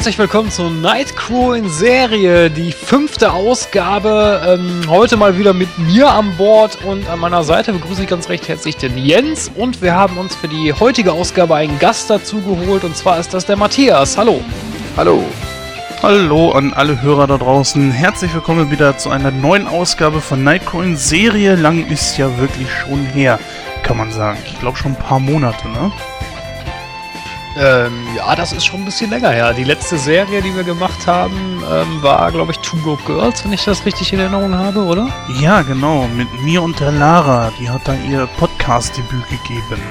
Herzlich willkommen zur Nightcrew in Serie, die fünfte Ausgabe. Ähm, heute mal wieder mit mir an Bord und an meiner Seite begrüße ich ganz recht herzlich den Jens und wir haben uns für die heutige Ausgabe einen Gast dazu geholt und zwar ist das der Matthias. Hallo. Hallo. Hallo an alle Hörer da draußen. Herzlich willkommen wieder zu einer neuen Ausgabe von Nightcrow in Serie. Lang ist ja wirklich schon her, kann man sagen. Ich glaube schon ein paar Monate, ne? Ähm, ja, das ist schon ein bisschen länger her. Die letzte Serie, die wir gemacht haben, ähm, war, glaube ich, Two Go Girls, wenn ich das richtig in Erinnerung habe, oder? Ja, genau. Mit mir und der Lara. Die hat da ihr Podcast-Debüt gegeben.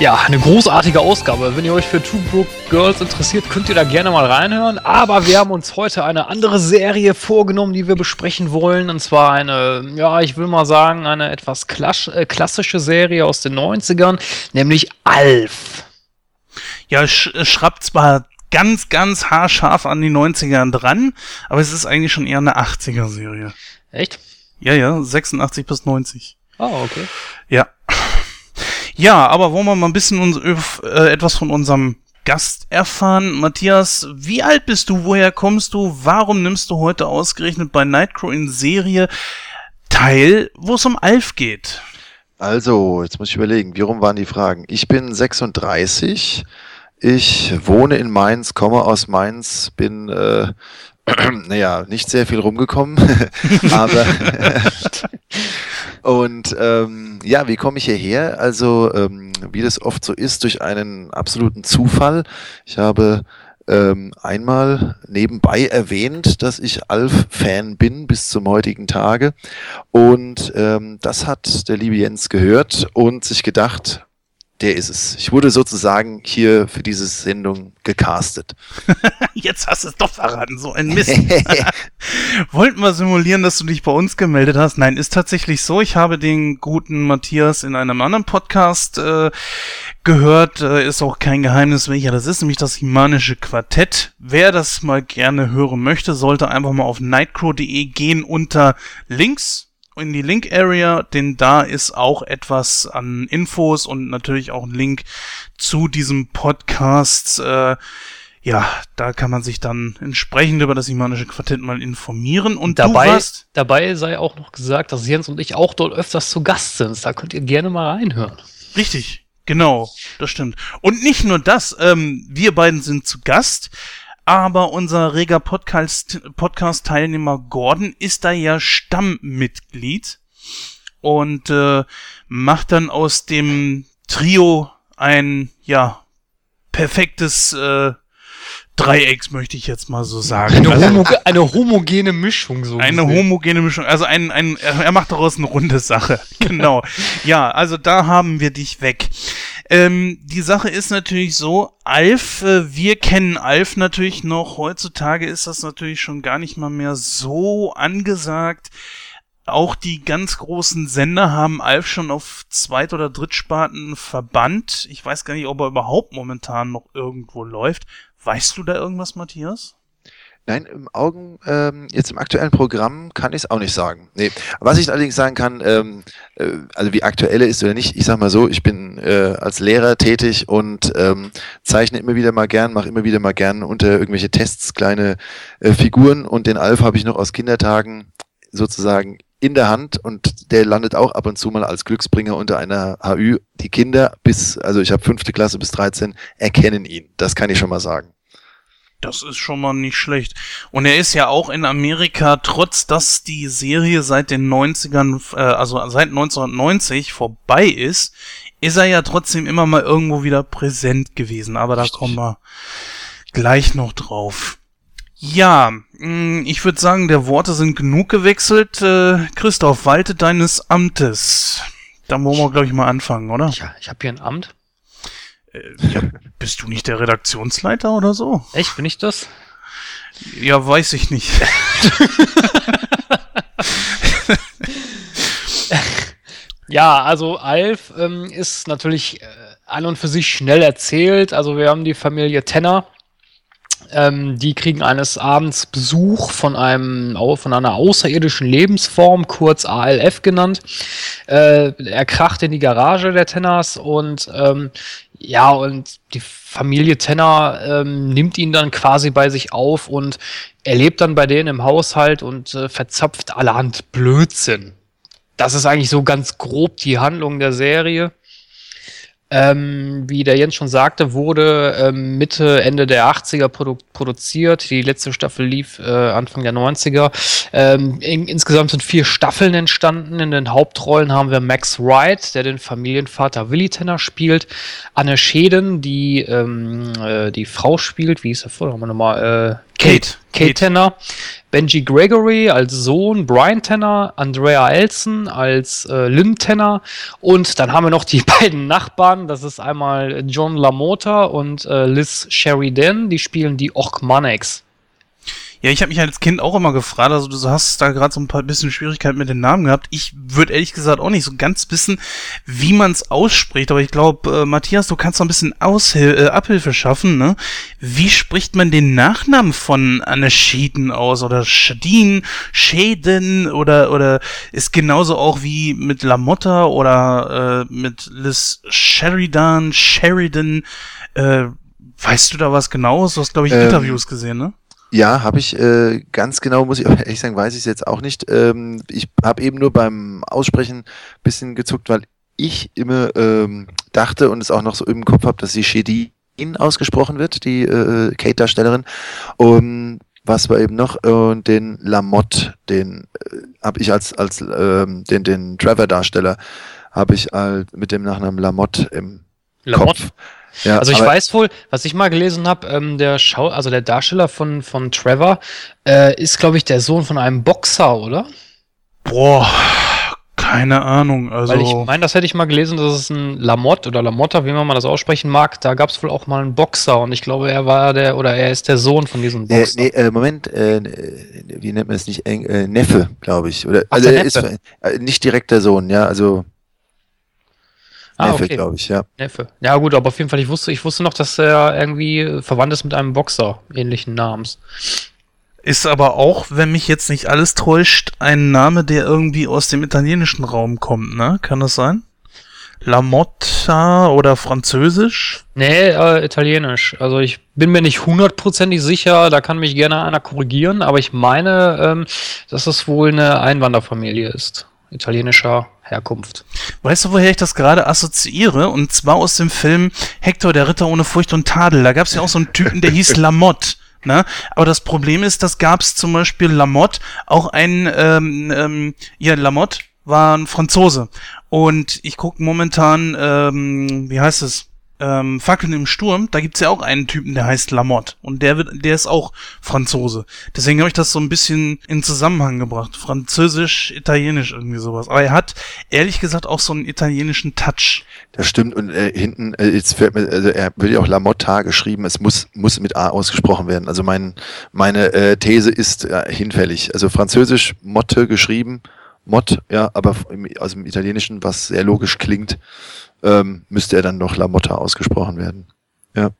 Ja, eine großartige Ausgabe. Wenn ihr euch für Two Broke Girls interessiert, könnt ihr da gerne mal reinhören. Aber wir haben uns heute eine andere Serie vorgenommen, die wir besprechen wollen. Und zwar eine, ja, ich will mal sagen, eine etwas äh, klassische Serie aus den 90ern, nämlich Alf. Ja, sch schraubt zwar ganz, ganz haarscharf an die 90ern dran, aber es ist eigentlich schon eher eine 80er-Serie. Echt? Ja, ja, 86 bis 90. Ah, oh, okay. Ja. Ja, aber wollen wir mal ein bisschen uns, äh, etwas von unserem Gast erfahren. Matthias, wie alt bist du? Woher kommst du? Warum nimmst du heute ausgerechnet bei Nightcrow in Serie teil, wo es um Alf geht? Also, jetzt muss ich überlegen, wie rum waren die Fragen? Ich bin 36. Ich wohne in Mainz, komme aus Mainz, bin äh, naja, nicht sehr viel rumgekommen, aber und ähm, ja, wie komme ich hierher? Also, ähm, wie das oft so ist, durch einen absoluten Zufall. Ich habe ähm, einmal nebenbei erwähnt, dass ich Alf-Fan bin bis zum heutigen Tage. Und ähm, das hat der liebe Jens gehört und sich gedacht, der ist es. Ich wurde sozusagen hier für diese Sendung gecastet. Jetzt hast du es doch verraten, so ein Mist. Wollten wir simulieren, dass du dich bei uns gemeldet hast? Nein, ist tatsächlich so. Ich habe den guten Matthias in einem anderen Podcast äh, gehört. Äh, ist auch kein Geheimnis, welcher das ist, nämlich das Himanische Quartett. Wer das mal gerne hören möchte, sollte einfach mal auf nightcrow.de gehen unter Links in die Link Area, denn da ist auch etwas an Infos und natürlich auch ein Link zu diesem Podcast. Äh, ja, da kann man sich dann entsprechend über das Imanische Quartett mal informieren. Und dabei, dabei sei auch noch gesagt, dass Jens und ich auch dort öfters zu Gast sind. Da könnt ihr gerne mal reinhören. Richtig, genau, das stimmt. Und nicht nur das, ähm, wir beiden sind zu Gast aber unser reger Podcast-Teilnehmer Gordon ist da ja Stammmitglied und äh, macht dann aus dem Trio ein, ja, perfektes äh, Dreiecks, möchte ich jetzt mal so sagen. Eine, also, homo eine homogene Mischung, so. Eine gesehen. homogene Mischung. Also ein, ein, er macht daraus eine runde Sache. genau. ja, also da haben wir dich weg. Ähm, die Sache ist natürlich so, Alf, äh, wir kennen Alf natürlich noch. Heutzutage ist das natürlich schon gar nicht mal mehr so angesagt. Auch die ganz großen Sender haben Alf schon auf Zweit- oder Drittsparten verbannt. Ich weiß gar nicht, ob er überhaupt momentan noch irgendwo läuft. Weißt du da irgendwas, Matthias? Nein, im Augen, ähm, jetzt im aktuellen Programm kann ich es auch nicht sagen. Nee. Was ich allerdings sagen kann, ähm, äh, also wie aktuell ist oder nicht, ich sag mal so, ich bin äh, als Lehrer tätig und ähm, zeichne immer wieder mal gern, mache immer wieder mal gern unter irgendwelche Tests kleine äh, Figuren und den Alf habe ich noch aus Kindertagen sozusagen in der Hand und der landet auch ab und zu mal als Glücksbringer unter einer HÜ. Die Kinder bis, also ich habe fünfte Klasse bis 13, erkennen ihn. Das kann ich schon mal sagen. Das ist schon mal nicht schlecht. Und er ist ja auch in Amerika, trotz dass die Serie seit den 90ern, äh, also seit 1990 vorbei ist, ist er ja trotzdem immer mal irgendwo wieder präsent gewesen. Aber da kommen wir gleich noch drauf. Ja, mm, ich würde sagen, der Worte sind genug gewechselt. Äh, Christoph, walte deines Amtes. Da wollen wir, glaube ich, mal anfangen, oder? Ja, ich habe hier ein Amt. Äh, ja, bist du nicht der Redaktionsleiter oder so? Echt, bin ich das? Ja, weiß ich nicht. ja, also Alf ähm, ist natürlich äh, an und für sich schnell erzählt. Also wir haben die Familie Tenner. Ähm, die kriegen eines Abends Besuch von einem von einer außerirdischen Lebensform, kurz ALF genannt. Äh, er kracht in die Garage der Tenners und ähm, Ja, und die Familie Tenner ähm, nimmt ihn dann quasi bei sich auf und er lebt dann bei denen im Haushalt und äh, verzapft allerhand Blödsinn. Das ist eigentlich so ganz grob die Handlung der Serie. Ähm, wie der Jens schon sagte, wurde ähm, Mitte, Ende der 80er produ produziert. Die letzte Staffel lief äh, Anfang der 90er. Ähm, in, insgesamt sind vier Staffeln entstanden. In den Hauptrollen haben wir Max Wright, der den Familienvater Willy Tenner spielt. Anne Scheden, die ähm, äh, die Frau spielt. Wie ist der Vorname nochmal? Äh, Kate. Kate, Tenner. Benji Gregory als Sohn, Brian Tenner, Andrea Elson als äh, Lynn Tenner und dann haben wir noch die beiden Nachbarn, das ist einmal John LaMotta und äh, Liz Sheridan, die spielen die Ochmanex. Ja, ich habe mich als Kind auch immer gefragt, also du hast da gerade so ein paar bisschen Schwierigkeiten mit den Namen gehabt. Ich würde ehrlich gesagt auch nicht so ganz wissen, wie man es ausspricht, aber ich glaube, äh, Matthias, du kannst noch ein bisschen Aushil äh, Abhilfe schaffen, ne? Wie spricht man den Nachnamen von Anne Schieden aus oder Schadin, Schäden oder oder ist genauso auch wie mit Lamotta oder äh, mit Liz Sheridan, Sheridan, äh, weißt du da was genaues? Du hast glaube ich ähm, Interviews gesehen, ne? Ja, habe ich äh, ganz genau, muss ich aber ehrlich sagen, weiß ich es jetzt auch nicht. Ähm, ich habe eben nur beim Aussprechen ein bisschen gezuckt, weil ich immer ähm, dachte und es auch noch so im Kopf habe, dass sie Shedin ausgesprochen wird, die äh, Kate-Darstellerin. Und was war eben noch? Und den Lamotte, den äh, habe ich als, als ähm, den, den Trevor-Darsteller, habe ich halt mit dem Nachnamen Lamotte im Lamotte? Kopf. Ja, also ich weiß wohl, was ich mal gelesen habe, ähm, der Schau, also der Darsteller von, von Trevor äh, ist, glaube ich, der Sohn von einem Boxer, oder? Boah, keine Ahnung. Also Weil ich meine, das hätte ich mal gelesen, dass es ein Lamotte oder Lamotta, wie man mal das aussprechen mag, da gab es wohl auch mal einen Boxer und ich glaube, er war der oder er ist der Sohn von diesem äh, Boxer. Äh, nee, äh, Moment, äh, wie nennt man es nicht? Äh, Neffe, glaube ich. Oder, Ach, also er ist äh, nicht direkt der Sohn, ja, also Ah, Neffe, okay. glaube ich, ja. Neffe. Ja, gut, aber auf jeden Fall, ich wusste, ich wusste noch, dass er irgendwie verwandt ist mit einem Boxer ähnlichen Namens. Ist aber auch, wenn mich jetzt nicht alles täuscht, ein Name, der irgendwie aus dem italienischen Raum kommt, ne? Kann das sein? La Motta oder Französisch? Nee, äh, Italienisch. Also ich bin mir nicht hundertprozentig sicher, da kann mich gerne einer korrigieren, aber ich meine, ähm, dass es wohl eine Einwanderfamilie ist. Italienischer Herkunft. Weißt du, woher ich das gerade assoziiere? Und zwar aus dem Film Hector, der Ritter ohne Furcht und Tadel. Da gab es ja auch so einen Typen, der hieß Lamotte. Ne? Aber das Problem ist, das gab es zum Beispiel Lamotte, auch ein, ähm, ähm, ja, Lamotte war ein Franzose. Und ich gucke momentan, ähm, wie heißt es? Ähm, Fackeln im Sturm, da gibt's ja auch einen Typen, der heißt Lamotte. Und der wird, der ist auch Franzose. Deswegen habe ich das so ein bisschen in Zusammenhang gebracht. Französisch, Italienisch, irgendwie sowas. Aber er hat ehrlich gesagt auch so einen italienischen Touch. Das stimmt. Und äh, hinten, äh, jetzt fällt mir, also er wird ja auch Lamotta geschrieben. Es muss, muss mit A ausgesprochen werden. Also mein, meine äh, These ist äh, hinfällig. Also Französisch Motte geschrieben. Mott, ja, aber im, also im Italienischen, was sehr logisch klingt ähm, müsste er dann noch Lamotta ausgesprochen werden. Ja.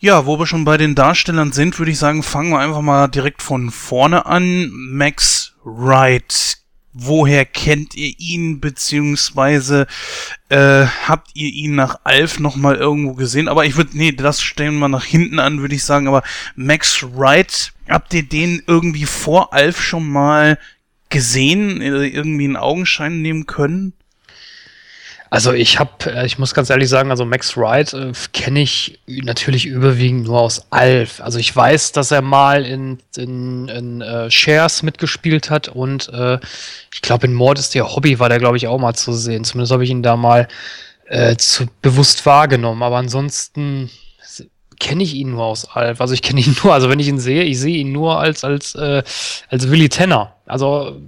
Ja, wo wir schon bei den Darstellern sind, würde ich sagen, fangen wir einfach mal direkt von vorne an. Max Wright. Woher kennt ihr ihn, beziehungsweise äh, habt ihr ihn nach Alf nochmal irgendwo gesehen? Aber ich würde, nee, das stellen wir nach hinten an, würde ich sagen. Aber Max Wright, habt ihr den irgendwie vor Alf schon mal gesehen, äh, irgendwie in Augenschein nehmen können? Also ich habe, äh, ich muss ganz ehrlich sagen, also Max Wright äh, kenne ich natürlich überwiegend nur aus Alf. Also ich weiß, dass er mal in, in, in äh, Shares mitgespielt hat und äh, ich glaube in Mord ist der Hobby war der glaube ich auch mal zu sehen. Zumindest habe ich ihn da mal äh, zu, bewusst wahrgenommen. Aber ansonsten kenne ich ihn nur aus Alf. Also ich kenne ihn nur, also wenn ich ihn sehe, ich sehe ihn nur als als äh, als Willy Tenner. Also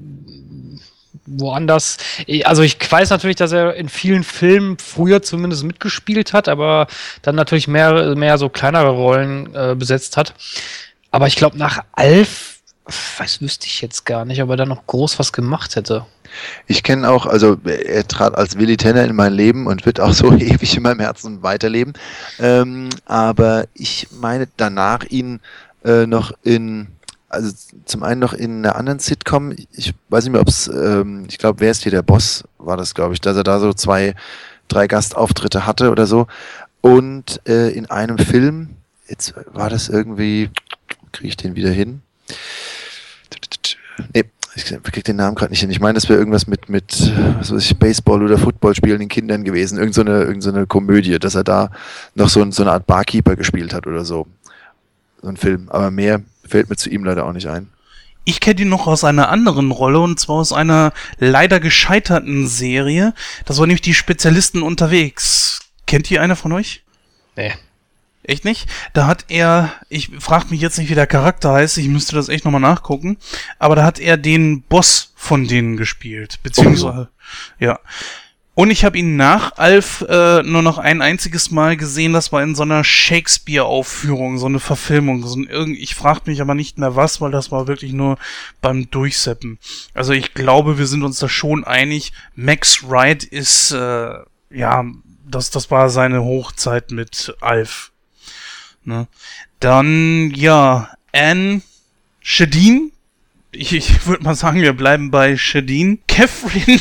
woanders. Also ich weiß natürlich, dass er in vielen Filmen früher zumindest mitgespielt hat, aber dann natürlich mehr, mehr so kleinere Rollen äh, besetzt hat. Aber ich glaube, nach Alf, weiß wüsste ich jetzt gar nicht, ob er da noch groß was gemacht hätte. Ich kenne auch, also er trat als Willy Tenner in mein Leben und wird auch so ewig in meinem Herzen weiterleben. Ähm, aber ich meine danach ihn äh, noch in also zum einen noch in einer anderen Sitcom, ich weiß nicht mehr, ob es, ähm, ich glaube, wer ist hier der Boss, war das, glaube ich, dass er da so zwei, drei Gastauftritte hatte oder so. Und äh, in einem Film, jetzt war das irgendwie, kriege ich den wieder hin? Nee, ich krieg den Namen gerade nicht hin. Ich meine, das wäre irgendwas mit, mit was weiß ich, Baseball oder Football spielenden Kindern gewesen. Irgend so eine, irgend so eine Komödie, dass er da noch so, so eine Art Barkeeper gespielt hat oder so. So ein Film. Aber mehr fällt mir zu ihm leider auch nicht ein. Ich kenne ihn noch aus einer anderen Rolle und zwar aus einer leider gescheiterten Serie. Das war nämlich die Spezialisten unterwegs. Kennt ihr einer von euch? Nee. Echt nicht? Da hat er, ich frag mich jetzt nicht, wie der Charakter heißt, ich müsste das echt nochmal nachgucken, aber da hat er den Boss von denen gespielt, beziehungsweise, ja. Und ich habe ihn nach Alf äh, nur noch ein einziges Mal gesehen, das war in so einer Shakespeare-Aufführung, so eine Verfilmung. So ein, irgend, ich frage mich aber nicht mehr was, weil das war wirklich nur beim Durchseppen. Also ich glaube, wir sind uns da schon einig. Max Wright ist, äh, ja, das, das war seine Hochzeit mit Alf. Ne? Dann, ja, Anne Shadeen. Ich, ich würde mal sagen, wir bleiben bei Shadeen. Catherine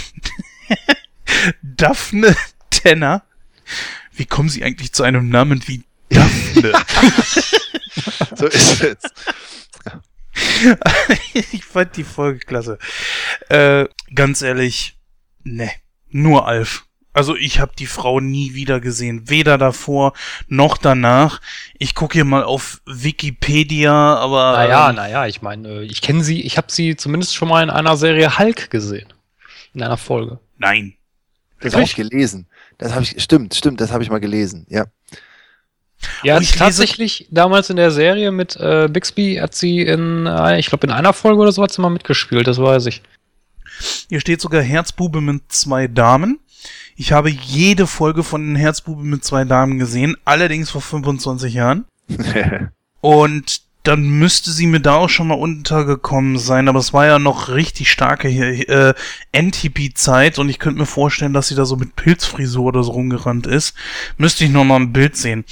Daphne Tenner. Wie kommen Sie eigentlich zu einem Namen wie Daphne? so ist es. ich fand die Folge klasse. Äh, ganz ehrlich, ne, nur Alf. Also ich habe die Frau nie wieder gesehen, weder davor noch danach. Ich gucke hier mal auf Wikipedia, aber naja, ähm, naja, ich meine, ich kenne sie, ich habe sie zumindest schon mal in einer Serie Hulk gesehen, in einer Folge. Nein, das habe ich gelesen. Das habe ich, stimmt, stimmt, das habe ich mal gelesen, ja. Ja, und tatsächlich damals in der Serie mit äh, Bixby hat sie in, äh, ich glaube in einer Folge oder so hat sie mal mitgespielt, das weiß ich. Hier steht sogar Herzbube mit zwei Damen. Ich habe jede Folge von den Herzbube mit zwei Damen gesehen, allerdings vor 25 Jahren. und dann müsste sie mir da auch schon mal untergekommen sein, aber es war ja noch richtig starke äh, NTP-Zeit und ich könnte mir vorstellen, dass sie da so mit Pilzfrisur oder so rumgerannt ist. Müsste ich noch mal ein Bild sehen.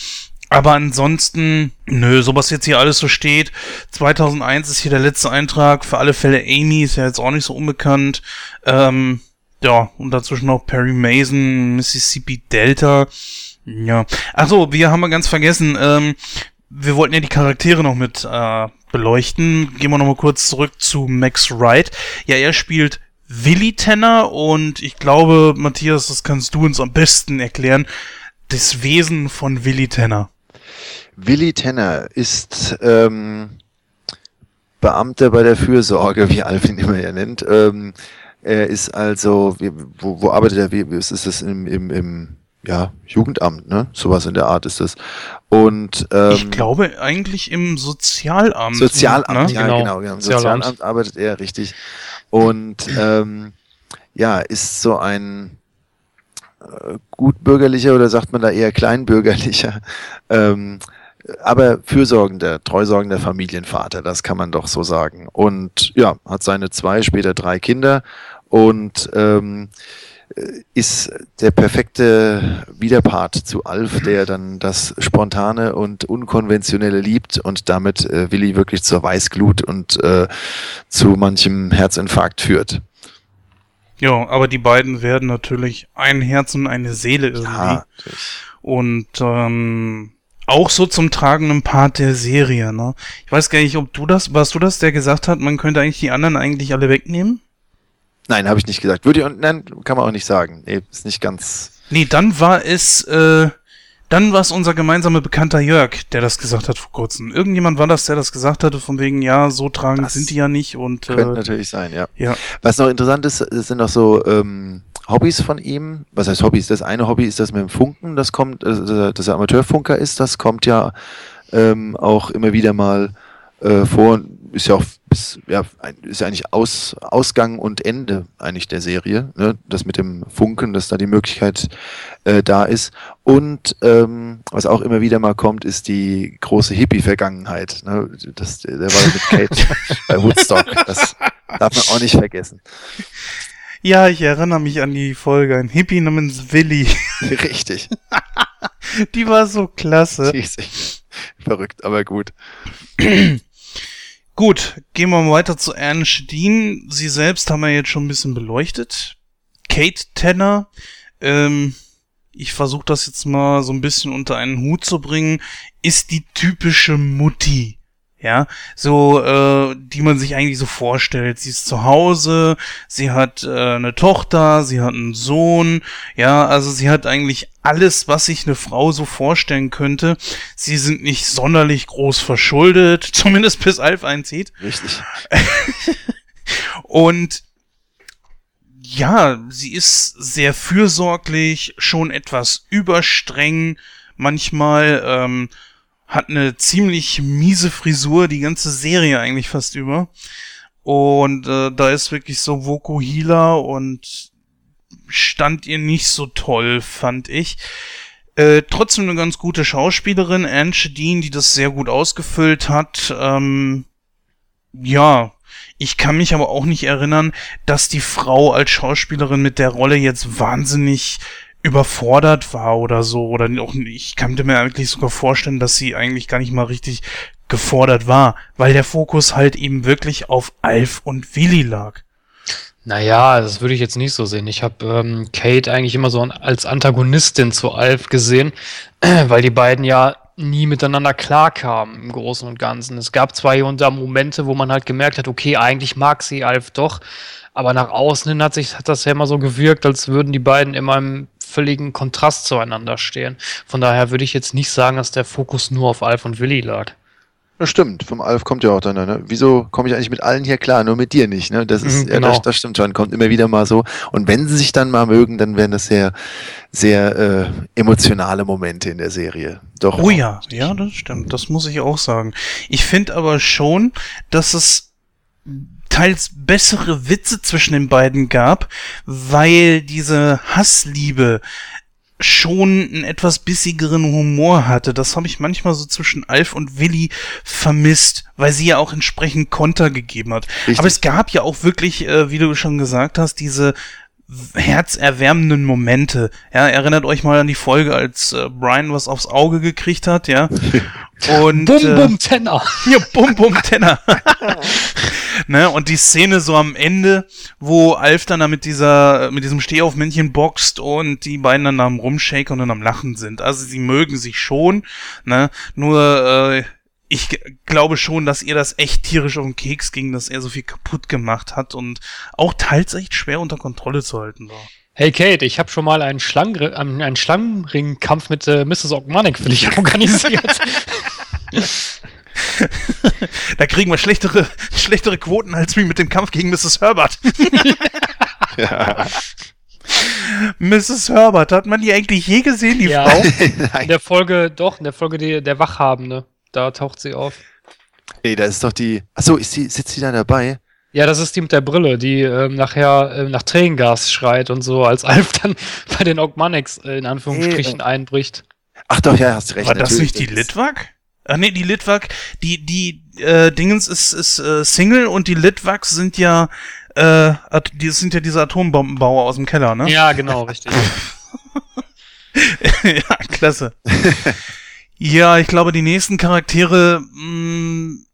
Aber ansonsten, nö, sowas jetzt hier alles so steht. 2001 ist hier der letzte Eintrag. Für alle Fälle Amy ist ja jetzt auch nicht so unbekannt. Ähm, ja, und dazwischen noch Perry Mason, Mississippi Delta. Ja. Achso, wir haben wir ganz vergessen. Ähm, wir wollten ja die Charaktere noch mit äh, beleuchten. Gehen wir noch mal kurz zurück zu Max Wright. Ja, er spielt Willy Tenner und ich glaube, Matthias, das kannst du uns am besten erklären. Das Wesen von Willy Tenner. Willy Tenner ist ähm, Beamter bei der Fürsorge, wie Alvin immer ja nennt. Ähm, er ist also, wo, wo arbeitet er? Wie, ist das im, im, im ja, Jugendamt, ne? Sowas in der Art ist das. Und ähm, ich glaube eigentlich im Sozialamt. Sozialamt, ne? ja, genau, genau. genau. Im Sozialamt. Sozialamt arbeitet er richtig. Und ähm, ja, ist so ein äh, gutbürgerlicher oder sagt man da eher kleinbürgerlicher, ähm, aber fürsorgender, treusorgender Familienvater, das kann man doch so sagen. Und ja, hat seine zwei, später drei Kinder und ähm, ist der perfekte Widerpart zu Alf, der dann das Spontane und Unkonventionelle liebt und damit äh, Willi wirklich zur Weißglut und äh, zu manchem Herzinfarkt führt. Ja, aber die beiden werden natürlich ein Herz und eine Seele irgendwie. Ja, und ähm, auch so zum tragenden Part der Serie, ne? Ich weiß gar nicht, ob du das, warst du das, der gesagt hat, man könnte eigentlich die anderen eigentlich alle wegnehmen? Nein, habe ich nicht gesagt. Würde ich, nein, kann man auch nicht sagen. Nee, ist nicht ganz. Nee, dann war es, äh, dann war es unser gemeinsamer Bekannter Jörg, der das gesagt hat vor kurzem. Irgendjemand war das, der das gesagt hatte, von wegen, ja, so tragend das sind die ja nicht und. Äh, könnte natürlich sein, ja. ja. Was noch interessant ist, sind noch so ähm, Hobbys von ihm. Was heißt Hobbys? Das eine Hobby ist das mit dem Funken, das kommt, äh, dass er Amateurfunker ist, das kommt ja ähm, auch immer wieder mal äh, vor ist ja auch bis, ja, ist ja eigentlich Aus, Ausgang und Ende eigentlich der Serie, ne? das mit dem Funken, dass da die Möglichkeit äh, da ist. Und ähm, was auch immer wieder mal kommt, ist die große Hippie-Vergangenheit. Ne? Das, der war mit Kate bei Woodstock. Das darf man auch nicht vergessen. Ja, ich erinnere mich an die Folge. Ein Hippie namens Willi. Richtig. die war so klasse. Verrückt, aber gut. Gut, gehen wir mal weiter zu Anne Schedin. Sie selbst haben wir jetzt schon ein bisschen beleuchtet. Kate Tanner, ähm, ich versuche das jetzt mal so ein bisschen unter einen Hut zu bringen, ist die typische Mutti ja, so, äh, die man sich eigentlich so vorstellt. Sie ist zu Hause, sie hat äh, eine Tochter, sie hat einen Sohn, ja, also sie hat eigentlich alles, was sich eine Frau so vorstellen könnte. Sie sind nicht sonderlich groß verschuldet, zumindest bis Alf einzieht. Richtig. Und ja, sie ist sehr fürsorglich, schon etwas überstreng manchmal. Ähm, hat eine ziemlich miese Frisur, die ganze Serie eigentlich fast über. Und äh, da ist wirklich so Voko Healer und stand ihr nicht so toll, fand ich. Äh, trotzdem eine ganz gute Schauspielerin, Anne Dean, die das sehr gut ausgefüllt hat. Ähm, ja, ich kann mich aber auch nicht erinnern, dass die Frau als Schauspielerin mit der Rolle jetzt wahnsinnig überfordert war oder so. Oder auch, ich kann mir eigentlich sogar vorstellen, dass sie eigentlich gar nicht mal richtig gefordert war, weil der Fokus halt eben wirklich auf Alf und Willi lag. Naja, das würde ich jetzt nicht so sehen. Ich habe ähm, Kate eigentlich immer so als Antagonistin zu Alf gesehen, weil die beiden ja nie miteinander klarkamen im Großen und Ganzen. Es gab zwar hier und da Momente, wo man halt gemerkt hat, okay, eigentlich mag sie Alf doch, aber nach außen hin hat sich hat das ja immer so gewirkt, als würden die beiden immer im völligen Kontrast zueinander stehen. Von daher würde ich jetzt nicht sagen, dass der Fokus nur auf Alf und Willi lag. Das stimmt, vom Alf kommt ja auch dann, ne? Wieso komme ich eigentlich mit allen hier klar, nur mit dir nicht, ne? Das ist, mhm, genau. ja, das, das, stimmt schon, kommt immer wieder mal so. Und wenn sie sich dann mal mögen, dann werden das sehr, sehr äh, emotionale Momente in der Serie. Doch. Oh ja, ja, das stimmt, das muss ich auch sagen. Ich finde aber schon, dass es teils bessere Witze zwischen den beiden gab, weil diese Hassliebe schon einen etwas bissigeren Humor hatte. Das habe ich manchmal so zwischen Alf und Willi vermisst, weil sie ja auch entsprechend Konter gegeben hat. Richtig. Aber es gab ja auch wirklich, äh, wie du schon gesagt hast, diese herzerwärmenden Momente. Ja, erinnert euch mal an die Folge, als äh, Brian was aufs Auge gekriegt hat, ja. Und Bum äh, Bum Tenner. Ja, Bum Bum Tenner. ne, und die Szene so am Ende, wo Alf dann da mit dieser mit diesem Stehaufmännchen boxt und die beiden dann am rumshaken und dann am lachen sind. Also sie mögen sich schon, ne? Nur äh, ich glaube schon, dass ihr das echt tierisch auf den Keks ging, dass er so viel kaputt gemacht hat und auch teils echt schwer unter Kontrolle zu halten war. Hey Kate, ich habe schon mal einen, Schlang einen Schlangenringkampf mit äh, Mrs. Ogmanik für dich organisiert. da kriegen wir schlechtere, schlechtere Quoten als wie mit dem Kampf gegen Mrs. Herbert. ja. Mrs. Herbert, hat man die eigentlich je gesehen, die ja, Frau? in der Folge, doch, in der Folge die, der Wachhabende. Da taucht sie auf. Ey, da ist doch die. Achso, ist sie, sitzt sie da dabei? Ja, das ist die mit der Brille, die ähm, nachher äh, nach Tränengas schreit und so, als Alf dann bei den Ogmanics äh, in Anführungsstrichen hey, einbricht. Ach doch, ja, hast recht. War das nicht die Litwak? Ach nee, die Litwak, die, die äh, Dingens ist, ist äh, Single und die Litwaks sind ja, äh, die sind ja diese Atombombenbauer aus dem Keller, ne? Ja, genau, richtig. ja, klasse. Ja, ich glaube, die nächsten Charaktere, mh, hm,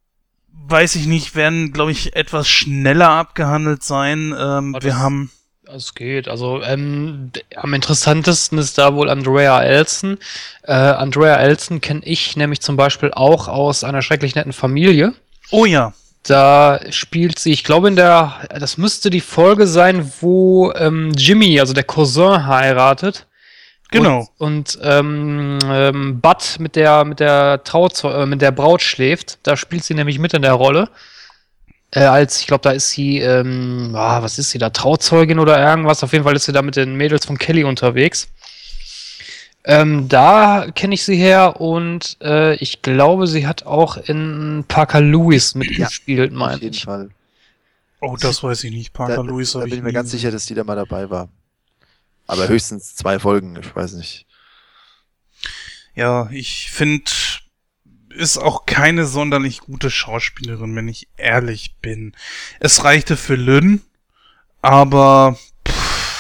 weiß ich nicht, werden, glaube ich, etwas schneller abgehandelt sein. Ähm, wir haben. Es geht. Also ähm, am interessantesten ist da wohl Andrea Elson. Äh, Andrea Elson kenne ich nämlich zum Beispiel auch aus einer schrecklich netten Familie. Oh ja. Da spielt sie, ich glaube in der, das müsste die Folge sein, wo ähm, Jimmy, also der Cousin, heiratet. Genau. Und, und ähm, ähm, Bud mit der mit der Trauzeu äh, mit der Braut schläft. Da spielt sie nämlich mit in der Rolle. Äh, als, ich glaube, da ist sie, ähm, ah, was ist sie da, Trauzeugin oder irgendwas. Auf jeden Fall ist sie da mit den Mädels von Kelly unterwegs. Ähm, da kenne ich sie her und äh, ich glaube, sie hat auch in Parker Lewis mitgespielt, ja, meine ich. Auf jeden Fall. Oh, das weiß ich nicht. Parker da, Lewis. Da bin ich mir ganz sicher, dass die da mal dabei war. Aber höchstens zwei Folgen, ich weiß nicht. Ja, ich finde, ist auch keine sonderlich gute Schauspielerin, wenn ich ehrlich bin. Es reichte für Lynn, aber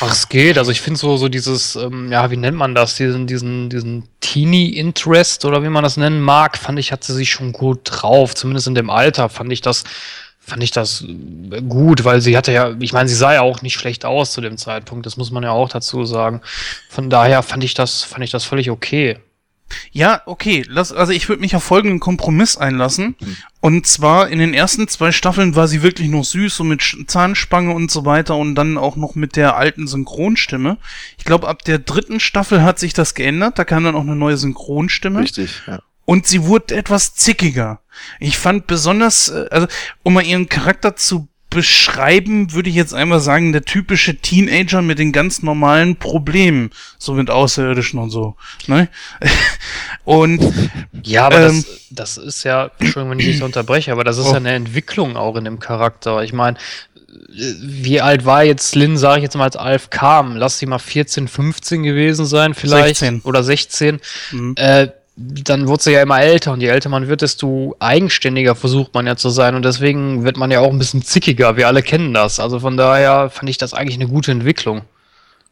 Ach, es geht. Also ich finde so, so dieses, ähm, ja, wie nennt man das? Diesen, diesen, diesen Teenie-Interest oder wie man das nennen mag, fand ich, hat sie sich schon gut drauf. Zumindest in dem Alter fand ich das fand ich das äh, gut, weil sie hatte ja, ich meine, sie sah ja auch nicht schlecht aus zu dem Zeitpunkt, das muss man ja auch dazu sagen. Von daher fand ich das, fand ich das völlig okay. Ja, okay. Lass, also ich würde mich auf folgenden Kompromiss einlassen. Mhm. Und zwar in den ersten zwei Staffeln war sie wirklich noch süß, so mit Zahnspange und so weiter und dann auch noch mit der alten Synchronstimme. Ich glaube, ab der dritten Staffel hat sich das geändert. Da kam dann auch eine neue Synchronstimme. Richtig, ja. Und sie wurde etwas zickiger. Ich fand besonders, äh, also um mal ihren Charakter zu beschreiben, würde ich jetzt einmal sagen, der typische Teenager mit den ganz normalen Problemen, so mit Außerirdischen und so. Ne? und ja, aber ähm, das, das ist ja, Entschuldigung, wenn ich dich unterbreche, aber das ist oh. ja eine Entwicklung auch in dem Charakter. Ich meine, wie alt war jetzt Lynn, sage ich jetzt mal, als Alf kam? Lass sie mal 14, 15 gewesen sein, vielleicht. 16. Oder 16. Mhm. Äh, dann wird sie ja immer älter und je älter man wird, desto eigenständiger versucht man ja zu sein und deswegen wird man ja auch ein bisschen zickiger. Wir alle kennen das. Also von daher fand ich das eigentlich eine gute Entwicklung.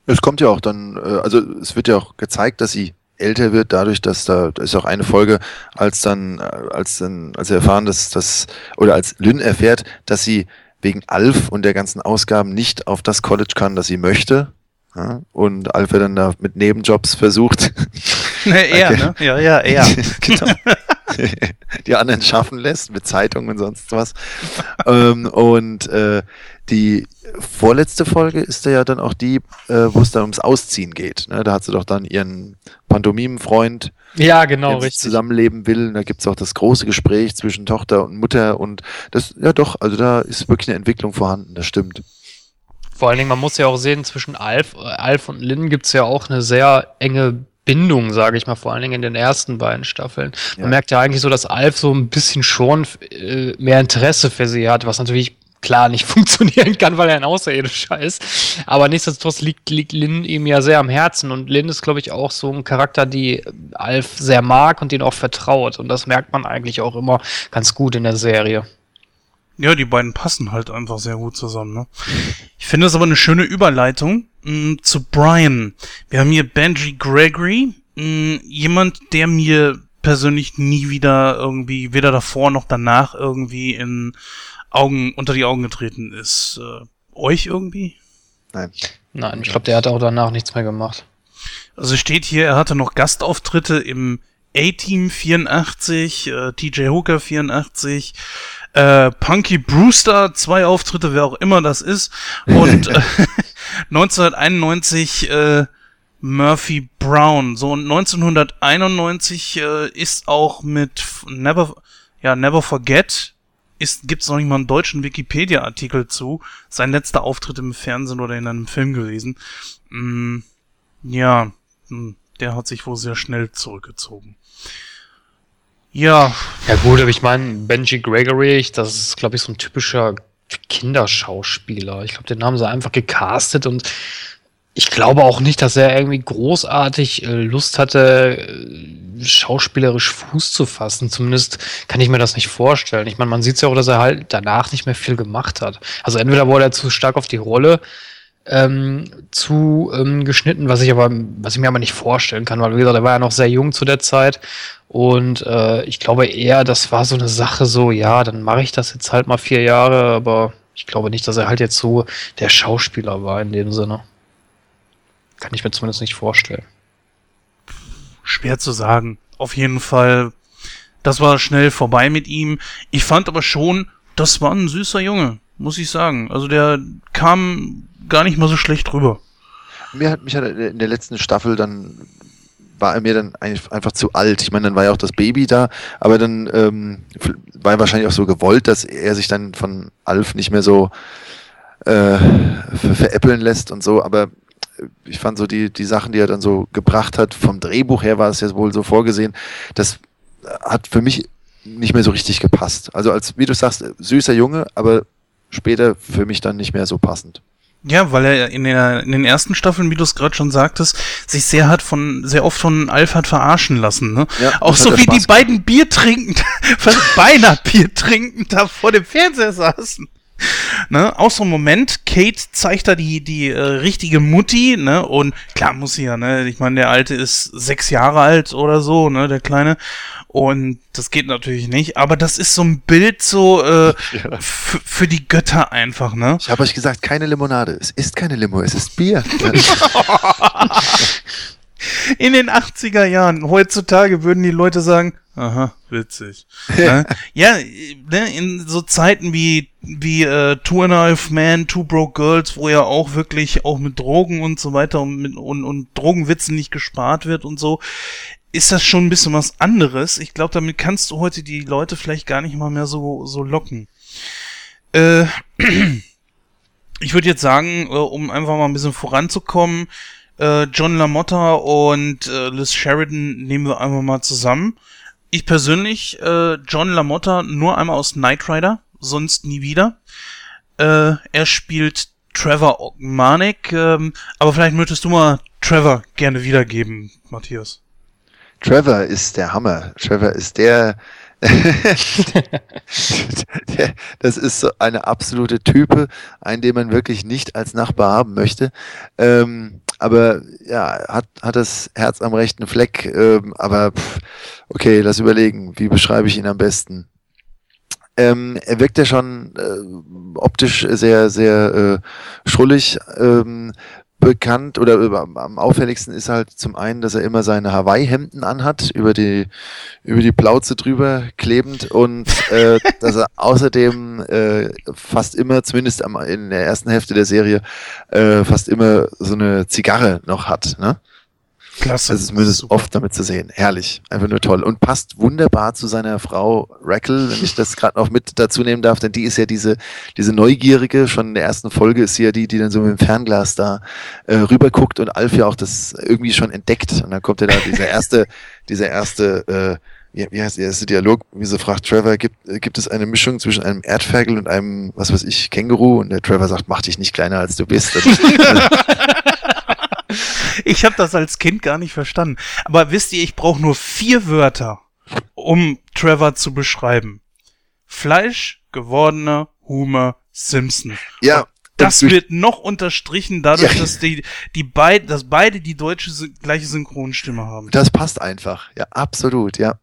Es kommt ja auch dann, äh, also es wird ja auch gezeigt, dass sie älter wird, dadurch, dass da, da ist auch eine Folge, als dann, äh, als dann, als sie erfahren, dass das, oder als Lynn erfährt, dass sie wegen Alf und der ganzen Ausgaben nicht auf das College kann, das sie möchte, ja, und Alf dann da mit Nebenjobs versucht. Ne, er, okay. ne? Ja, ja, er. genau. die anderen schaffen lässt mit Zeitungen und sonst was. ähm, und äh, die vorletzte Folge ist ja dann auch die, äh, wo es dann ums Ausziehen geht. Ne? Da hat sie doch dann ihren Pantomimenfreund, ja, genau, der zusammenleben will. Da gibt es auch das große Gespräch zwischen Tochter und Mutter und das, ja doch, also da ist wirklich eine Entwicklung vorhanden, das stimmt. Vor allen Dingen, man muss ja auch sehen, zwischen Alf, Alf und Lynn gibt es ja auch eine sehr enge Bindung, sage ich mal, vor allen Dingen in den ersten beiden Staffeln. Man ja. merkt ja eigentlich so, dass Alf so ein bisschen schon äh, mehr Interesse für sie hat, was natürlich klar nicht funktionieren kann, weil er ein Außerirdischer ist. Aber nichtsdestotrotz liegt, liegt Lynn ihm ja sehr am Herzen. Und Lynn ist, glaube ich, auch so ein Charakter, die Alf sehr mag und den auch vertraut. Und das merkt man eigentlich auch immer ganz gut in der Serie. Ja, die beiden passen halt einfach sehr gut zusammen. Ne? Ich finde es aber eine schöne Überleitung mh, mm, zu Brian. Wir haben hier Benji Gregory, mh, mm, jemand, der mir persönlich nie wieder irgendwie, weder davor noch danach irgendwie in Augen, unter die Augen getreten ist. Äh, euch irgendwie? Nein. Nein, ich glaube, der hat auch danach nichts mehr gemacht. Also steht hier, er hatte noch Gastauftritte im A-Team 84, äh, TJ Hooker 84, äh, Punky Brewster, zwei Auftritte, wer auch immer das ist. Und äh, 1991 äh, Murphy Brown. So und 1991 äh, ist auch mit Never, ja, Never Forget ist, gibt's noch nicht mal einen deutschen Wikipedia-Artikel zu. Sein letzter Auftritt im Fernsehen oder in einem Film gewesen. Mm, ja, mm, der hat sich wohl sehr schnell zurückgezogen. Ja. Ja gut, aber ich meine, Benji Gregory, das ist, glaube ich, so ein typischer Kinderschauspieler. Ich glaube, den haben sie einfach gecastet und ich glaube auch nicht, dass er irgendwie großartig äh, Lust hatte, äh, schauspielerisch Fuß zu fassen. Zumindest kann ich mir das nicht vorstellen. Ich meine, man sieht ja auch, dass er halt danach nicht mehr viel gemacht hat. Also entweder wurde er zu stark auf die Rolle ähm, zu ähm, geschnitten, was ich aber, was ich mir aber nicht vorstellen kann, weil wie gesagt, er war ja noch sehr jung zu der Zeit und äh, ich glaube eher, das war so eine Sache, so ja, dann mache ich das jetzt halt mal vier Jahre, aber ich glaube nicht, dass er halt jetzt so der Schauspieler war in dem Sinne. Kann ich mir zumindest nicht vorstellen. Schwer zu sagen. Auf jeden Fall, das war schnell vorbei mit ihm. Ich fand aber schon, das war ein süßer Junge, muss ich sagen. Also der kam gar nicht mal so schlecht rüber. Mir hat mich hat in der letzten Staffel dann war er mir dann einfach zu alt. Ich meine, dann war ja auch das Baby da, aber dann ähm, war er wahrscheinlich auch so gewollt, dass er sich dann von Alf nicht mehr so äh, veräppeln lässt und so. Aber ich fand so die, die Sachen, die er dann so gebracht hat, vom Drehbuch her war es ja wohl so vorgesehen, das hat für mich nicht mehr so richtig gepasst. Also als, wie du sagst, süßer Junge, aber später für mich dann nicht mehr so passend. Ja, weil er in, der, in den ersten Staffeln, wie du es gerade schon sagtest, sich sehr hat von sehr oft von Alf hat verarschen lassen. Ne? Ja, Auch so wie Spaß die beiden Bier trinken, beinahe Bier trinken, da vor dem Fernseher saßen. ne, auch so ein Moment, Kate zeigt da die, die äh, richtige Mutti, ne, und klar muss sie ja, ne, ich meine, der Alte ist sechs Jahre alt oder so, ne, der Kleine, und das geht natürlich nicht, aber das ist so ein Bild so äh, ja. für die Götter einfach, ne? Ich habe euch gesagt, keine Limonade. Es ist keine Limo, es ist Bier. In den 80er Jahren, heutzutage würden die Leute sagen, aha, witzig. ne? Ja, ne, in so Zeiten wie, wie äh, Two and a Half Men, Two Broke Girls, wo ja auch wirklich auch mit Drogen und so weiter und, mit, und, und Drogenwitzen nicht gespart wird und so, ist das schon ein bisschen was anderes. Ich glaube, damit kannst du heute die Leute vielleicht gar nicht mal mehr so, so locken. Äh, ich würde jetzt sagen, äh, um einfach mal ein bisschen voranzukommen, äh, John LaMotta und äh, Liz Sheridan nehmen wir einfach mal zusammen. Ich persönlich, äh, John LaMotta nur einmal aus Knight Rider, sonst nie wieder. Äh, er spielt Trevor Ogmanik, ähm, aber vielleicht möchtest du mal Trevor gerne wiedergeben, Matthias. Trevor ist der Hammer. Trevor ist der, das ist so eine absolute Type, einen, den man wirklich nicht als Nachbar haben möchte. Ähm, aber ja, hat, hat das Herz am rechten Fleck. Ähm, aber pff, okay, lass überlegen, wie beschreibe ich ihn am besten? Ähm, er wirkt ja schon äh, optisch sehr, sehr äh, schrullig. Ähm, bekannt oder am auffälligsten ist halt zum einen, dass er immer seine Hawaii-Hemden anhat, über die, über die Plauze drüber klebend und äh, dass er außerdem äh, fast immer, zumindest am, in der ersten Hälfte der Serie, äh, fast immer so eine Zigarre noch hat. Ne? Klasse. Das ist zumindest oft damit zu sehen. Herrlich. Einfach nur toll. Und passt wunderbar zu seiner Frau Rackle, wenn ich das gerade noch mit dazu nehmen darf, denn die ist ja diese, diese Neugierige, schon in der ersten Folge ist sie ja die, die dann so mit dem Fernglas da äh, rüberguckt und Alf ja auch das irgendwie schon entdeckt. Und dann kommt ja da dieser erste, dieser erste, äh, wie, wie heißt der erste Dialog, wie sie fragt Trevor, gibt, gibt es eine Mischung zwischen einem Erdferkel und einem, was weiß ich, Känguru? Und der Trevor sagt, mach dich nicht kleiner als du bist. Also, ich habe das als Kind gar nicht verstanden. Aber wisst ihr, ich brauche nur vier Wörter, um Trevor zu beschreiben. Fleisch, gewordener Homer Simpson. Ja. das wird noch unterstrichen dadurch, ja. dass die, die beid, dass beide die deutsche gleiche Synchronstimme haben. Das passt einfach. Ja, absolut, ja.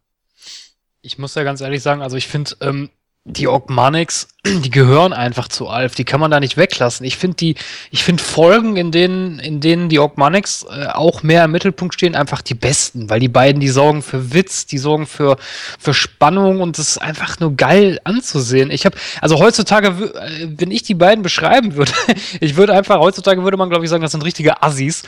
Ich muss ja ganz ehrlich sagen, also ich finde, ähm, die Ogmanics, die gehören einfach zu Alf, die kann man da nicht weglassen. Ich finde die, ich finde Folgen, in denen, in denen die Ogmanics äh, auch mehr im Mittelpunkt stehen, einfach die besten, weil die beiden, die sorgen für Witz, die sorgen für, für Spannung und es ist einfach nur geil anzusehen. Ich habe, also heutzutage, äh, wenn ich die beiden beschreiben würde, ich würde einfach, heutzutage würde man glaube ich sagen, das sind richtige Assis.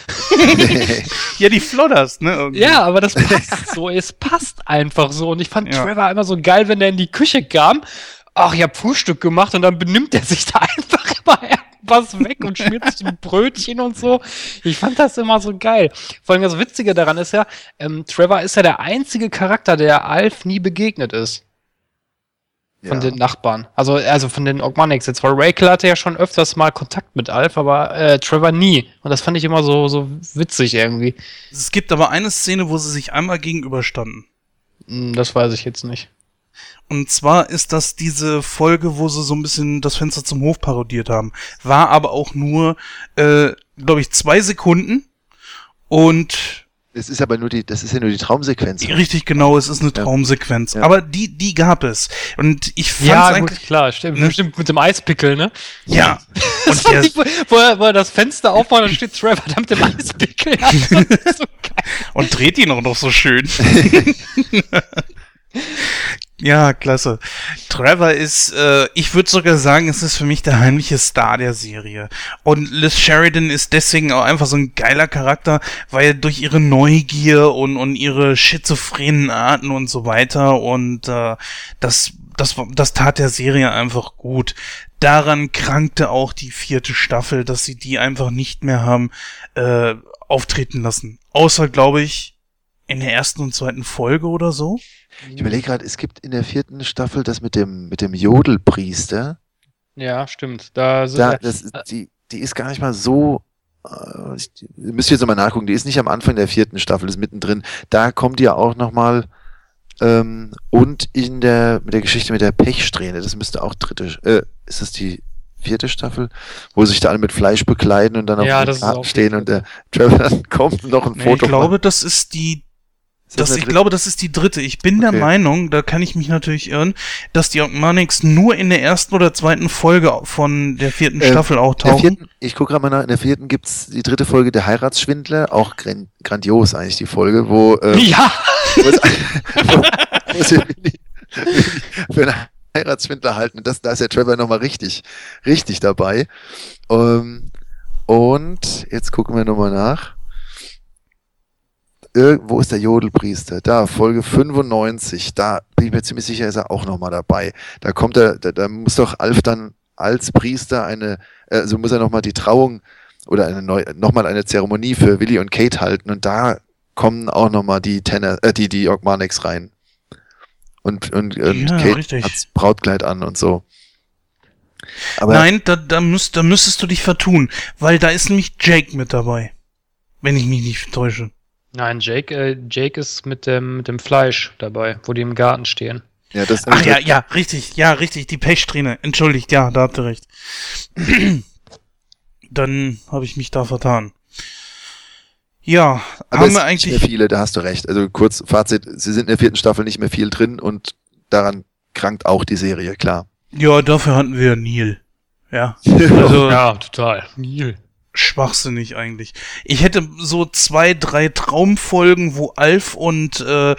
ja, die Flodders, ne? Irgendwie. Ja, aber das passt so, es passt einfach so und ich fand ja. Trevor immer so geil, wenn der in die Küche kam ach, ich habe Frühstück gemacht und dann benimmt er sich da einfach immer was weg und schmiert sich ein Brötchen und so. Ich fand das immer so geil. Vor allem das Witzige daran ist ja, ähm, Trevor ist ja der einzige Charakter, der Alf nie begegnet ist. Von ja. den Nachbarn. Also, also von den Ogmanics jetzt. Weil Rakel hatte ja schon öfters mal Kontakt mit Alf, aber äh, Trevor nie. Und das fand ich immer so, so witzig irgendwie. Es gibt aber eine Szene, wo sie sich einmal gegenüberstanden. Hm, das weiß ich jetzt nicht. Und zwar ist das diese Folge, wo sie so ein bisschen das Fenster zum Hof parodiert haben. War aber auch nur, äh, glaube ich, zwei Sekunden. Und es ist aber nur die, das ist ja nur die Traumsequenz. Richtig, genau, es ist eine Traumsequenz. Ja. Aber die, die gab es. Und ich fand Ja, gut, klar, stimmt. Ne? Stimmt mit dem Eispickel, ne? Ja. Und der, nicht, wo, er, wo er das Fenster aufmacht und steht Trevor da mit dem Eispickel. so und dreht ihn auch noch so schön. Ja, klasse. Trevor ist, äh, ich würde sogar sagen, es ist für mich der heimliche Star der Serie. Und Liz Sheridan ist deswegen auch einfach so ein geiler Charakter, weil durch ihre Neugier und, und ihre schizophrenen Arten und so weiter und äh, das, das, das tat der Serie einfach gut. Daran krankte auch die vierte Staffel, dass sie die einfach nicht mehr haben äh, auftreten lassen. Außer, glaube ich, in der ersten und zweiten Folge oder so. Ich überlege gerade, es gibt in der vierten Staffel das mit dem, mit dem Jodelpriester. Ja, stimmt. Da, da das, die, die ist gar nicht mal so. Äh, ich, müsst ihr jetzt mal nachgucken, die ist nicht am Anfang der vierten Staffel, ist mittendrin. Da kommt die ja auch nochmal. Ähm, und in der, mit der Geschichte mit der Pechsträhne, das müsste auch dritte, äh, ist das die vierte Staffel, wo sich da alle mit Fleisch bekleiden und dann auf Ja, Garten auch stehen und der Trevor dann kommt und noch ein Nee, Foto ich glaube, macht. das ist die das der ich glaube, das ist die dritte. Ich bin der Okay. Meinung, da kann ich mich natürlich irren, dass die Ogmanics nur in der ersten oder zweiten Folge von der vierten Äh, Staffel auch der tauchen. vierten, ich gucke gerade mal nach, in der vierten gibt's die dritte Folge der Heiratsschwindler, auch gran grandios eigentlich die Folge, wo, ähm, Ja! wo, es, wo, wo Willi für einen Heiratsschwindler halten. Das, da ist der Trevor nochmal richtig, richtig dabei. Ähm, und jetzt gucken wir nochmal nach. Wo ist der Jodelpriester? Da, Folge 95. Da bin ich mir ziemlich sicher, ist er auch nochmal dabei. Da kommt er, da, da muss doch Alf dann als Priester eine, äh, also muss er nochmal die Trauung oder eine neu, nochmal eine Zeremonie für Willi und Kate halten und da kommen auch nochmal die Tenor, äh, die, die Ogmanics rein. Und, und, und Ja, Kate richtig. hat's Brautkleid an und so. Aber Nein, da, da, müsst, da müsstest du dich vertun, weil da ist nämlich Jake mit dabei. Wenn ich mich nicht täusche. Nein, Jake, äh, Jake ist mit dem, mit dem Fleisch dabei, wo die im Garten stehen. ja, das Ach ja, ja, richtig, ja, richtig, die Pechsträhne. Entschuldigt, ja, da habt ihr recht. Dann habe ich mich da vertan. Ja, Aber haben es wir eigentlich. nicht mehr viele, da hast du recht. Also kurz Fazit, sie sind in der vierten Staffel nicht mehr viel drin und daran krankt auch die Serie, klar. Ja, dafür hatten wir Neil. Ja. Also Ja, total. Neil. Schwachsinnig eigentlich. Ich hätte so zwei, drei Traumfolgen, wo Alf und äh,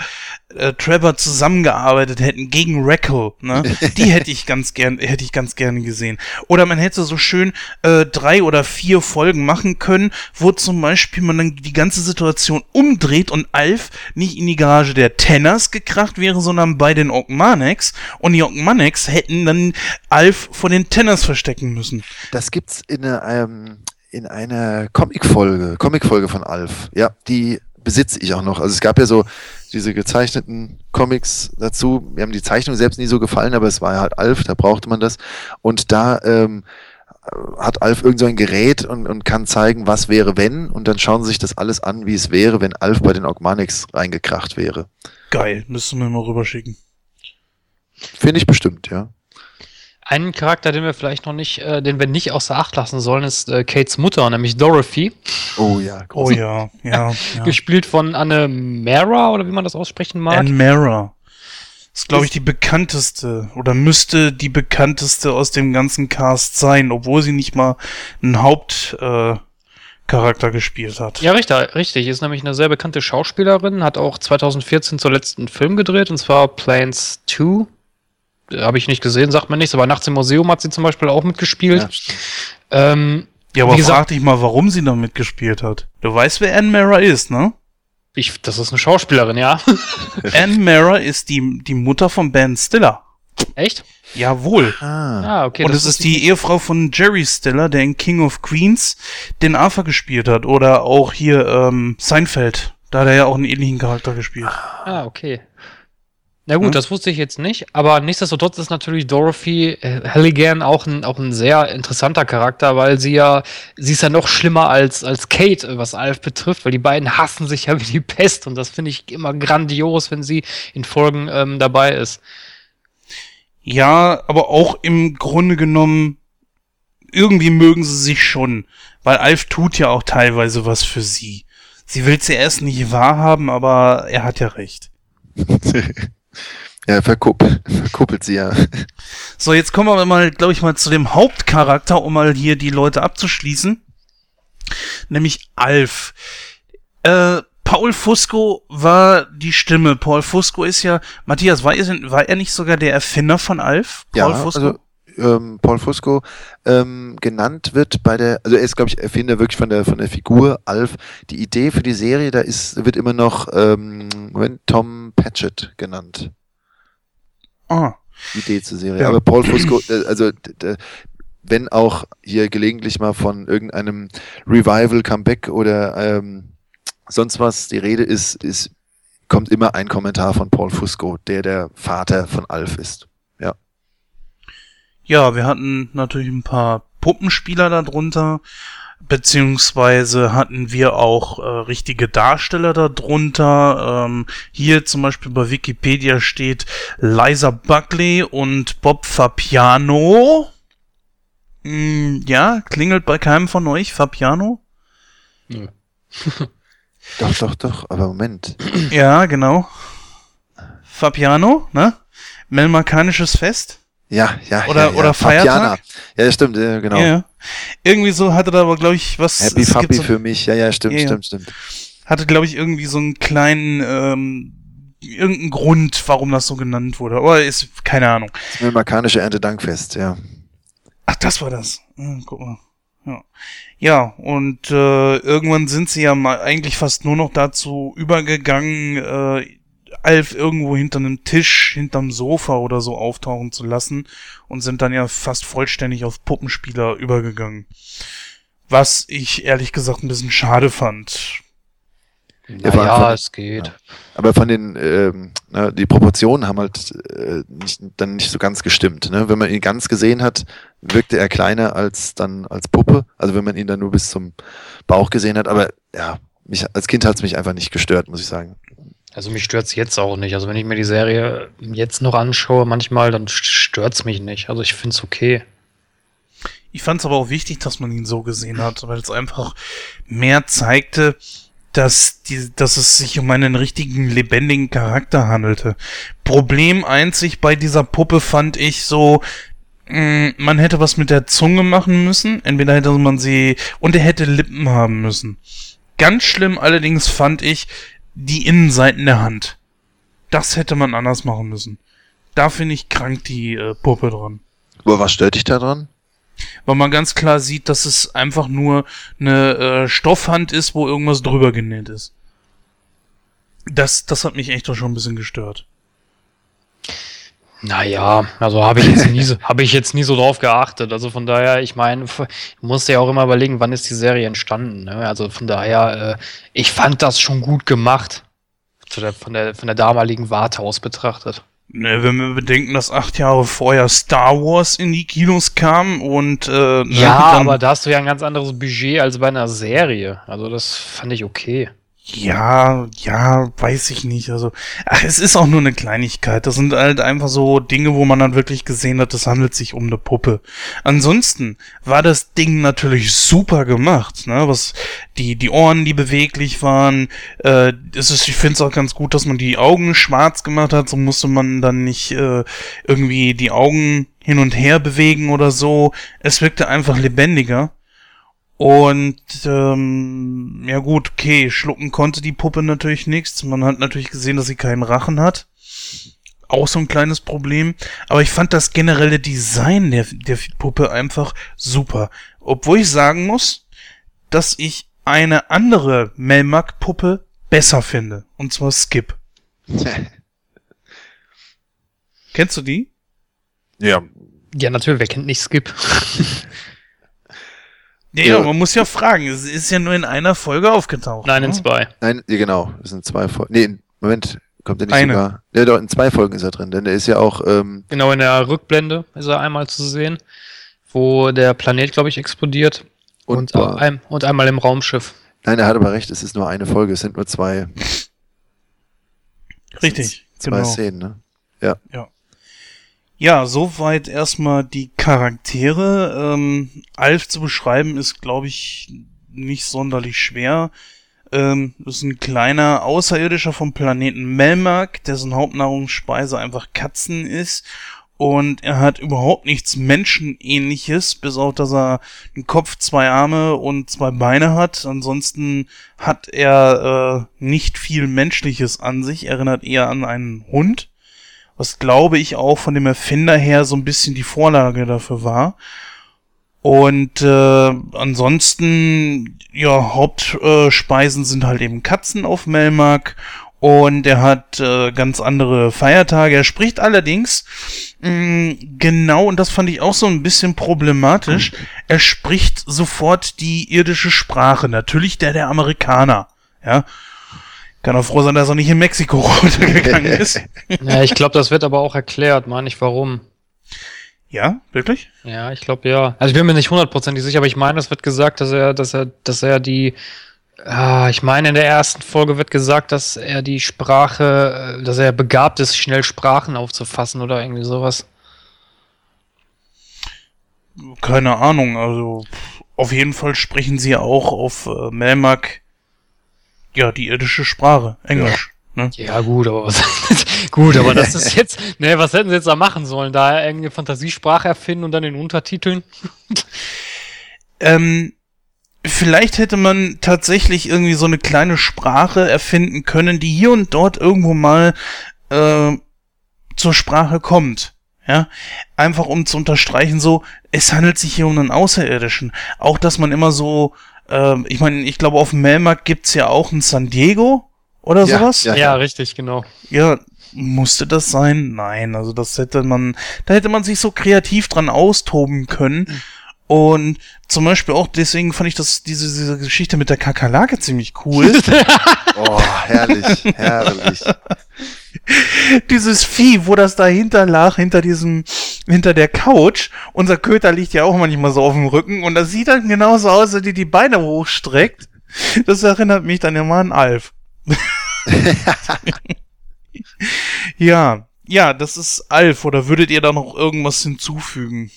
äh, Trevor zusammengearbeitet hätten gegen Rackle, ne? Die hätte ich ganz gern, hätte ich ganz gerne gesehen. Oder man hätte so schön äh, drei oder vier Folgen machen können, wo zum Beispiel man dann die ganze Situation umdreht und Alf nicht in die Garage der Tenners gekracht wäre, sondern bei den Ogmanics und die Ogmanics hätten dann Alf vor den Tenners verstecken müssen. Das gibt's in einer, ähm, in einer Comicfolge, Comicfolge von Alf. Ja, die besitze ich auch noch. Also es gab ja so diese gezeichneten Comics dazu. Mir haben die Zeichnungen selbst nie so gefallen, aber es war ja halt Alf, da brauchte man das. Und da ähm, hat Alf irgend so ein Gerät und, und kann zeigen, was wäre, wenn. Und dann schauen sie sich das alles an, wie es wäre, wenn Alf bei den Ogmanics reingekracht wäre. Geil, müssten wir mal rüberschicken. Finde ich bestimmt, ja. Einen Charakter, den wir vielleicht noch nicht, äh, den wir nicht außer Acht lassen sollen, ist äh, Kates Mutter, nämlich Dorothy, Oh ja. Oh ja, ja. ja. gespielt von Anne Mara oder wie man das aussprechen mag. Anne Mara. Ist, glaube ich, die bekannteste oder müsste die bekannteste aus dem ganzen Cast sein, obwohl sie nicht mal einen Hauptcharakter äh, Charakter gespielt hat. Ja, richtig, richtig. Ist nämlich eine sehr bekannte Schauspielerin, hat auch 2014 zuletzt einen Film gedreht, und zwar Planes 2. Habe ich nicht gesehen, sagt man nichts, aber Nachts im Museum hat sie zum Beispiel auch mitgespielt. ja ähm, Ja, aber Wie gesagt- frag dich mal, warum sie da mitgespielt hat. Du weißt, wer Anne Mara ist, ne? ich, das ist eine Schauspielerin, ja. Anne Mara ist die, die Mutter von Ben Stiller. Echt? Jawohl. Ah, Ah, okay. Und das es ist die Ehefrau von Jerry Stiller, der in King of Queens den Arthur gespielt hat. Oder auch hier ähm, Seinfeld. Da hat er ja auch einen ähnlichen Charakter gespielt. Ah, okay. Na gut, Hm? das wusste ich jetzt nicht, aber nichtsdestotrotz ist natürlich Dorothy äh, Halligan auch ein, auch ein sehr interessanter Charakter, weil sie ja, sie ist ja noch schlimmer als, als Kate, äh, was Alf betrifft, weil die beiden hassen sich ja wie die Pest und das finde ich immer grandios, wenn sie in Folgen ähm, dabei ist. Ja, aber auch im Grunde genommen, irgendwie mögen sie sich schon. Weil Alf tut ja auch teilweise was für sie. Sie will es ja erst nicht wahrhaben, aber er hat ja recht. ja, verkuppelt, verkuppelt sie ja. So, jetzt kommen wir mal, glaube ich, mal zu dem Hauptcharakter, um mal hier die Leute abzuschließen. Nämlich Alf. Äh, Paul Fusco war die Stimme. Paul Fusco ist ja, Matthias, war er, war er nicht sogar der Erfinder von Alf? Paul ja, Fusco? also ähm, Paul Fusco ähm, genannt wird bei der, also er ist, glaube ich, Erfinder wirklich von der von der Figur Alf. Die Idee für die Serie, da ist, wird immer noch ähm, Tom Patchett genannt. ah. Idee zur Serie. Ja. Aber Paul Fusco, äh, also wenn auch hier gelegentlich mal von irgendeinem Revival, Comeback oder ähm, sonst was die Rede ist, ist, kommt immer ein Kommentar von Paul Fusco, der der Vater von Alf ist. Ja, wir hatten natürlich ein paar Puppenspieler darunter, beziehungsweise hatten wir auch äh, richtige Darsteller darunter. Ähm, hier zum Beispiel bei Wikipedia steht Liza Buckley und Bob Fapiano. Mm, ja, klingelt bei keinem von euch Fabiano? Nö. Doch, doch, doch, aber Moment. Ja, genau. Fabiano, ne? Melmarkanisches Fest? Ja, ja. Oder- ja, ja. oder Feiertag? Ja, stimmt, ja, genau. Ja. Irgendwie so hatte da aber, glaube ich, was. Happy Fappy so, für mich. Ja, ja, stimmt, stimmt, stimmt. Hatte, glaube ich, irgendwie so einen kleinen, ähm, irgendeinen Grund, warum das so genannt wurde. Aber ist, keine Ahnung. Das Milmarkanische Erntedankfest, ja. Ach, das war das. Guck mal. Ja, ja und äh, irgendwann sind sie ja mal eigentlich fast nur noch dazu übergegangen, äh, Alf irgendwo hinter einem Tisch, hinterm Sofa oder so auftauchen zu lassen und sind dann ja fast vollständig auf Puppenspieler übergegangen. Was ich ehrlich gesagt ein bisschen schade fand. Ja, Naja, von- es geht. Ja. Aber von den, ähm, na, die Proportionen haben halt äh, nicht, dann nicht so ganz gestimmt. Ne? Wenn man ihn ganz gesehen hat, wirkte er kleiner als dann als Puppe. Also wenn man ihn dann nur bis zum Bauch gesehen hat. Aber ja, mich, als Kind hat es mich einfach nicht gestört, muss ich sagen. Also mich stört's jetzt auch nicht. Also wenn ich mir die Serie jetzt noch anschaue, manchmal, dann stört's mich nicht. Also ich find's okay. Ich fand es aber auch wichtig, dass man ihn so gesehen hat, weil es einfach mehr zeigte, dass, die, dass es sich um einen richtigen lebendigen Charakter handelte. Problem einzig bei dieser Puppe fand ich so, mh, man hätte was mit der Zunge machen müssen. Entweder hätte man sie und er hätte Lippen haben müssen. Ganz schlimm allerdings fand ich die Innenseiten der Hand. Das hätte man anders machen müssen. Da finde ich krank die äh, Puppe dran Aber was stört dich da dran? weil man ganz klar sieht, dass es einfach nur eine äh, Stoffhand ist, wo irgendwas drüber genäht ist. Das, das hat mich echt doch schon ein bisschen gestört. Naja, also habe ich jetzt nie so, habe ich jetzt nie so drauf geachtet. Also von daher, ich meine, du musst ja auch immer überlegen, wann ist die Serie entstanden. Ne? Also von daher, äh, ich fand das schon gut gemacht. Der, von der, von der damaligen Warte aus betrachtet. Ne, wenn wir bedenken, dass acht Jahre vorher Star Wars in die Kinos kam und äh, ne, Ja, dann- aber da hast du ja ein ganz anderes Budget als bei einer Serie. Also das fand ich okay. Ja, ja, weiß ich nicht. Also, ach, es ist auch nur eine Kleinigkeit. Das sind halt einfach so Dinge, wo man dann wirklich gesehen hat, es handelt sich um eine Puppe. Ansonsten war das Ding natürlich super gemacht, ne? Was die die Ohren, die beweglich waren. Äh, es ist, ich finde es auch ganz gut, dass man die Augen schwarz gemacht hat. So musste man dann nicht äh, irgendwie die Augen hin und her bewegen oder so. Es wirkte einfach lebendiger. Und ähm, ja gut, okay, schlucken konnte die Puppe natürlich nichts. Man hat natürlich gesehen, dass sie keinen Rachen hat. Auch so ein kleines Problem. Aber ich fand das generelle Design der, der Puppe einfach super. Obwohl ich sagen muss, dass ich eine andere Melmac-Puppe besser finde. Und zwar Skip. Kennst du die? ja, Ja, natürlich, wer kennt nicht Skip? Ja, Ja. ja, man muss ja fragen. Es ist ja nur in einer Folge aufgetaucht. Nein, in ne? zwei. nein, ja, genau. Das sind zwei Folgen. Nee, Moment, kommt der nicht Eine. sogar? Ja, doch, in zwei Folgen ist er drin, denn der ist ja auch, ähm, Genau, in der Rückblende ist er einmal zu sehen, wo der Planet, glaube ich, explodiert. und, Und, ein, und einmal im Raumschiff. nein, er hat aber recht, es ist nur eine Folge, es sind nur zwei, Richtig, zwei genau. Szenen, ne? Ja, soweit erstmal die Charaktere. Ähm, Alf zu beschreiben ist, glaube ich, nicht sonderlich schwer. Ähm, ist ein kleiner Außerirdischer vom Planeten Melmark, dessen Hauptnahrungsspeise einfach Katzen ist. Und er hat überhaupt nichts Menschenähnliches, bis auf dass er einen Kopf, zwei Arme und zwei Beine hat. Ansonsten hat er äh, nicht viel Menschliches an sich, erinnert eher an einen Hund was glaube ich auch von dem Erfinder her so ein bisschen die Vorlage dafür war. Und äh, ansonsten, ja, Hauptspeisen sind halt eben Katzen auf Melmark und er hat äh, ganz andere Feiertage. Er spricht allerdings mh, genau, und das fand ich auch so ein bisschen problematisch, er spricht sofort die irdische Sprache, natürlich der der Amerikaner, ja. Kann auch froh sein, dass er nicht in Mexiko runtergegangen ist. Ja, ich glaube, das wird aber auch erklärt, meine ich, warum. Ja, wirklich? Ja, ich glaube ja. Also ich bin mir nicht hundertprozentig sicher, aber ich meine, es wird gesagt, dass er, dass er, dass er die, ah, ich meine, in der ersten Folge wird gesagt, dass er die Sprache, äh, dass er begabt ist, schnell Sprachen aufzufassen oder irgendwie sowas. keine Ahnung, also auf jeden Fall sprechen sie auch auf äh, Melmac ja die irdische Sprache, Englisch. Ja. Ne? ja gut, aber was gut, aber das ist jetzt, ne, was hätten sie jetzt da machen sollen? Da irgendeine Fantasiesprache erfinden und dann in Untertiteln? ähm, vielleicht hätte man tatsächlich irgendwie so eine kleine Sprache erfinden können, die hier und dort irgendwo mal äh, zur Sprache kommt. Ja, einfach um zu unterstreichen, so, es handelt sich hier um einen Außerirdischen. Auch, dass man immer so, äh, ich meine, ich glaube, auf dem Melmarkt gibt's ja auch ein San Diego oder ja, sowas. Ja, ja, richtig, genau. Ja, musste das sein? Nein, also das hätte man, da hätte man sich so kreativ dran austoben können. Mhm. Und zum Beispiel auch deswegen fand ich das, diese, diese Geschichte mit der Kakerlake ziemlich cool. oh, herrlich, herrlich. Dieses Vieh, wo das dahinter lag, hinter diesem, hinter der Couch. Unser Köter liegt ja auch manchmal so auf dem Rücken und das sieht dann genauso aus, als die die Beine hochstreckt. Das erinnert mich dann immer an Alf. ja, ja, das ist Alf. Oder würdet ihr da noch irgendwas hinzufügen?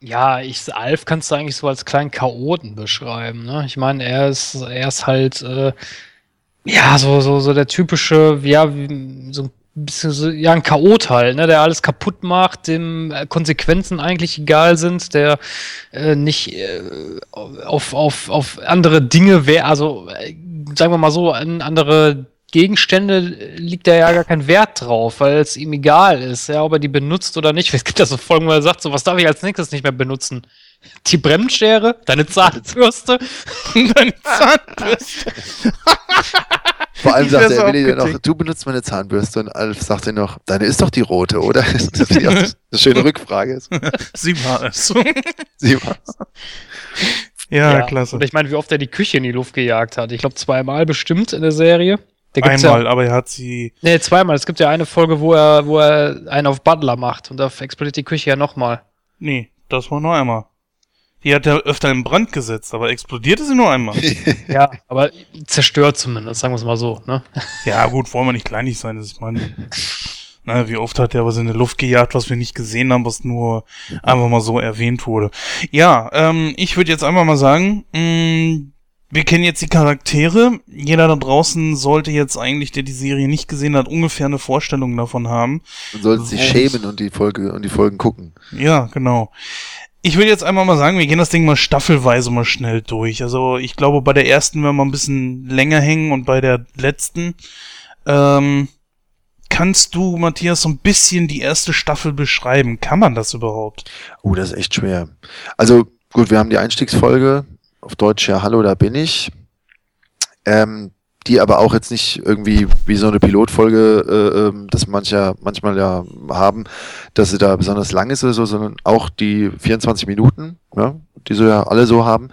Ja, ich, Alf kannst du eigentlich so als kleinen Chaoten beschreiben. Ne? Ich meine, er ist, er ist halt, äh, ja, so, so, so der typische, ja, so ein ja, ein Chaot halt, ne, der alles kaputt macht, dem äh, Konsequenzen eigentlich egal sind, der äh, nicht äh, auf, auf, auf andere Dinge wäre, also äh, sagen wir mal so, an andere Gegenstände liegt da ja gar kein Wert drauf, weil es ihm egal ist, ja, ob er die benutzt oder nicht. Es gibt ja so Folgen, wo er sagt, so, was darf ich als nächstes nicht mehr benutzen? Die Bremsschere, deine Zahnbürste, deine Zahnbürste. Vor allem sagt er Willi noch, du benutzt meine Zahnbürste und Alf sagt er noch, deine ist doch die rote, oder? Das ist eine schöne Rückfrage. Sie war es. Sie war es. Ja, ja, klasse. Und ich meine, wie oft er die Küche in die Luft gejagt hat. Ich glaube, zweimal bestimmt in der Serie. Einmal, ja, aber er hat sie. Nee, zweimal. Es gibt ja eine Folge, wo er, wo er einen auf Butler macht und da explodiert die Küche ja nochmal. Nee, das war nur einmal. Die hat er öfter in Brand gesetzt, aber explodierte sie nur einmal. ja, aber zerstört zumindest, sagen wir es mal so, ne? Ja, gut, wollen wir nicht kleinig sein, das ist meine. Na, wie oft hat er was in der Luft gejagt, was wir nicht gesehen haben, was nur einfach mal so erwähnt wurde. Ja, ähm, ich würde jetzt einfach mal sagen, mh, mm, wir kennen jetzt die Charaktere. Jeder da draußen sollte jetzt eigentlich, der die Serie nicht gesehen hat, ungefähr eine Vorstellung davon haben. Man sollte sich schämen und die Folge und die Folgen gucken. Ja, genau. Ich will jetzt einmal mal sagen, wir gehen das Ding mal staffelweise mal schnell durch. Also ich glaube, bei der ersten werden wir ein bisschen länger hängen und bei der letzten. Ähm, kannst du, Matthias, so ein bisschen die erste Staffel beschreiben? Kann man das überhaupt? Oh, das ist echt schwer. Also gut, wir haben die Einstiegsfolge, auf Deutsch ja Hallo, da bin ich. Ähm, die aber auch jetzt nicht irgendwie wie so eine Pilotfolge, äh, ähm, das mancher manchmal ja haben, dass sie da besonders lang ist oder so, sondern auch die 24 Minuten, ja, die so ja alle so haben.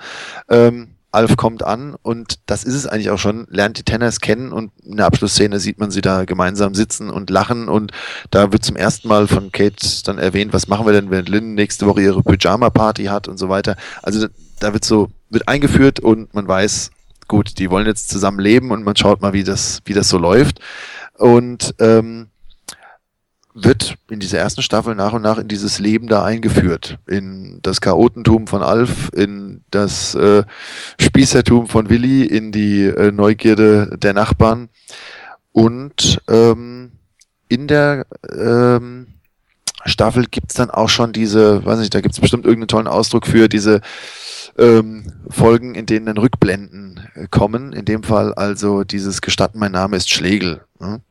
Ähm, Alf kommt an und das ist es eigentlich auch schon, lernt die Tenners kennen und in der Abschlussszene sieht man sie da gemeinsam sitzen und lachen und da wird zum ersten Mal von Kate dann erwähnt, was machen wir denn, wenn Lynn nächste Woche ihre Pyjama-Party hat und so weiter. Also da wird so, wird eingeführt und man weiß, gut, die wollen jetzt zusammen leben und man schaut mal, wie das, wie das so läuft. Und ähm, wird in dieser ersten Staffel nach und nach in dieses Leben da eingeführt. In das Chaotentum von Alf, in das äh, Spießertum von Willi, in die äh, Neugierde der Nachbarn. Und ähm, in der ähm, Staffel gibt's dann auch schon diese, weiß nicht, da gibt's bestimmt irgendeinen tollen Ausdruck für diese ähm, Folgen, in denen dann Rückblenden äh, kommen. In dem Fall also dieses Gestatten, mein Name ist Schlegel. Ne?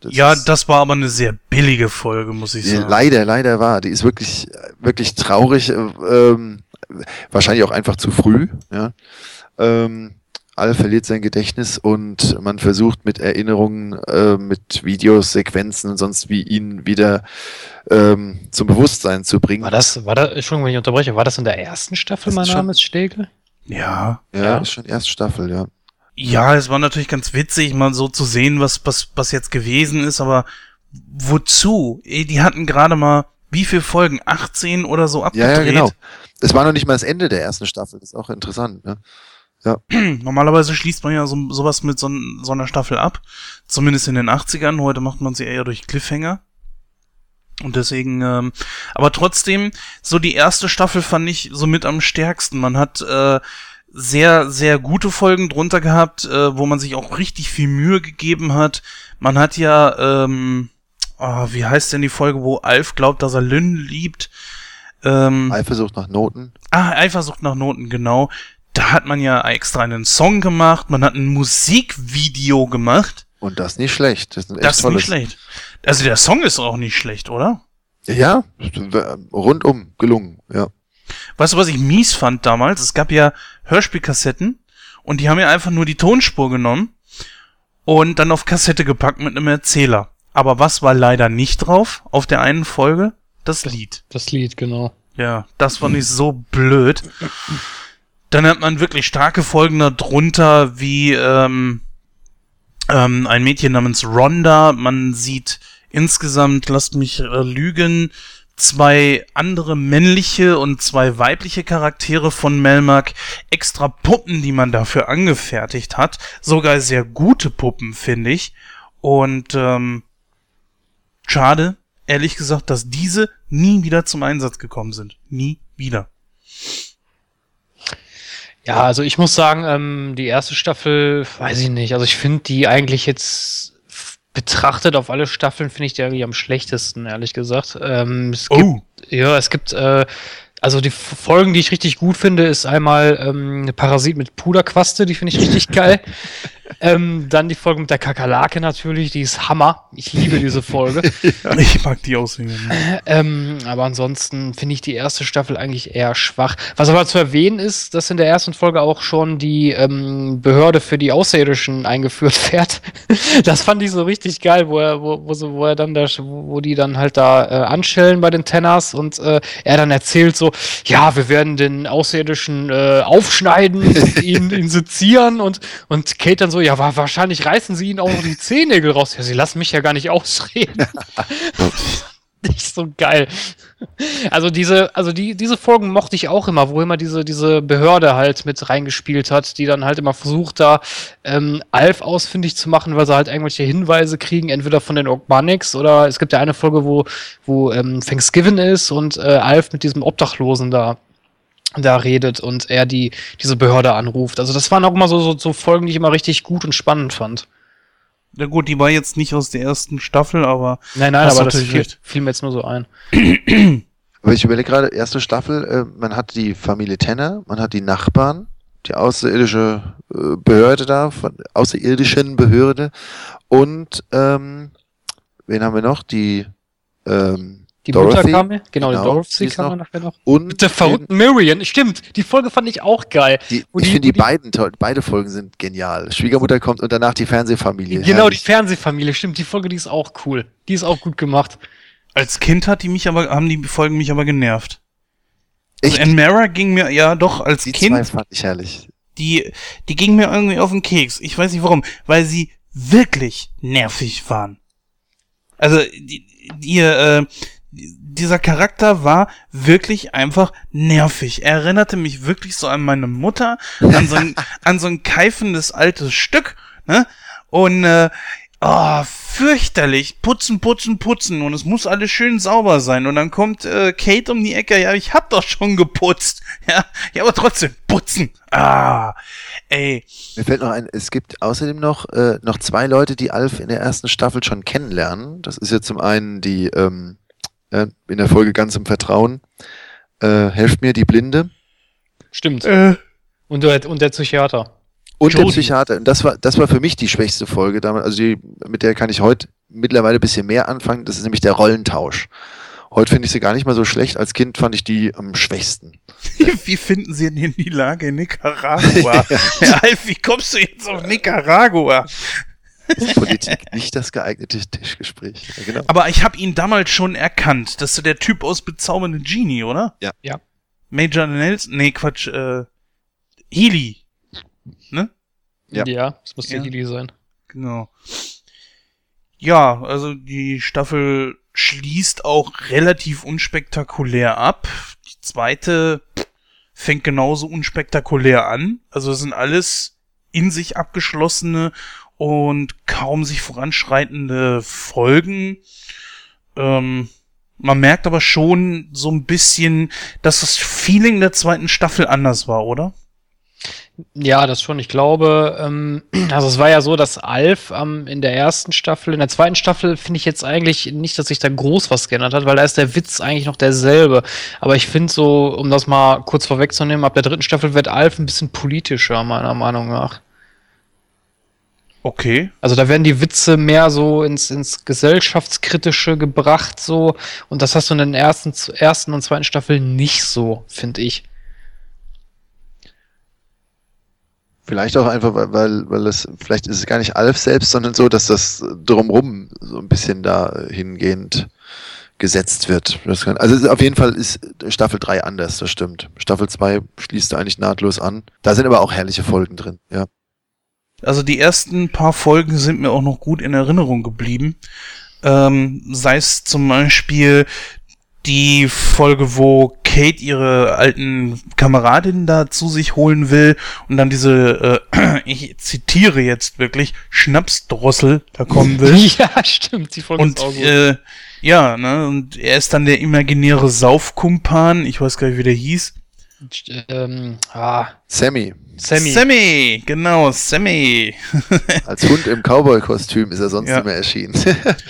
Das ja, das war aber eine sehr billige Folge, muss ich sagen. Leider, leider war. Die ist wirklich, wirklich traurig. Äh, ähm, wahrscheinlich auch einfach zu früh. Ja. Ähm, Al verliert sein Gedächtnis und man versucht mit Erinnerungen, äh, mit Videos, Sequenzen und sonst wie ihn wieder ähm, zum Bewusstsein zu bringen. War das, war das, Entschuldigung, wenn ich unterbreche, war das in der ersten Staffel, mein Name ist Stegel? Ja. Ja, ja. ist schon erste Staffel, ja. Ja, es war natürlich ganz witzig, mal so zu sehen, was, was, was jetzt gewesen ist, aber wozu? Die hatten gerade mal wie viele Folgen? 18 oder so abgedreht? Ja, ja, genau. Es war noch nicht mal das Ende der ersten Staffel, das ist auch interessant, ne? Ja. Normalerweise schließt man ja so, sowas mit so, so einer Staffel ab. Zumindest in den 80ern. Heute macht man sie eher durch Cliffhanger. Und deswegen, ähm, aber trotzdem, so die erste Staffel fand ich so mit am stärksten. Man hat äh, sehr, sehr gute Folgen drunter gehabt, äh, wo man sich auch richtig viel Mühe gegeben hat. Man hat ja, ähm, oh, wie heißt denn die Folge, wo Alf glaubt, dass er Lynn liebt? Ähm, Eifersucht nach Noten. Ah, Eifersucht nach Noten, genau. Da hat man ja extra einen Song gemacht, man hat ein Musikvideo gemacht. Und das nicht schlecht. Das, ist, das ist nicht schlecht. Also der Song ist auch nicht schlecht, oder? Ja, rundum gelungen, ja. Weißt du, was ich mies fand damals? Es gab ja Hörspielkassetten und die haben ja einfach nur die Tonspur genommen und dann auf Kassette gepackt mit einem Erzähler. Aber was war leider nicht drauf auf der einen Folge? Das Lied. Das Lied, genau. Ja, das fand ich so blöd. Dann hat man wirklich starke Folgen darunter, wie ähm, ähm, ein Mädchen namens Rhonda. Man sieht insgesamt, lasst mich äh, lügen, zwei andere männliche und zwei weibliche Charaktere von Melmark, extra Puppen, die man dafür angefertigt hat, sogar sehr gute Puppen, finde ich. Und ähm, schade, ehrlich gesagt, dass diese nie wieder zum Einsatz gekommen sind. Nie wieder. Ja, also ich muss sagen, ähm, die erste Staffel, weiß ich nicht. Also ich finde die eigentlich jetzt betrachtet auf alle Staffeln finde ich die eigentlich am schlechtesten, ehrlich gesagt. Ähm, es gibt, oh. Ja, es gibt, äh, also die Folgen, die ich richtig gut finde, ist einmal ähm, Parasit mit Puderquaste, die finde ich richtig geil. Ähm, dann die Folge mit der Kakerlake natürlich, die ist Hammer. Ich liebe diese Folge. ja, ich mag die Aussehen. Ähm, aber ansonsten finde ich die erste Staffel eigentlich eher schwach. Was aber zu erwähnen ist, dass in der ersten Folge auch schon die ähm, Behörde für die Außerirdischen eingeführt wird. das fand ich so richtig geil, wo er, wo, wo, so, wo er dann da, wo die dann halt da äh, anschellen bei den Tenners und äh, er dann erzählt so, ja, wir werden den Außerirdischen äh, aufschneiden und ihn, ihn sezieren und, und Kate dann so, ja, wahrscheinlich reißen sie ihnen auch noch die Zehennägel raus. Ja, sie lassen mich ja gar nicht ausreden. nicht so geil. Also diese, also die, diese Folgen mochte ich auch immer, wo immer diese, diese Behörde halt mit reingespielt hat, die dann halt immer versucht, da ähm, Alf ausfindig zu machen, weil sie halt irgendwelche Hinweise kriegen, entweder von den Organics oder es gibt ja eine Folge, wo, wo ähm, Thanksgiving ist und äh, Alf mit diesem Obdachlosen da da redet und er die, diese Behörde anruft. Also das waren auch immer so, so, so Folgen, die ich immer richtig gut und spannend fand. Ja gut, die war jetzt nicht aus der ersten Staffel, aber. Nein, nein, aber das fiel, fiel, mir jetzt nur so ein. Aber ich überlege gerade, erste Staffel, äh, man hat die Familie Tenner, man hat die Nachbarn, die außerirdische äh, Behörde da, von außerirdischen Behörde und ähm, wen haben wir noch? Die ähm, die Dorothy, Mutter kam mir, genau, genau die Dorothy kam mir nachher noch. Und Mit der verrückten Marion, stimmt, die Folge fand ich auch geil. Die, ich finde die, die, beiden toll, beide Folgen sind genial. Schwiegermutter kommt und danach die Fernsehfamilie. Genau, herrlich. die Fernsehfamilie, stimmt, die Folge, die ist auch cool. Die ist auch gut gemacht. Als Kind hat die mich aber, haben die Folgen mich aber genervt. Also Mara ging mir, ja doch, als die Kind. Die zwei fand ich herrlich. Die, die ging mir irgendwie auf den Keks. Ich weiß nicht warum. Weil sie wirklich nervig waren. Also, die, die, äh, dieser Charakter war wirklich einfach nervig. Er erinnerte mich wirklich so an meine Mutter, an so ein, an so ein keifendes altes Stück, ne? Und äh, oh, fürchterlich. Putzen, putzen, putzen. Und es muss alles schön sauber sein. Und dann kommt äh, Kate um die Ecke. Ja, ich hab doch schon geputzt. Ja, ja aber trotzdem putzen. Ah, ey. Mir fällt noch ein, es gibt außerdem noch, äh, noch zwei Leute, die Alf in der ersten Staffel schon kennenlernen. Das ist ja zum einen die, ähm, äh, in der Folge ganz im Vertrauen. Äh, helft mir, die Blinde. Stimmt. Äh. Und, der, und der Psychiater. Und Jody. der Psychiater. Das war, das war für mich die schwächste Folge damals. Also die, mit der kann ich heute mittlerweile ein bisschen mehr anfangen. Das ist nämlich der Rollentausch. Heute finde ich sie gar nicht mal so schlecht. Als Kind fand ich die am schwächsten. wie finden Sie denn die Lage in Nicaragua? ja. Alf, wie kommst du jetzt auf Nicaragua? Ist Politik nicht das geeignete Tischgespräch. Ja, genau. Aber ich habe ihn damals schon erkannt. Das ist der Typ aus Bezaubernde Genie, oder? Ja. ja. Major Nelson? Nee, Quatsch. Äh, Healy. Ne? Ja. Ja, das muss ja. Healy sein. Genau. Ja, also die Staffel schließt auch relativ unspektakulär ab. Die zweite fängt genauso unspektakulär an. Also es sind alles in sich abgeschlossene und kaum sich voranschreitende Folgen. Ähm, Man merkt aber schon so ein bisschen, dass das Feeling der zweiten Staffel anders war, oder? Ja, das schon. Ich glaube, ähm, also es war ja so, dass Alf ähm, in der ersten Staffel, in der zweiten Staffel finde ich jetzt eigentlich nicht, dass sich da groß was geändert hat, weil da ist der Witz eigentlich noch derselbe. Aber ich finde so, um das mal kurz vorwegzunehmen, ab der dritten Staffel wird Alf ein bisschen politischer, meiner Meinung nach. Okay. Also da werden die Witze mehr so ins, ins gesellschaftskritische gebracht, so. Und das hast du in den ersten, ersten und zweiten Staffeln nicht so, finde ich. Vielleicht auch einfach, weil, weil, weil es, vielleicht ist es gar nicht Alf selbst, sondern so, dass das drumrum so ein bisschen da hingehend gesetzt wird. Kann, also auf jeden Fall ist Staffel 3 anders, das stimmt. Staffel 2 schließt eigentlich nahtlos an. Da sind aber auch herrliche Folgen drin, ja. Also die ersten paar Folgen sind mir auch noch gut in Erinnerung geblieben. Ähm, sei es zum Beispiel die Folge, wo Kate ihre alten Kameradinnen da zu sich holen will und dann diese, äh, ich zitiere jetzt wirklich, Schnapsdrossel da kommen will. ja, stimmt, die Folge und, ist auch gut. Äh, ja, ne, und er ist dann der imaginäre Saufkumpan, ich weiß gar nicht, wie der hieß. Ähm, ah. Sammy. Sammy. Sammy, genau, Sammy. Als Hund im Cowboy-Kostüm ist er sonst ja. immer erschienen.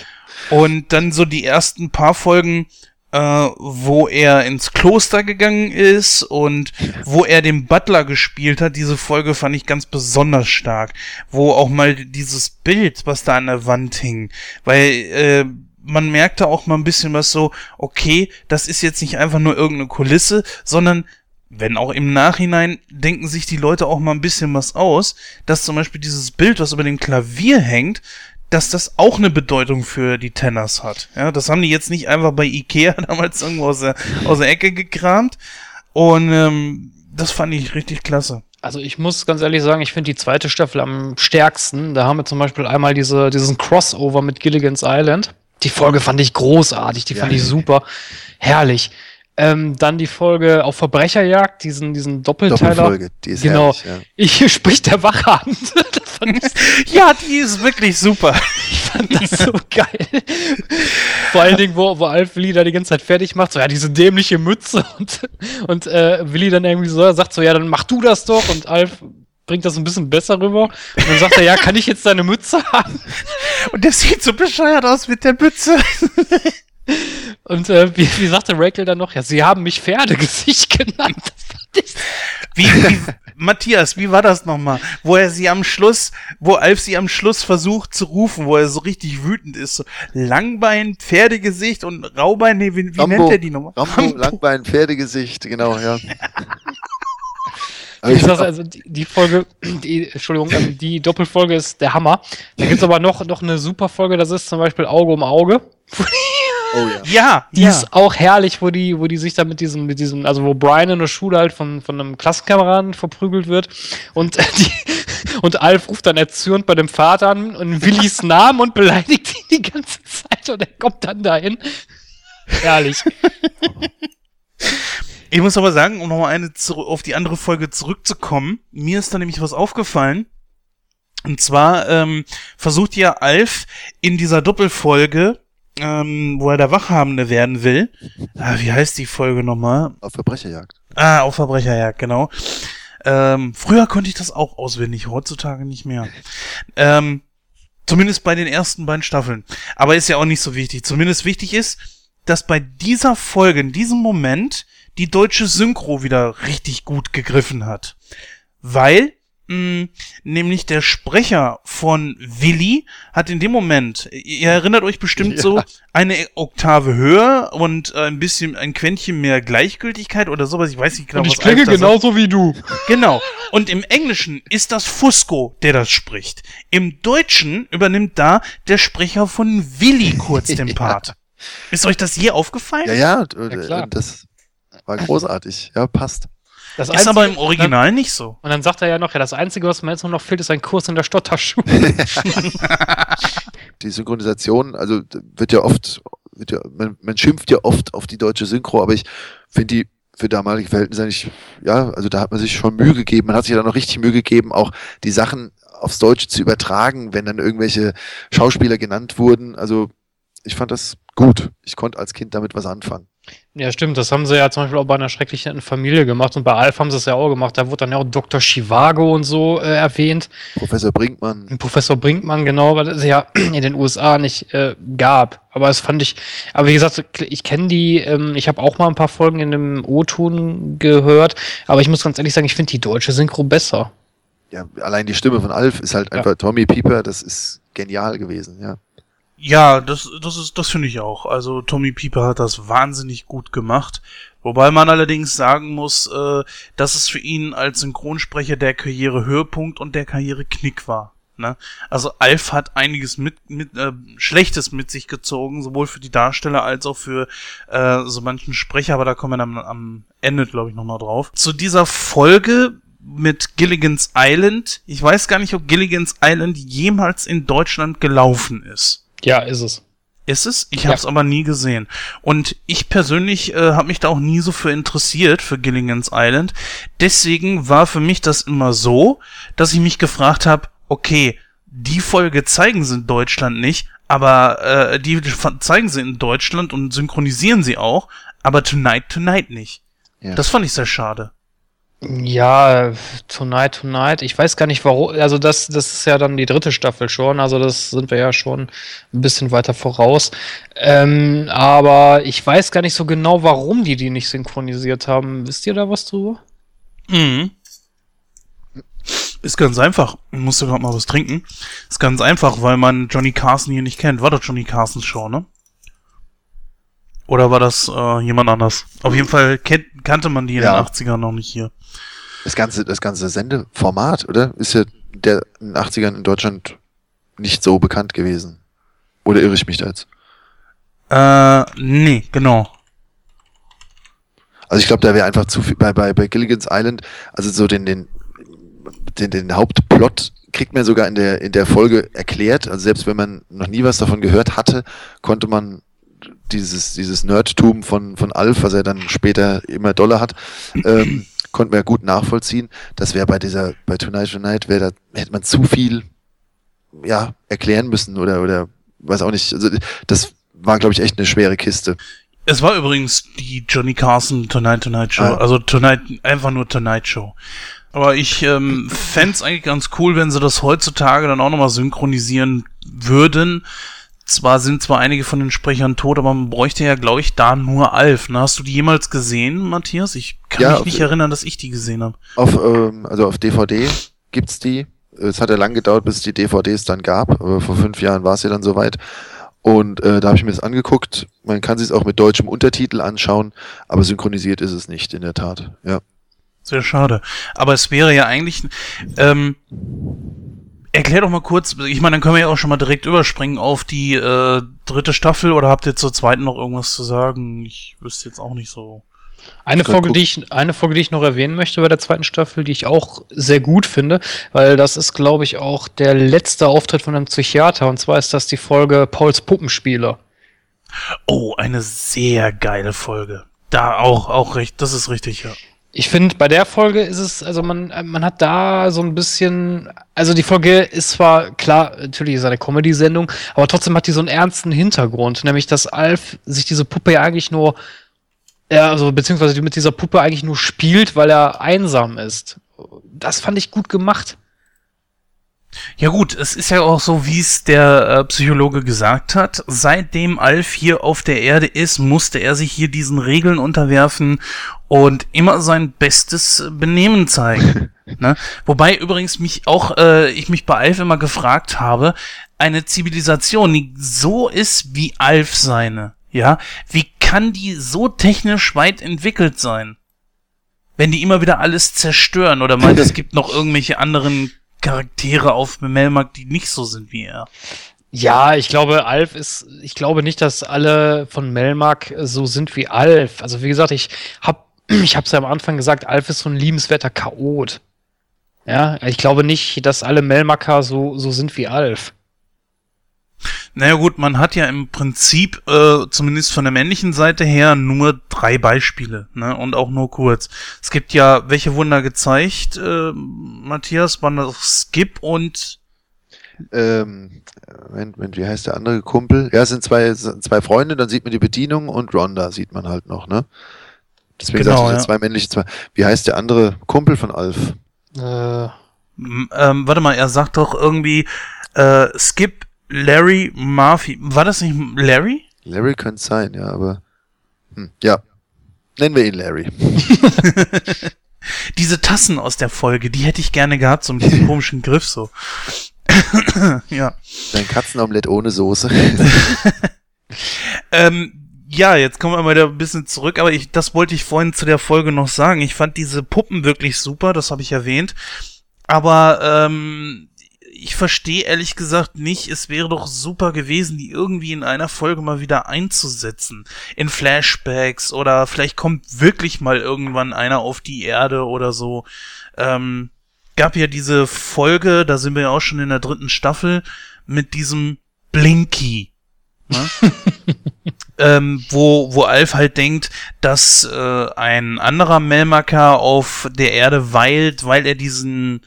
und dann so die ersten paar Folgen äh, wo er ins Kloster gegangen ist und wo er den Butler gespielt hat. Diese Folge fand ich ganz besonders stark, wo auch mal dieses Bild, was da an der Wand hing, weil äh, man merkte auch mal ein bisschen was so, okay, das ist jetzt nicht einfach nur irgendeine Kulisse, sondern wenn auch im Nachhinein denken sich die Leute auch mal ein bisschen was aus, dass zum Beispiel dieses Bild, was über dem Klavier hängt, dass das auch eine Bedeutung für die Tenors hat. Ja, das haben die jetzt nicht einfach bei Ikea damals irgendwo aus der, aus der Ecke gekramt. Und ähm, das fand ich richtig klasse. Also ich muss ganz ehrlich sagen, ich finde die zweite Staffel am stärksten. Da haben wir zum Beispiel einmal diese, diesen Crossover mit Gilligan's Island. Die Folge fand ich großartig, die ja, fand ich super. Herrlich. Ähm, dann die Folge auf Verbrecherjagd, diesen, diesen Doppelteiler. Doppelfolge, die ist Genau. Herrlich, ja. Hier spricht der Wachhand. ja, die ist wirklich super. Ich fand das so geil. Vor allen Dingen, wo, wo Alf Willi da die ganze Zeit fertig macht, so, ja, diese dämliche Mütze und, und äh, Willi dann irgendwie so, sagt so, ja, dann mach du das doch und Alf bringt das ein bisschen besser rüber. Und dann sagt er, ja, kann ich jetzt deine Mütze haben? Und der sieht so bescheuert aus mit der Mütze. Und äh, wie, wie sagte Rakel dann noch? Ja, sie haben mich Pferdegesicht genannt. Wie, wie, Matthias, wie war das nochmal? Wo er sie am Schluss, wo Alf sie am Schluss versucht zu rufen, wo er so richtig wütend ist. So Langbein, Pferdegesicht und Raubein, nee, wie, wie nennt er die nochmal? Rambo, Langbein, Pferdegesicht, genau, ja. Ich sag, also die, die Folge, die, Entschuldigung, also die Doppelfolge ist der Hammer. Da gibt's aber noch, noch eine super Folge, das ist zum Beispiel Auge um Auge. Oh ja. Ja, die ja. ist auch herrlich, wo die, wo die sich da mit diesem, mit diesem, also wo Brian in der Schule halt von, von einem Klassenkameraden verprügelt wird und äh, die, und Alf ruft dann erzürnt bei dem Vater an und Willis Namen und beleidigt ihn die ganze Zeit und er kommt dann dahin. Herrlich. Ich muss aber sagen, um nochmal eine auf die andere Folge zurückzukommen, mir ist da nämlich was aufgefallen. Und zwar ähm, versucht ja Alf in dieser Doppelfolge ähm, wo er der Wachhabende werden will. Ah, wie heißt die Folge nochmal? Auf Verbrecherjagd. Ah, auf Verbrecherjagd, genau. Ähm, früher konnte ich das auch auswendig, heutzutage nicht mehr. Ähm, zumindest bei den ersten beiden Staffeln. Aber ist ja auch nicht so wichtig. Zumindest wichtig ist, dass bei dieser Folge, in diesem Moment, die deutsche Synchro wieder richtig gut gegriffen hat. Weil nämlich der Sprecher von Willi hat in dem Moment, ihr erinnert euch bestimmt ja. so, eine Oktave höher und äh, ein bisschen, ein Quäntchen mehr Gleichgültigkeit oder sowas, ich weiß nicht genau, und ich was klinge genauso wie du. Genau. Und im Englischen ist das Fusco, der das spricht. Im Deutschen übernimmt da der Sprecher von Willi kurz den Part. Ist euch das je aufgefallen? Ja, ja, ja das war großartig. Ja, passt. Das ist Einzige, aber im Original dann, nicht so. Und dann sagt er ja noch, ja, das Einzige, was mir jetzt noch fehlt, ist ein Kurs in der Stotterschule. die Synchronisation, also wird ja oft, wird ja, man, man schimpft ja oft auf die deutsche Synchro, aber ich finde die für damalige Verhältnisse eigentlich, ja, also da hat man sich schon Mühe gegeben. Man hat sich da noch richtig Mühe gegeben, auch die Sachen aufs Deutsche zu übertragen, wenn dann irgendwelche Schauspieler genannt wurden. Also ich fand das gut. Ich konnte als Kind damit was anfangen. Ja, stimmt. Das haben sie ja zum Beispiel auch bei einer schrecklichen Familie gemacht und bei Alf haben sie es ja auch gemacht. Da wurde dann ja auch Dr. Chivago und so äh, erwähnt. Professor Brinkmann. Professor Brinkmann, genau, weil es ja in den USA nicht äh, gab. Aber das fand ich, aber wie gesagt, ich kenne die, ähm, ich habe auch mal ein paar Folgen in dem O-Ton gehört, aber ich muss ganz ehrlich sagen, ich finde die deutsche Synchro besser. Ja, allein die Stimme von Alf ist halt einfach ja. Tommy Pieper, das ist genial gewesen, ja. Ja, das, das ist, das finde ich auch. Also Tommy Pieper hat das wahnsinnig gut gemacht. Wobei man allerdings sagen muss, äh, dass es für ihn als Synchronsprecher der Karrierehöhepunkt und der Karriereknick war. Ne? Also Alf hat einiges mit, mit äh, Schlechtes mit sich gezogen, sowohl für die Darsteller als auch für äh, so manchen Sprecher, aber da kommen wir dann am Ende, glaube ich, nochmal drauf. Zu dieser Folge mit Gilligan's Island. Ich weiß gar nicht, ob Gilligan's Island jemals in Deutschland gelaufen ist. Ja, ist es. Ist es? Ich ja. habe es aber nie gesehen. Und ich persönlich äh, habe mich da auch nie so für interessiert, für Gilligan's Island. Deswegen war für mich das immer so, dass ich mich gefragt habe, okay, die Folge zeigen sie in Deutschland nicht, aber äh, die zeigen sie in Deutschland und synchronisieren sie auch, aber Tonight Tonight nicht. Ja. Das fand ich sehr schade. Ja, Tonight Tonight. Ich weiß gar nicht warum. Also das, das ist ja dann die dritte Staffel schon. Also das sind wir ja schon ein bisschen weiter voraus. Ähm, aber ich weiß gar nicht so genau, warum die die nicht synchronisiert haben. Wisst ihr da was drüber? Mhm. Ist ganz einfach. Ich musste gerade mal was trinken. Ist ganz einfach, weil man Johnny Carson hier nicht kennt. War doch Johnny Carsons Show, ne? Oder war das äh, jemand anders? Auf jeden Fall kennt, kannte man die in ja. den 80ern noch nicht hier. Das ganze, das ganze Sendeformat, oder? Ist ja der in den 80ern in Deutschland nicht so bekannt gewesen. Oder irre ich mich da jetzt? Äh, nee, genau. Also ich glaube, da wäre einfach zu viel bei, bei, bei Gilligan's Island, also so den, den, den, den Hauptplot kriegt man sogar in der, in der Folge erklärt. Also selbst wenn man noch nie was davon gehört hatte, konnte man dieses, dieses Nerdtum von, von Alf, was er dann später immer doller hat, ähm, konnten wir gut nachvollziehen. Das wäre bei dieser, bei Tonight Tonight, wäre da, hätte man zu viel, ja, erklären müssen oder, oder, weiß auch nicht. Also, das war, glaube ich, echt eine schwere Kiste. Es war übrigens die Johnny Carson Tonight Tonight Show, ah. also Tonight, einfach nur Tonight Show. Aber ich ähm, fände eigentlich ganz cool, wenn sie das heutzutage dann auch nochmal synchronisieren würden zwar sind zwar einige von den Sprechern tot, aber man bräuchte ja, glaube ich, da nur Alf. Ne? Hast du die jemals gesehen, Matthias? Ich kann ja, mich nicht erinnern, dass ich die gesehen habe. Auf, ähm, also auf DVD gibt's die. Es hat ja lang gedauert, bis es die DVDs dann gab. Aber vor fünf Jahren war es ja dann soweit. Und äh, da habe ich mir das angeguckt. Man kann sich auch mit deutschem Untertitel anschauen, aber synchronisiert ist es nicht, in der Tat. Ja. Sehr schade. Aber es wäre ja eigentlich. Ähm, Erklär doch mal kurz, ich meine, dann können wir ja auch schon mal direkt überspringen auf die äh, dritte Staffel oder habt ihr zur zweiten noch irgendwas zu sagen? Ich wüsste jetzt auch nicht so. Eine Folge, die ich, eine Folge, die ich noch erwähnen möchte bei der zweiten Staffel, die ich auch sehr gut finde, weil das ist, glaube ich, auch der letzte Auftritt von einem Psychiater. Und zwar ist das die Folge Pauls Puppenspieler. Oh, eine sehr geile Folge. Da auch, auch recht, das ist richtig, ja. Ich finde, bei der Folge ist es, also man, man hat da so ein bisschen, also die Folge ist zwar, klar, natürlich ist eine Comedy-Sendung, aber trotzdem hat die so einen ernsten Hintergrund, nämlich, dass Alf sich diese Puppe ja eigentlich nur, ja, also beziehungsweise mit dieser Puppe eigentlich nur spielt, weil er einsam ist. Das fand ich gut gemacht. Ja gut, es ist ja auch so, wie es der äh, Psychologe gesagt hat. Seitdem Alf hier auf der Erde ist, musste er sich hier diesen Regeln unterwerfen und immer sein bestes Benehmen zeigen. ne? Wobei übrigens mich auch, äh, ich mich bei Alf immer gefragt habe, eine Zivilisation, die so ist wie Alf seine, ja, wie kann die so technisch weit entwickelt sein? Wenn die immer wieder alles zerstören oder meint, es gibt noch irgendwelche anderen Charaktere auf Melmark, die nicht so sind wie er. Ja, ich glaube, Alf ist, ich glaube nicht, dass alle von Melmark so sind wie Alf. Also wie gesagt, ich hab, ich hab's ja am Anfang gesagt, Alf ist so ein liebenswerter Chaot. Ja, ich glaube nicht, dass alle Melmarker so, so sind wie Alf. Naja gut, man hat ja im Prinzip, äh, zumindest von der männlichen Seite her, nur drei Beispiele, ne? Und auch nur kurz. Es gibt ja, welche Wunder gezeigt, äh, Matthias, waren das Skip und ähm, Moment, Moment, wie heißt der andere Kumpel? Ja, es sind zwei, zwei Freunde, dann sieht man die Bedienung und Ronda sieht man halt noch, ne? Deswegen Genau, sagte ich, ja. zwei männliche, zwei. Wie heißt der andere Kumpel von Alf? Äh, Ähm, warte mal, er sagt doch irgendwie äh, Skip, Larry, Murphy. War das nicht Larry? Larry könnte es sein, ja, aber. Hm, ja. Nennen wir ihn Larry. Diese Tassen aus der Folge, die hätte ich gerne gehabt, so mit diesem komischen Griff so. ja. Dein Katzenomelett ohne Soße. Ähm, ja, jetzt kommen wir mal wieder ein bisschen zurück, aber ich, das wollte ich vorhin zu der Folge noch sagen. Ich fand diese Puppen wirklich super, das habe ich erwähnt. Aber ähm, ich verstehe ehrlich gesagt nicht, es wäre doch super gewesen, die irgendwie in einer Folge mal wieder einzusetzen. In Flashbacks oder vielleicht kommt wirklich mal irgendwann einer auf die Erde oder so. Ähm, gab ja diese Folge, da sind wir ja auch schon in der dritten Staffel, mit diesem Blinky. Ne? ähm, wo, wo Alf halt denkt, dass äh, ein anderer Melmaker auf der Erde weilt, weil er diesen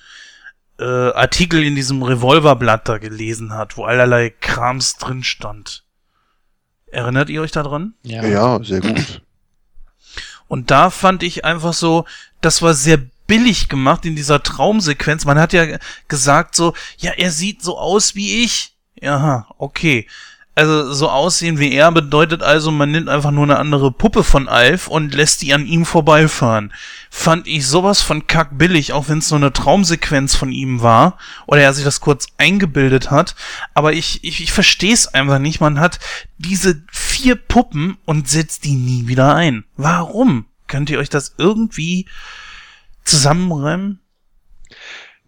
äh, Artikel in diesem Revolverblatt da gelesen hat, wo allerlei Krams drin stand. Erinnert ihr euch daran? ja. ja, sehr gut. Und da fand ich einfach so, das war sehr billig gemacht in dieser Traumsequenz. Man hat ja gesagt so, ja, er sieht so aus wie ich. Aha, okay. Also so aussehen wie er bedeutet also, man nimmt einfach nur eine andere Puppe von Alf und lässt die an ihm vorbeifahren. Fand ich sowas von kackbillig, auch wenn es nur eine Traumsequenz von ihm war oder er sich das kurz eingebildet hat. Aber ich, ich, ich verstehe es einfach nicht. Man hat diese vier Puppen und setzt die nie wieder ein. Warum? Könnt ihr euch das irgendwie zusammenreimen?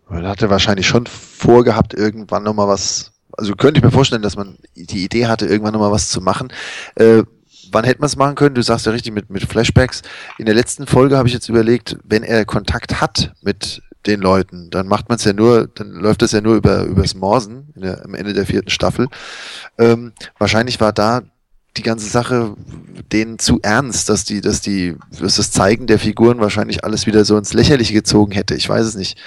Man hatte wahrscheinlich schon vorgehabt, irgendwann nochmal was. Also könnte ich mir vorstellen, dass man die Idee hatte, irgendwann nochmal was zu machen. Äh, wann hätte man es machen können? Du sagst ja richtig mit, mit Flashbacks. In der letzten Folge habe ich jetzt überlegt, wenn er Kontakt hat mit den Leuten, dann macht man es ja nur, dann läuft das ja nur über übers Morsen der, am Ende der vierten Staffel. Ähm, wahrscheinlich war da die ganze Sache denen zu ernst, dass die, dass die, dass das Zeigen der Figuren wahrscheinlich alles wieder so ins Lächerliche gezogen hätte. Ich weiß es nicht.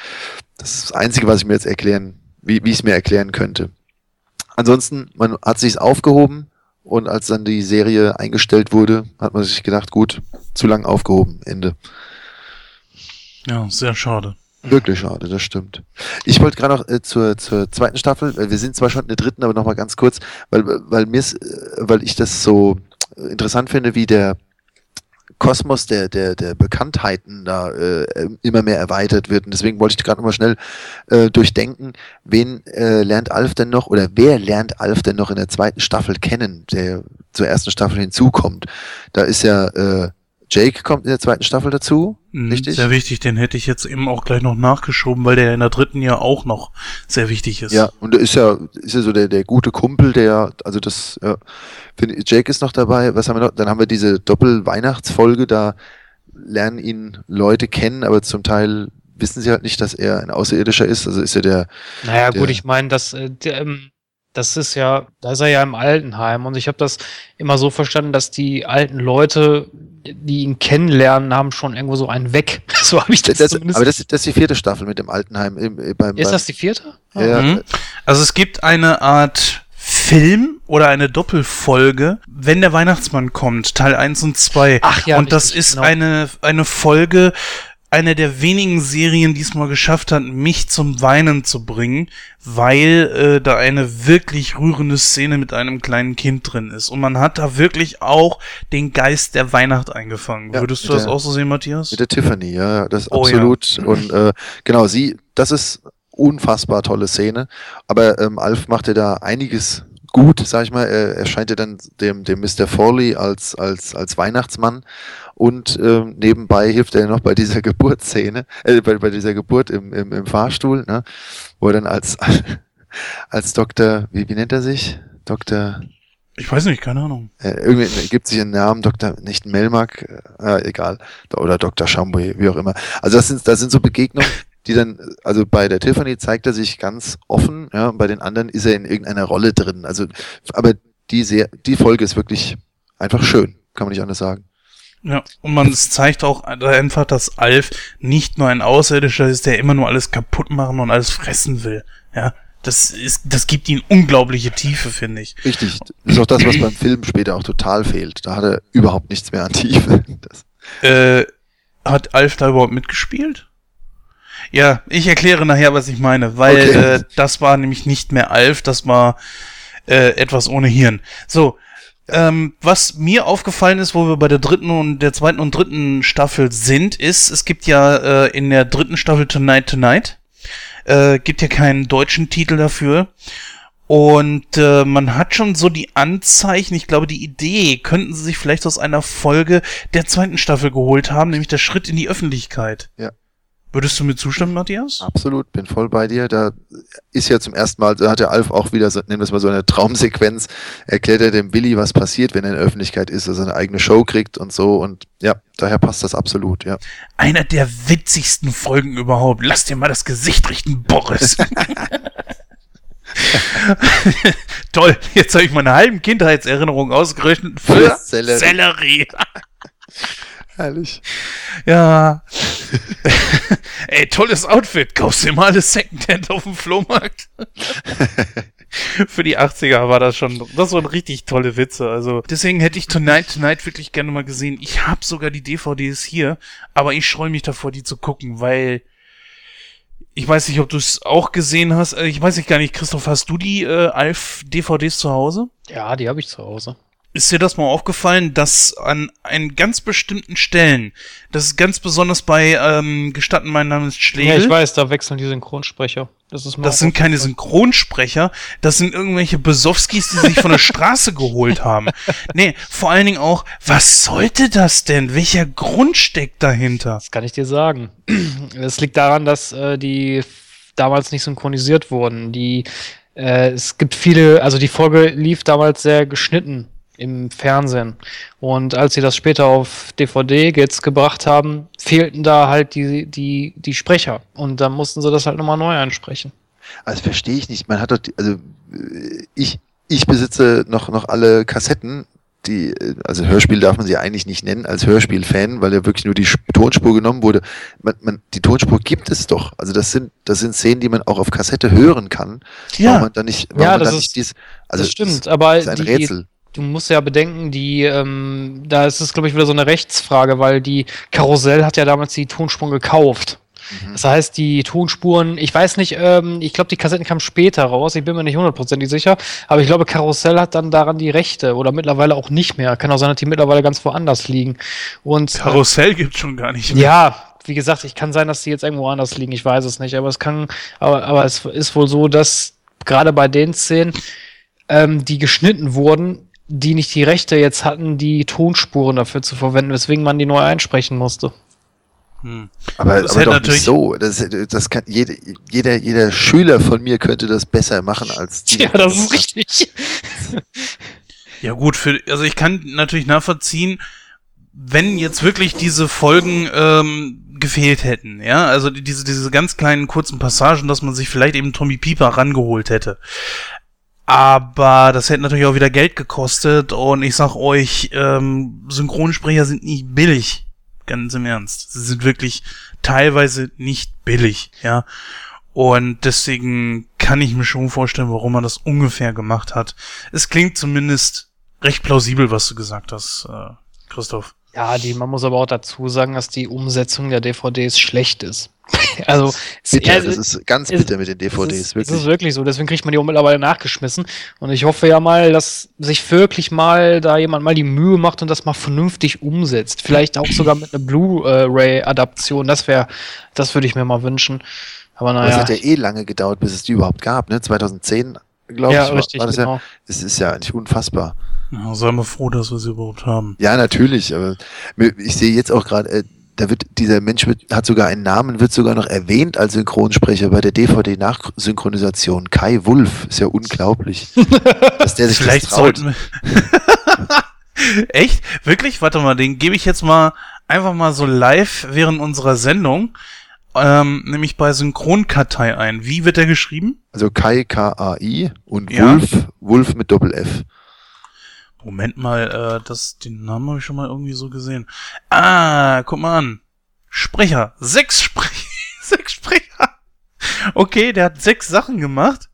Das ist das Einzige, was ich mir jetzt erklären, wie, wie ich es mir erklären könnte. Ansonsten, man hat sich's aufgehoben und als dann die Serie eingestellt wurde, hat man sich gedacht, gut, zu lang aufgehoben, Ende. Ja, sehr schade. Wirklich schade, das stimmt. Ich wollte gerade noch äh, zur, zur zweiten Staffel, äh, wir sind zwar schon in der dritten, aber nochmal ganz kurz, weil, weil mir weil ich das so interessant finde, wie der Kosmos der, der, der Bekanntheiten da äh, immer mehr erweitert wird. Und deswegen wollte ich gerade nochmal schnell äh, durchdenken, wen äh, lernt Alf denn noch oder wer lernt Alf denn noch in der zweiten Staffel kennen, der zur ersten Staffel hinzukommt. Da ist ja äh, Jake kommt in der zweiten Staffel dazu, Mhm, richtig? Sehr wichtig, den hätte ich jetzt eben auch gleich noch nachgeschoben, weil der in der dritten ja auch noch sehr wichtig ist. Ja, und er ist ja, ist ja so der, der gute Kumpel, der, also das, ja, find, Jake ist noch dabei, was haben wir noch? Dann haben wir diese Doppel-Weihnachtsfolge, da lernen ihn Leute kennen, aber zum Teil wissen sie halt nicht, dass er ein Außerirdischer ist, also ist er der, Naja, Der- gut, ich meine, das, äh, der, ähm, das ist ja, da ist er ja im Altenheim und ich habe das immer so verstanden, dass die alten Leute, die ihn kennenlernen, haben schon irgendwo so einen weg. So habe ich das, das, zumindest. aber das, das ist die vierte Staffel mit dem Altenheim. Im, im, beim, ist beim, das die vierte? Ja. Mhm. Also es gibt eine Art Film oder eine Doppelfolge, wenn der Weihnachtsmann kommt, Teil 1 und 2. Ach ja, und das richtig, ist genau. eine, eine Folge, eine der wenigen Serien, die es mal geschafft hat, mich zum Weinen zu bringen, weil äh, da eine wirklich rührende Szene mit einem kleinen Kind drin ist. Und man hat da wirklich auch den Geist der Weihnacht eingefangen. Ja, Würdest du das der- auch so sehen, Matthias? Mit der Tiffany, ja, das ist Oh, absolut. Und äh, genau, sie, das ist unfassbar tolle Szene. Aber ähm, Alf machte da einiges gut, sag ich mal. Er, er scheint ja dann dem, dem Mr. Forley als, als, als Weihnachtsmann und ähm, nebenbei hilft er noch bei dieser Geburtsszene, äh, bei, bei dieser Geburt im, im, im Fahrstuhl, ne? wo er dann als, als Doktor, wie, wie nennt er sich? Doktor, Ich weiß nicht, keine Ahnung. äh, irgendwie gibt sich einen Namen, Dr. nicht Melmark, äh, egal, oder Dr. Chambouy, wie auch immer. Also das sind, das sind so Begegnungen, die dann, also bei der Tiffany zeigt er sich ganz offen, ja, und bei den anderen ist er in irgendeiner Rolle drin. Also, aber die, sehr, die Folge ist wirklich einfach schön, kann man nicht anders sagen. Ja, und man zeigt auch einfach, dass Alf nicht nur ein Außerirdischer ist, der immer nur alles kaputt machen und alles fressen will. Ja, Das ist, das gibt ihm unglaubliche Tiefe, finde ich. Richtig. Das ist auch das, was beim Film später auch total fehlt. Da hat er überhaupt nichts mehr an Tiefe. Das Äh, hat Alf da überhaupt mitgespielt? Ja, ich erkläre nachher, was ich meine, weil Okay. äh, das war nämlich nicht mehr Alf, das war äh, etwas ohne Hirn. So, ähm, was mir aufgefallen ist, wo wir bei der dritten und der zweiten und dritten Staffel sind, ist, es gibt ja äh, in der dritten Staffel Tonight Tonight, äh, gibt ja keinen deutschen Titel dafür. Und äh, man hat schon so die Anzeichen, ich glaube, die Idee könnten sie sich vielleicht aus einer Folge der zweiten Staffel geholt haben, nämlich der Schritt in die Öffentlichkeit. Ja. Würdest du mir zustimmen, Matthias? Absolut, bin voll bei dir. Da ist ja zum ersten Mal, da hat der Alf auch wieder, so, nennen wir es mal so eine Traumsequenz, erklärt er dem Billy, was passiert, wenn er in der Öffentlichkeit ist, dass er eine eigene Show kriegt und so. Und ja, daher passt das absolut, ja. Einer der witzigsten Folgen überhaupt. Lass dir mal das Gesicht richten, Boris. Toll, jetzt habe ich meine halben Kindheitserinnerungen ausgerechnet für Für Sellerie. Sellerie. Herrlich. Ja. Ey, tolles Outfit. Kaufst du dir mal alles Secondhand auf dem Flohmarkt? Für die 80er war das schon, das waren richtig tolle Witze. Also deswegen hätte ich Tonight Tonight wirklich gerne mal gesehen. Ich habe sogar die DVDs hier, aber ich scheue mich davor, die zu gucken, weil ich weiß nicht, ob du es auch gesehen hast. Äh, Ich weiß nicht gar nicht, Christoph, hast du die äh, Alf DVDs zu Hause? Ja, die habe ich zu Hause. Ist dir das mal aufgefallen, dass an einen ganz bestimmten Stellen, das ist ganz besonders bei ähm, Gestatten, mein Name ist Schlegel, Ja, ich weiß, da wechseln die Synchronsprecher. Das ist das sind keine. Synchronsprecher, das sind irgendwelche Besowskis, die sich von der Straße geholt haben. Nee, vor allen Dingen auch, was sollte das denn? Welcher Grund steckt dahinter? Das kann ich dir sagen. Es liegt daran, dass äh, die damals nicht synchronisiert wurden. Die, äh, es gibt viele, also die Folge lief damals sehr geschnitten im Fernsehen. Und als sie das später auf DVD jetzt gebracht haben, fehlten da halt die, die, die Sprecher. Und dann mussten sie das halt nochmal neu einsprechen. Also verstehe ich nicht. Man hat doch, die, also äh, ich, ich besitze noch, noch alle Kassetten, die, äh, also Hörspiel darf man sie eigentlich nicht nennen als Hörspielfan, weil ja wirklich nur die Sp- Tonspur genommen wurde. Man, man, die Tonspur gibt es doch. Also das sind, das sind Szenen, die man auch auf Kassette hören kann. Warum man dann nicht, warum Ja, man das dann ist- nicht dies, also das stimmt, aber das ist ein die, Rätsel. Du musst ja bedenken, die, ähm, da ist es, glaube ich, wieder so eine Rechtsfrage, weil die Karussell hat ja damals die Tonspuren gekauft. Mhm. Das heißt, die Tonspuren, ich weiß nicht, ähm, ich glaube, die Kassetten kamen später raus, ich bin mir nicht hundertprozentig sicher, aber ich glaube, Karussell hat dann daran die Rechte oder mittlerweile auch nicht mehr. Kann auch sein, dass die mittlerweile ganz woanders liegen. Und äh, Karussell gibt's schon gar nicht mehr. ja, wie gesagt, ich kann sein, dass die jetzt irgendwo anders liegen, ich weiß es nicht, aber es kann, aber, aber es ist wohl so, dass gerade bei den Szenen, ähm, die geschnitten wurden, die nicht die Rechte jetzt hatten, die Tonspuren dafür zu verwenden, weswegen man die neu einsprechen musste. Hm. Aber, Das aber doch natürlich- nicht so. Das, das kann, jede, jeder, jeder Schüler von mir könnte das besser machen als die. Ja, das ist richtig. Ja gut, für, also ich kann natürlich nachvollziehen, wenn jetzt wirklich diese Folgen ähm, gefehlt hätten, ja, also die- diese, diese ganz kleinen kurzen Passagen, dass man sich vielleicht eben Tommy Pieper rangeholt hätte. Aber das hätte natürlich auch wieder Geld gekostet und ich sag euch, ähm, Synchronsprecher sind nicht billig. Ganz im Ernst. Sie sind wirklich teilweise nicht billig, ja. Und deswegen kann ich mir schon vorstellen, warum man das ungefähr gemacht hat. Es klingt zumindest recht plausibel, was du gesagt hast, äh, Christoph. Ja, die, man muss aber auch dazu sagen, dass die Umsetzung der DVDs schlecht ist. also, es- Bitter, ja, das ist ganz es- bitter mit den Es DVDs, ist, es wirklich. ist wirklich so, deswegen kriegt man die auch mittlerweile nachgeschmissen. Und ich hoffe ja mal, dass sich wirklich mal da jemand mal die Mühe macht und das mal vernünftig umsetzt. Vielleicht auch sogar mit einer Blu-ray-Adaption. Das wäre, das würde ich mir mal wünschen. Aber Aber es naja. hat ja eh lange gedauert, bis es die überhaupt gab, ne? 2010, glaube ja, ich, war, richtig, war das ja. genau. Es ist ja eigentlich unfassbar. Ja, seien wir froh, dass wir sie überhaupt haben. Ja, natürlich, aber ich sehe jetzt auch gerade, äh, da wird, dieser Mensch wird, hat sogar einen Namen, wird sogar noch erwähnt als Synchronsprecher bei der DVD-Nachsynchronisation. Kai Wulff, ist ja unglaublich, dass der sich Vielleicht das traut. sollten wir. Echt? Wirklich? Warte mal, den gebe ich jetzt mal einfach mal so live während unserer Sendung, ähm, nämlich bei Synchronkartei ein. Wie wird der geschrieben? Also Kai K-A-I und Ja. Wulff, Wulff mit Doppel-F. Moment mal, äh, das, den Namen habe ich schon mal irgendwie so gesehen. Ah, guck mal an. Sprecher. Sechs Sprecher. sechs Sprecher. Okay, der hat sechs Sachen gemacht.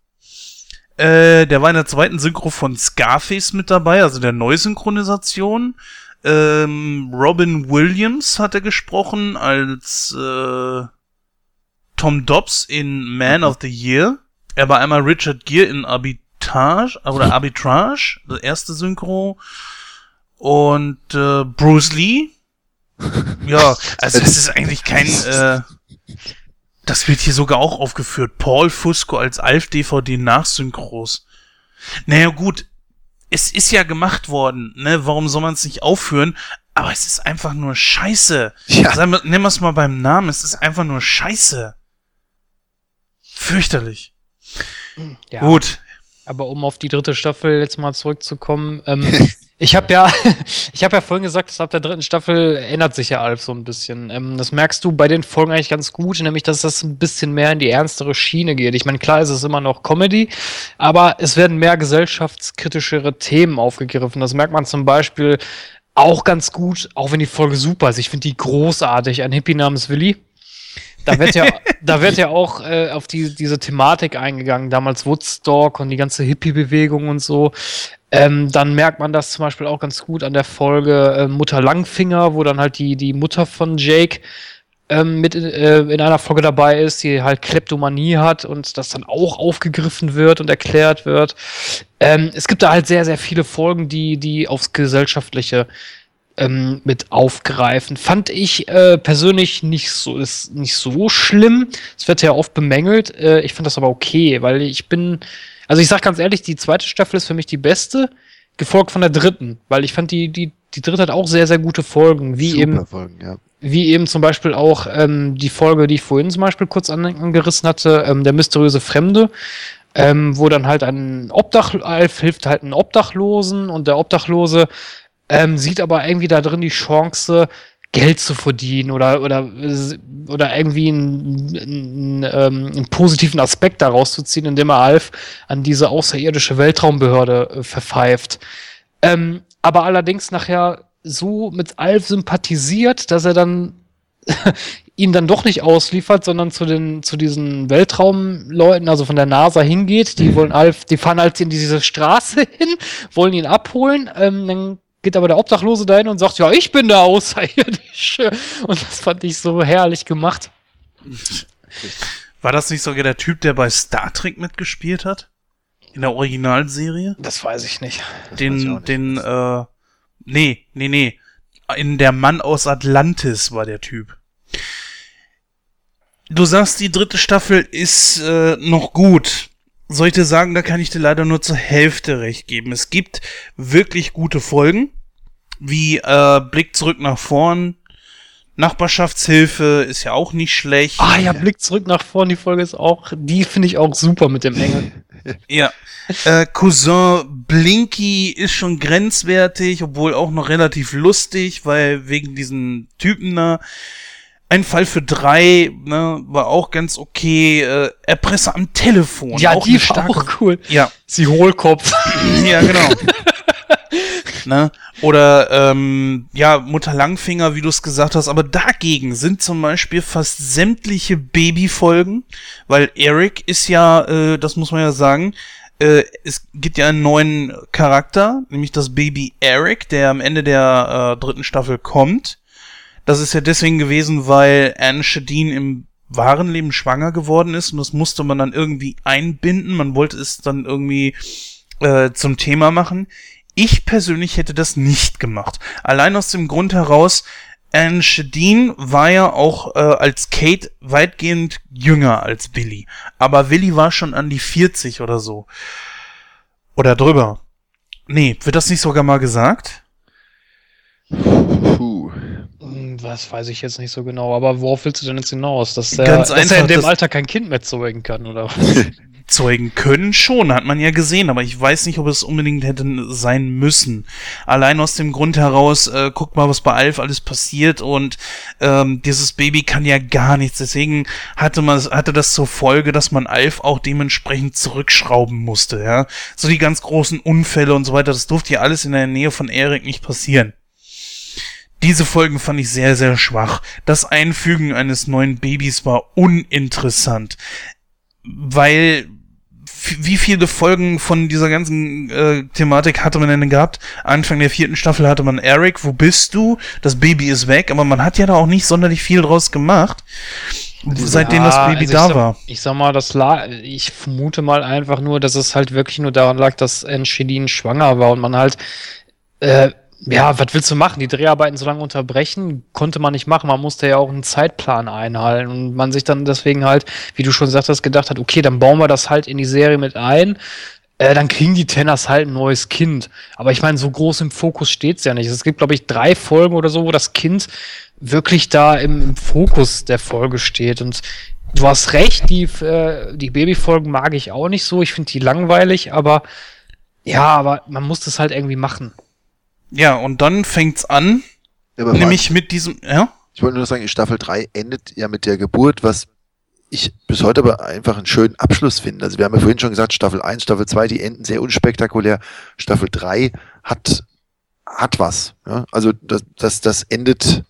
Äh, der war in der zweiten Synchro von Scarface mit dabei, also der Neusynchronisation. Ähm, Robin Williams hat er gesprochen als äh, Tom Dobbs in Man mhm. of the Year. Er war einmal Richard Gere in Arbitrage oder Arbitrage, das erste Synchro. Und äh, Bruce Lee. ja, also es ist eigentlich kein. Äh, das wird hier sogar auch aufgeführt. Paul Fusco als Alf DVD Nachsynchros. Naja, gut. Es ist ja gemacht worden, ne? Warum soll man es nicht aufführen? Aber es ist einfach nur Scheiße. Ja. Sagen wir, nennen wir es mal beim Namen. Es ist einfach nur Scheiße. Fürchterlich. Ja. Gut. Aber um auf die dritte Staffel jetzt mal zurückzukommen, ähm, ich habe ja, ich habe ja vorhin gesagt, dass ab der dritten Staffel ändert sich ja Alf so ein bisschen. Ähm, das merkst du bei den Folgen eigentlich ganz gut, nämlich dass das ein bisschen mehr in die ernstere Schiene geht. Ich meine, klar ist es immer noch Comedy, aber es werden mehr gesellschaftskritischere Themen aufgegriffen. Das merkt man zum Beispiel auch ganz gut, auch wenn die Folge super ist. Ich finde die großartig. Ein Hippie namens Willi da wird ja, da wird ja auch äh, auf die, diese Thematik eingegangen, damals Woodstock und die ganze Hippie-Bewegung und so. Ähm, dann merkt man das zum Beispiel auch ganz gut an der Folge äh, Mutter Langfinger, wo dann halt die, die Mutter von Jake ähm, mit äh, in einer Folge dabei ist, die halt Kleptomanie hat und das dann auch aufgegriffen wird und erklärt wird. Ähm, es gibt da halt sehr, sehr viele Folgen, die, die aufs Gesellschaftliche ähm, mit aufgreifen. Fand ich äh, persönlich nicht so, ist nicht so schlimm. Es wird ja oft bemängelt. Äh, ich fand das aber okay, weil ich bin, also ich sag ganz ehrlich, die zweite Staffel ist für mich die beste, gefolgt von der dritten, weil ich fand die, die, die dritte hat auch sehr, sehr gute Folgen, wie Super eben, Folgen, ja. wie eben zum Beispiel auch ähm, die Folge, die ich vorhin zum Beispiel kurz angerissen hatte, ähm, der mysteriöse Fremde. Ähm, wo dann halt ein Obdach, Alf hilft halt einen Obdachlosen und der Obdachlose ähm, sieht aber irgendwie da drin die Chance, Geld zu verdienen oder, oder, oder irgendwie einen, einen, ähm, einen positiven Aspekt daraus zu ziehen, indem er Alf an diese außerirdische Weltraumbehörde äh, verpfeift. Ähm, aber allerdings nachher so mit Alf sympathisiert, dass er dann ihn dann doch nicht ausliefert, sondern zu den zu diesen Weltraumleuten, also von der NASA hingeht. Die wollen Alf, die fahren halt in diese Straße hin, wollen ihn abholen. Ähm, dann geht aber der Obdachlose dahin und sagt, ja, ich bin der Außerirdische. Und das fand ich so herrlich gemacht. War das nicht sogar der Typ, der bei Star Trek mitgespielt hat? In der Originalserie? Das weiß ich nicht. Den, ich nicht. den, äh, nee, nee, nee. In der Mann aus Atlantis war der Typ. Du sagst, die dritte Staffel ist äh, noch gut soll ich dir sagen, da kann ich dir leider nur zur Hälfte recht geben. Es gibt wirklich gute Folgen, wie äh, Blick zurück nach vorn. Nachbarschaftshilfe ist ja auch nicht schlecht. Ah ja, Blick zurück nach vorn, die Folge ist auch, die finde ich auch super mit dem Engel. ja. Äh, Cousin Blinky ist schon grenzwertig, obwohl auch noch relativ lustig, weil wegen diesen Typen da. Ein Fall für drei, ne, war auch ganz okay. Äh, Erpresser am Telefon. Ja, auch die war auch cool. Ja. Sie Hohlkopf. ja, genau. ne? Oder ähm, ja, Mutter Langfinger, wie du es gesagt hast. Aber dagegen sind zum Beispiel fast sämtliche Babyfolgen, weil Eric ist ja, äh, das muss man ja sagen, äh, es gibt ja einen neuen Charakter, nämlich das Baby Eric, der am Ende der äh, dritten Staffel kommt. Das ist ja deswegen gewesen, weil Anne Shadeen im wahren Leben schwanger geworden ist und das musste man dann irgendwie einbinden. Man wollte es dann irgendwie äh, zum Thema machen. Ich persönlich hätte das nicht gemacht. Allein aus dem Grund heraus, Anne Shadeen war ja auch äh, als Kate weitgehend jünger als Billy. Aber Willy war schon an die 40 oder so. Oder drüber. Nee, wird das nicht sogar mal gesagt? Puh was weiß ich jetzt nicht so genau, aber worauf willst du denn jetzt hinaus? Dass, der, Ganz dass er in dem Alter kein Kind mehr zeugen kann, oder was? zeugen können schon, hat man ja gesehen, aber ich weiß nicht, ob es unbedingt hätte sein müssen. Allein aus dem Grund heraus, äh, guck mal, was bei Alf alles passiert und ähm, dieses Baby kann ja gar nichts. Deswegen hatte man hatte das zur Folge, dass man Alf auch dementsprechend zurückschrauben musste, ja. So die ganz großen Unfälle und so weiter, das durfte ja alles in der Nähe von Erik nicht passieren. Diese Folgen fand ich sehr, sehr schwach. Das Einfügen eines neuen Babys war uninteressant, weil wie viele Folgen von dieser ganzen äh, Thematik hatte man denn gehabt? Anfang der vierten Staffel hatte man Eric, wo bist du? Das Baby ist weg, aber man hat ja da auch nicht sonderlich viel draus gemacht. Seitdem das Baby also da sag, war. Ich sag mal, das lag, ich vermute mal einfach nur, dass es halt wirklich nur daran lag, dass Angelin schwanger war und man halt, äh, ja, was willst du machen? Die Dreharbeiten so lange unterbrechen? Konnte man nicht machen. Man musste ja auch einen Zeitplan einhalten und man sich dann deswegen halt, wie du schon sagtest, gedacht hat, okay, dann bauen wir das halt in die Serie mit ein. Äh, dann kriegen die Tenners halt ein neues Kind. Aber ich meine, so groß im Fokus steht's ja nicht. Es gibt, glaube ich, drei Folgen oder so, wo das Kind wirklich da im, im Fokus der Folge steht. Und du hast recht, die, äh, die Babyfolgen mag ich auch nicht so. Ich finde die langweilig, aber ja, aber man muss das halt irgendwie machen. Ja, und dann fängt's an, Ja, nämlich mit diesem, ja? Ich wollte nur sagen, Staffel 3 endet ja mit der Geburt, was ich bis heute aber einfach einen schönen Abschluss finde. Also wir haben ja vorhin schon gesagt, Staffel 1, Staffel 2, die enden sehr unspektakulär. Staffel 3 hat, hat was. Ja? Also das, das, das endet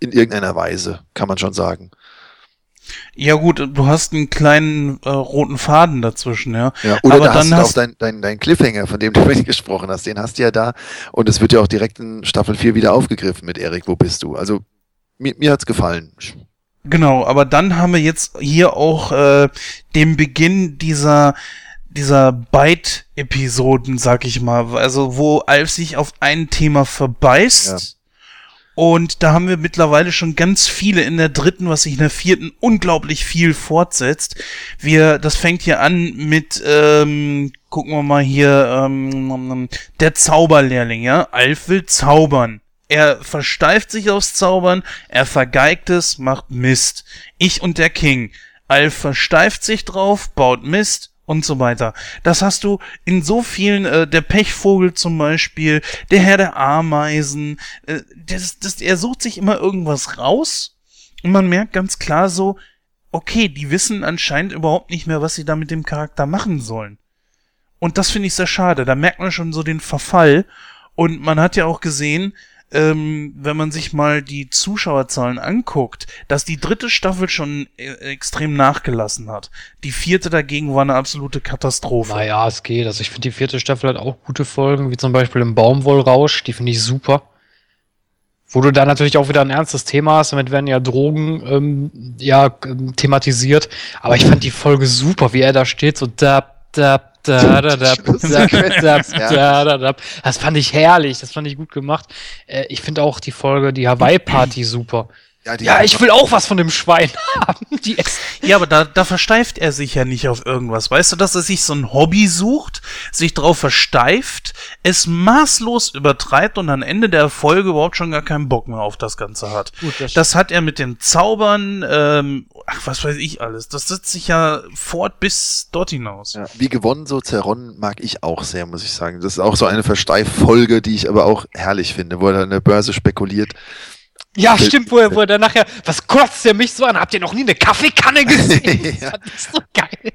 in irgendeiner Weise, kann man schon sagen. Ja gut, du hast einen kleinen äh, roten Faden dazwischen, ja. Ja, oder Aber da hast dann du auch hast- dein, dein, Cliffhanger, von dem du vorhin gesprochen hast, den hast du ja da. Und es wird ja auch direkt in Staffel 4 wieder aufgegriffen mit Erik, wo bist du? Also mir, mir hat's gefallen. Genau, aber dann haben wir jetzt hier auch äh, den Beginn dieser dieser Bite-Episoden, sag ich mal, also wo Alf sich auf ein Thema verbeißt. Und da haben wir mittlerweile schon ganz viele in der dritten, was sich in der vierten unglaublich viel fortsetzt. Wir, das fängt hier an mit, ähm, gucken wir mal hier, ähm, der Zauberlehrling, ja. Alf will zaubern. Er versteift sich aufs Zaubern, er vergeigt es, macht Mist. Ich und der King. Alf versteift sich drauf, baut Mist und so weiter. Das hast du in so vielen, äh, der Pechvogel zum Beispiel, der Herr der Ameisen, äh, das, das, er sucht sich immer irgendwas raus und man merkt ganz klar so, okay, die wissen anscheinend überhaupt nicht mehr, was sie da mit dem Charakter machen sollen. Und das finde ich sehr schade. Da merkt man schon so den Verfall. Und man hat ja auch gesehen, ähm, wenn man sich mal die Zuschauerzahlen anguckt, dass die dritte Staffel schon äh, extrem nachgelassen hat. Die vierte dagegen war eine absolute Katastrophe. Naja, es geht. Also ich finde die vierte Staffel hat auch gute Folgen, wie zum Beispiel im Baumwollrausch, die finde ich super. Wo du da natürlich auch wieder ein ernstes Thema hast, damit werden ja Drogen ähm, ja thematisiert. Aber ich fand die Folge super, wie er da steht, so da, das fand ich herrlich, das fand ich gut gemacht. Äh, ich finde auch die Folge, die Hawaii-Party super die Ja, ich will auch was von dem Schwein haben. Ja, aber da, da versteift er sich ja nicht auf irgendwas. Weißt du, dass er sich so ein Hobby sucht, sich drauf versteift, es maßlos übertreibt und am Ende der Folge überhaupt schon gar keinen Bock mehr auf das Ganze hat. Gut, das Das hat er mit dem Zaubern, ähm, ach, was weiß ich alles. Das setzt sich ja fort bis dort hinaus. Ja, wie gewonnen, so zerronnen mag ich auch sehr, muss ich sagen. Das ist auch so eine Versteiffolge, die ich aber auch herrlich finde, wo er an der Börse spekuliert. Ja, stimmt, wo er, wo er dann nachher, was kotzt der mich so an? Habt ihr noch nie eine Kaffeekanne gesehen? Das Ja. fand ich so geil.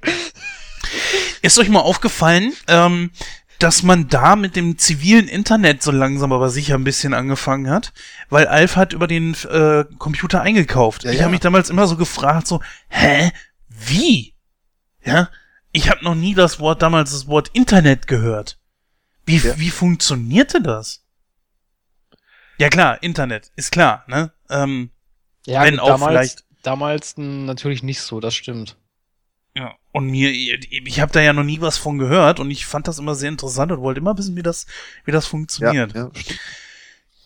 Ist euch mal aufgefallen, ähm, dass man da mit dem zivilen Internet so langsam aber sicher ein bisschen angefangen hat? Weil Alf hat über den äh, Computer eingekauft. Ja, ich ja. habe mich damals immer so gefragt, so, hä? Wie? Ja? Ich habe noch nie das Wort, damals das Wort Internet gehört. Wie, Ja. wie funktionierte das? Ja klar, Internet, ist klar, ne? Ähm, Ja, Wenn auch damals, vielleicht- damals natürlich nicht so, das stimmt. Ja, und mir, ich habe da ja noch nie was von gehört und ich fand das immer sehr interessant und wollte immer wissen, wie das, wie das Ja, funktioniert. ja, stimmt.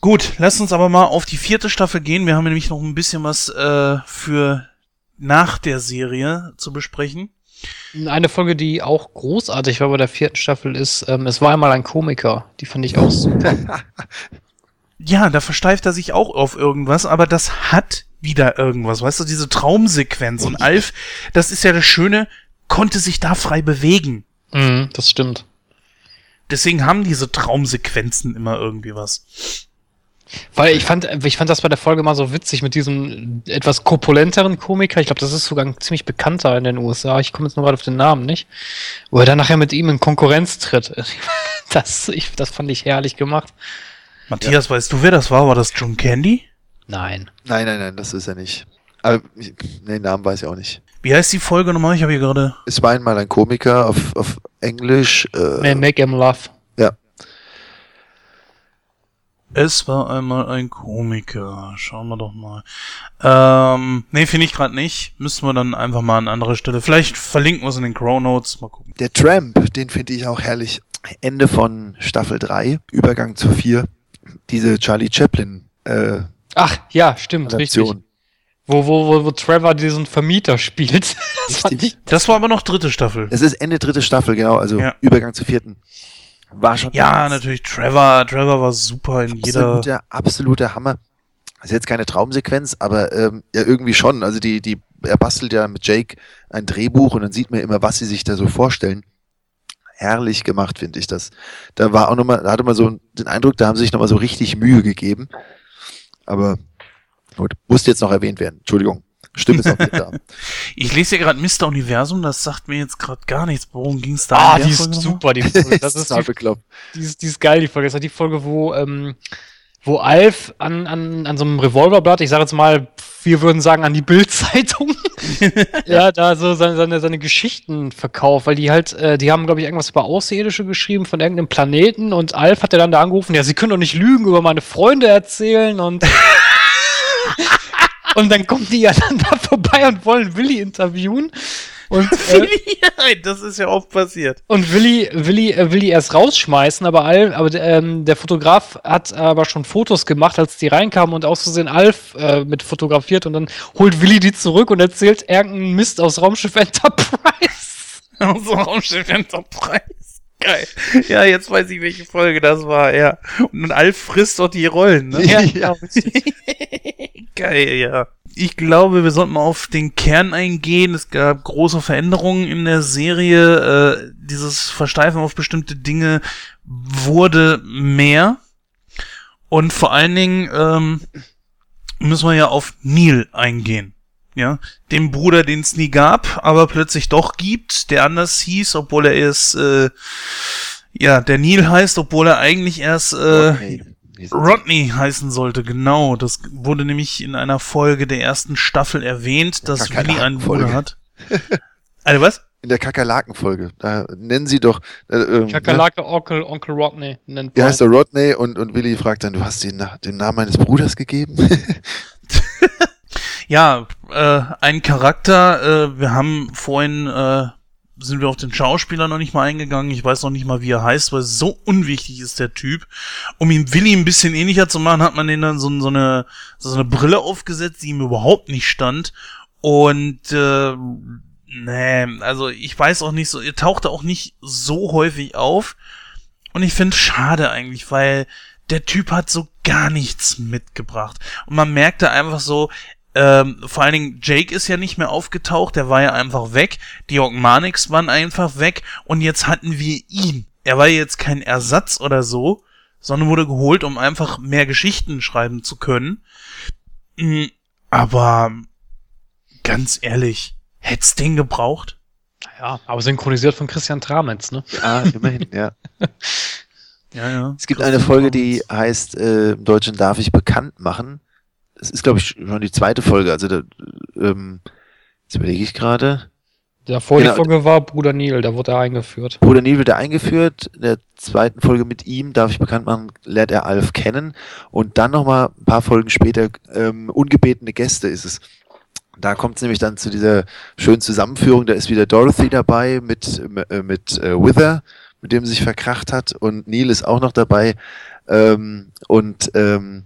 Gut, lasst uns aber mal auf die vierte Staffel gehen. Wir haben nämlich noch ein bisschen was äh, für nach der Serie zu besprechen. Eine Folge, die auch großartig war bei der vierten Staffel, ist, ähm, es war einmal ein Komiker. Die fand ich auch super. Ja, da versteift er sich auch auf irgendwas, aber das hat wieder irgendwas. Weißt du, diese Traumsequenz. Und Alf, das ist ja das Schöne, konnte sich da frei bewegen. mhm, das stimmt. Deswegen haben diese Traumsequenzen immer irgendwie was. Weil ich fand, ich fand das bei der Folge mal so witzig mit diesem etwas korpulenteren Komiker. Ich glaube, das ist sogar ein ziemlich bekannter in den USA. Ich komme jetzt nur gerade auf den Namen nicht. Wo er dann nachher mit ihm in Konkurrenz tritt. Das, ich, das fand ich herrlich gemacht. Matthias, weißt du, wer das war? War das John Candy? Nein. Nein, nein, nein, das ist er nicht. Aber den Namen weiß ich auch nicht. Wie heißt die Folge nochmal? Ich habe hier gerade. Es war einmal ein Komiker auf, auf Englisch. Äh, Make him love. ja. Es war einmal ein Komiker. Schauen wir doch mal. Ähm, nee, finde ich gerade nicht. Müssen wir dann einfach mal an anderer Stelle. Vielleicht verlinken wir es in den Crow Notes. Mal gucken. Der Tramp, den finde ich auch herrlich. Ende von Staffel 3, Übergang zu 4. Diese Charlie Chaplin äh, Ach, ja, stimmt, richtig. Adaption. Wo, wo, wo, wo Trevor diesen Vermieter spielt. Das fand Richtig. ich, Das war aber noch dritte Staffel. Es ist Ende dritte Staffel, genau, also Ja. Übergang zur vierten. War schon Ja, ganz- natürlich. Trevor, Trevor war super in jeder. absoluter, absoluter Hammer. ist jetzt keine Traumsequenz, aber ähm, ja irgendwie schon. Also die, die, er bastelt ja mit Jake ein Drehbuch und dann sieht man immer, was sie sich da so vorstellen. Herrlich gemacht, finde ich das. Da war auch nochmal, da hatte man so den Eindruck, da haben sie sich nochmal so richtig Mühe gegeben. Aber gut, musste jetzt noch erwähnt werden. Entschuldigung. Stimme ist auch wieder da. Ich lese hier gerade Mr. Universum, das sagt mir jetzt gerade gar nichts. Worum ging es da? ah, die ist Folge super, die Folge. Das ist total die, die, ist, die ist geil, die Folge. Das ist halt die Folge, wo, ähm, wo Alf an, an, an so einem Revolverblatt, ich sage jetzt mal, wir würden sagen an die Bild-Zeitung, ja, da so seine, seine, seine Geschichten verkauft, weil die halt, äh, die haben, glaube ich, irgendwas über Außerirdische geschrieben von irgendeinem Planeten und Alf hat ja dann da angerufen, ja, sie können doch nicht lügen, über meine Freunde erzählen und und dann kommen die ja dann da vorbei und wollen Willi interviewen und äh, das ist ja oft passiert. und Willi, Willi äh, will die erst rausschmeißen, aber, Al, aber ähm, der Fotograf hat aber schon Fotos gemacht, als die reinkamen und aus Versehen Alf äh, mit fotografiert und dann holt Willi die zurück und erzählt irgendeinen Mist aus Raumschiff Enterprise. so Raumschiff Enterprise. Geil. Ja, jetzt weiß ich, welche Folge das war, ja. Und Alf frisst doch die Rollen, ne? Ja, genau. Geil, ja. Ich glaube, wir sollten mal auf den Kern eingehen. Es gab große Veränderungen in der Serie. Äh, dieses Versteifen auf bestimmte Dinge wurde mehr. Und vor allen Dingen ähm, müssen wir ja auf Neil eingehen. Ja, dem Bruder, den es nie gab, aber plötzlich doch gibt, der anders hieß, obwohl er erst, äh, ja, der Neil heißt, obwohl er eigentlich erst äh, Okay. Rodney heißen sollte, genau. Das wurde nämlich in einer Folge der ersten Staffel erwähnt, dass Willi einen Bruder hat. Also was? In der Kakerlakenfolge. Da nennen sie doch. Äh, ähm, ne? Kakerlake Onkel, Onkel Rodney nennt Wie heißt der Rodney? Und, und Willi fragt dann, du hast den, den Namen meines Bruders gegeben? Ja, äh, ein Charakter, äh, wir haben vorhin, äh, sind wir auf den Schauspieler noch nicht mal eingegangen. Ich weiß noch nicht mal, wie er heißt, weil so unwichtig ist der Typ. Um ihm Willi ein bisschen ähnlicher zu machen, hat man den dann so, so, eine, so eine Brille aufgesetzt, die ihm überhaupt nicht stand. Und äh, nee, also ich weiß auch nicht so, er tauchte auch nicht so häufig auf. Und ich finde schade eigentlich, weil der Typ hat so gar nichts mitgebracht. Und man merkte einfach so, ähm, vor allen Dingen Jake ist ja nicht mehr aufgetaucht, der war ja einfach weg. Die Ogmanics waren einfach weg und jetzt hatten wir ihn. Er war jetzt kein Ersatz oder so, sondern wurde geholt, um einfach mehr Geschichten schreiben zu können. Mm, Aber ganz ehrlich, hätt's den gebraucht? Ja, aber synchronisiert von Christian Tramitz, ne? ah, immerhin, ja. Ja, ja. Es gibt eine Folge, die heißt, äh, im Deutschen darf ich bekannt machen. Das ist, glaube ich, schon die zweite Folge. Also, da, ähm, jetzt überlege ich gerade. Der vor Genau. Folge war Bruder Neil, da wurde er eingeführt. Bruder Neil wird er eingeführt. In der zweiten Folge mit ihm, darf ich bekannt machen, lernt er Alf kennen. Und dann nochmal ein paar Folgen später, ähm, ungebetene Gäste ist es. Da kommt es nämlich dann zu dieser schönen Zusammenführung. Da ist wieder Dorothy dabei mit, äh, mit äh, Wither, mit dem sie sich verkracht hat. Und Neil ist auch noch dabei. Ähm, und ähm,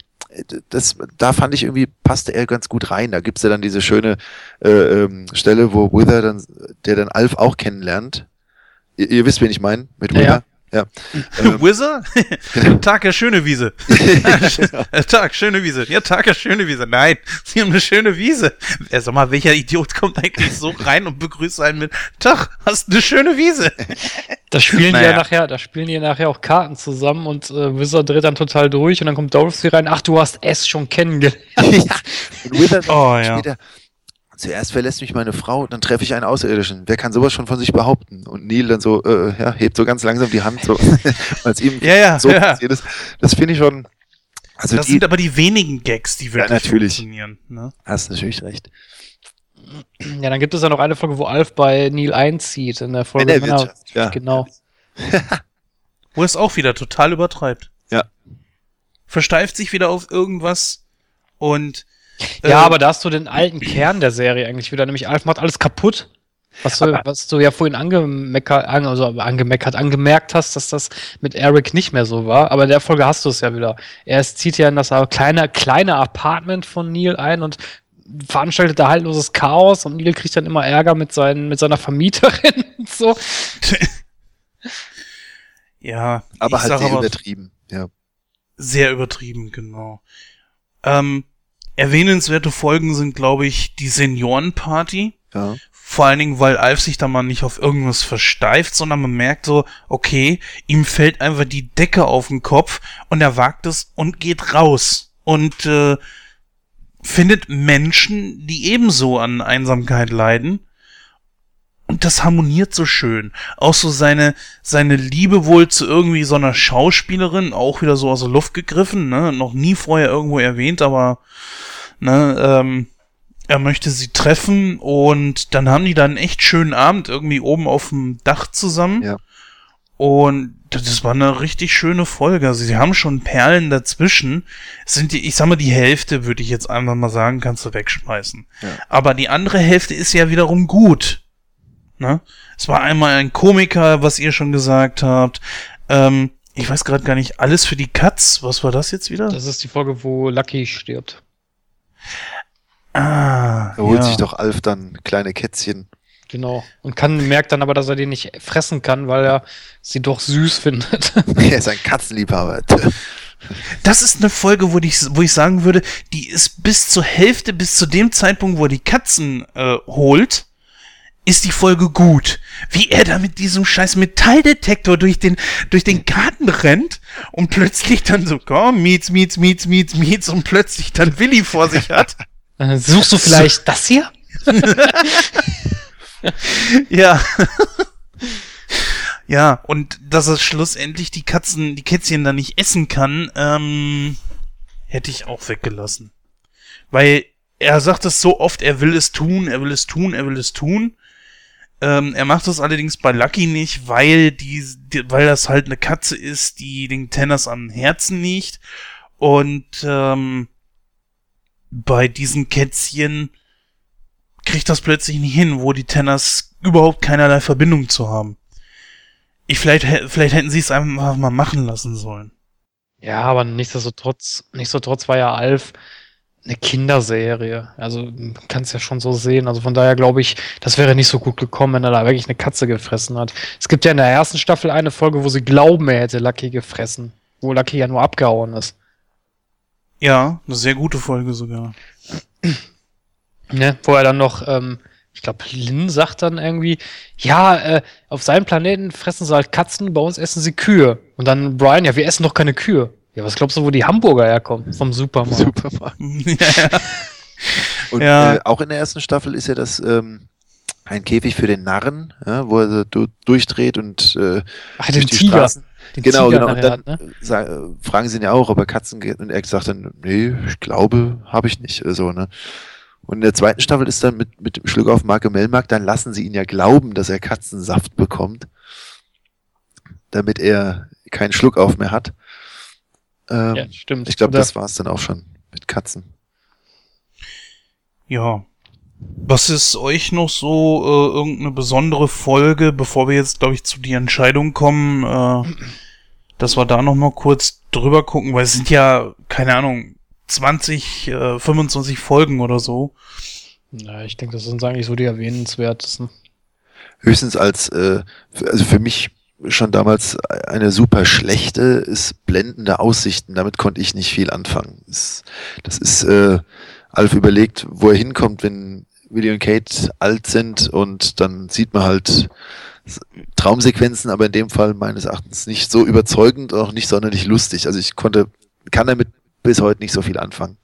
das, da fand ich irgendwie, passte er ganz gut rein. Da gibt's ja dann diese schöne äh, ähm, Stelle, wo Wither dann, der dann Alf auch kennenlernt. Ihr, ihr wisst, wen ich meine, mit Wither. Ja. Ähm, Wizard? Tag, Herr schöne Wiese. Tag, schöne Wiese. Ja, Tag, Herr schöne Wiese. Nein, Sie haben eine schöne Wiese. Ja, sag mal, welcher Idiot kommt eigentlich so rein und begrüßt einen mit Tag, hast eine schöne Wiese. Da spielen die Naja. ja nachher, da spielen die ja nachher auch Karten zusammen und äh, Wizard dreht dann total durch und dann kommt Dorothy rein, ach, du hast S schon kennengelernt. ja. Und Wither sagt Oh, ja. später, zuerst verlässt mich meine Frau, dann treffe ich einen Außerirdischen. Wer kann sowas schon von sich behaupten? Und Neil dann so, äh, ja, hebt so ganz langsam die Hand, so, als ihm Ja, ja, so ja. passiert ist. Das finde ich schon, also Das die, sind aber die wenigen Gags, die wirklich natürlich. funktionieren. Ne? hast natürlich recht. Ja, dann gibt es ja noch eine Folge, wo Alf bei Neil einzieht in der Folge. Männerwirtschaft, ja. Genau. Wo er es auch wieder total übertreibt. Ja. Versteift sich wieder auf irgendwas und. Ja, äh, aber da hast du den alten Kern der Serie eigentlich wieder, nämlich Alf macht alles kaputt. Was du, was du ja vorhin angemeckert, an- also angemeckert, angemerkt hast, dass das mit Eric nicht mehr so war. Aber in der Folge hast du es ja wieder. Er zieht ja in das kleine, kleine Apartment von Neil ein und veranstaltet da haltloses Chaos und Neil kriegt dann immer Ärger mit, seinen, mit seiner Vermieterin und so. Ja, Aber ich halt sehr aber übertrieben. Ja. sehr übertrieben, genau. Ähm, erwähnenswerte Folgen sind, glaube ich, die Seniorenparty. ja. Vor allen Dingen, weil Alf sich da mal nicht auf irgendwas versteift, sondern man merkt so, okay, ihm fällt einfach die Decke auf den Kopf und er wagt es und geht raus und äh, findet Menschen, die ebenso an Einsamkeit leiden. Und das harmoniert so schön. Auch so seine, seine Liebe wohl zu irgendwie so einer Schauspielerin, auch wieder so aus der Luft gegriffen, ne? Noch nie vorher irgendwo erwähnt, aber ne, ähm, er möchte sie treffen und dann haben die dann einen echt schönen Abend irgendwie oben auf dem Dach zusammen. Ja. Und das war eine richtig schöne Folge. Also sie haben schon Perlen dazwischen. Sind die, ich sag mal, die Hälfte würde ich jetzt einfach mal sagen, kannst du wegschmeißen. Ja. Aber die andere Hälfte ist ja wiederum gut. Ne? Es war einmal ein Komiker, was ihr schon gesagt habt. Ähm, ich weiß gerade gar nicht, alles für die Katz. Was war das jetzt wieder? Das ist die Folge, wo Lucky stirbt. ah, Da holt ja. sich doch Alf dann kleine Kätzchen. Genau. Und kann, merkt dann aber, dass er die nicht fressen kann, weil er sie doch süß findet. er ist ein Katzenliebhaber. Das ist eine Folge, wo ich, wo ich sagen würde, die ist bis zur Hälfte, bis zu dem Zeitpunkt, wo er die Katzen äh, holt, ist die Folge gut. Wie er da mit diesem scheiß Metalldetektor durch den, durch den Garten rennt und plötzlich dann so, komm, Miets, Miets, Miets, Miets, Miets und plötzlich dann Willi vor sich hat. Äh, Suchst du vielleicht das hier? Ja. ja, und dass er schlussendlich die Katzen, die Kätzchen dann nicht essen kann, ähm, hätte ich auch weggelassen. Weil er sagt es so oft, er will es tun, er will es tun, er will es tun. Ähm, er macht das allerdings bei Lucky nicht, weil die, die, weil das halt eine Katze ist, die den Tenners am Herzen liegt. Und ähm, bei diesen Kätzchen kriegt das plötzlich nicht hin, wo die Tenners überhaupt keinerlei Verbindung zu haben. Ich vielleicht, vielleicht hätten sie es einfach mal machen lassen sollen. Ja, aber nichtsdestotrotz, nichtsdestotrotz war ja Alf eine Kinderserie. Also man kann es ja schon so sehen. Also von daher glaube ich, das wäre nicht so gut gekommen, wenn er da wirklich eine Katze gefressen hat. Es gibt ja in der ersten Staffel eine Folge, wo sie glauben, er hätte Lucky gefressen. Wo Lucky ja nur abgehauen ist. Ja, eine sehr gute Folge sogar. Ne? Wo er dann noch, ähm, ich glaube, Lin sagt dann irgendwie, ja, äh, auf seinem Planeten fressen sie halt Katzen, bei uns essen sie Kühe. Und dann Brian, ja, wir essen doch keine Kühe. Ja, was glaubst du, wo die Hamburger herkommen? Vom Supermarkt. Supermarkt. ja, ja. Und Ja. äh, auch in der ersten Staffel ist ja das ähm, ein Käfig für den Narren, ja, wo er so du durchdreht und äh, Ach, den durch die Tiger. Straßen. Den Genau, Tiger genau. Und dann hat, ne? äh, fragen sie ihn ja auch, ob er Katzen geht. Und er sagt dann, nee, ich glaube, habe ich nicht. So, ne? Und in der zweiten Staffel ist dann mit, mit dem Schluck auf Marke Melmark, dann lassen sie ihn ja glauben, dass er Katzensaft bekommt, damit er keinen Schluck auf mehr hat. Ähm, Ja, stimmt. ich glaube, das war es dann auch schon mit Katzen. ja. Was ist euch noch so äh, irgendeine besondere Folge, bevor wir jetzt, glaube ich, zu die Entscheidung kommen, äh, dass wir da noch mal kurz drüber gucken, weil es sind ja, keine Ahnung, 20, äh, 25 Folgen oder so. Ja, ich denke, das sind eigentlich so die erwähnenswertesten. höchstens als, äh, für- also für mich schon damals eine super schlechte ist blendende Aussichten. Damit konnte ich nicht viel anfangen. Das, das ist, äh, Alf überlegt, wo er hinkommt, wenn Willie und Kate alt sind und dann sieht man halt Traumsequenzen, aber in dem Fall meines Erachtens nicht so überzeugend und auch nicht sonderlich lustig. Also ich konnte, kann damit bis heute nicht so viel anfangen.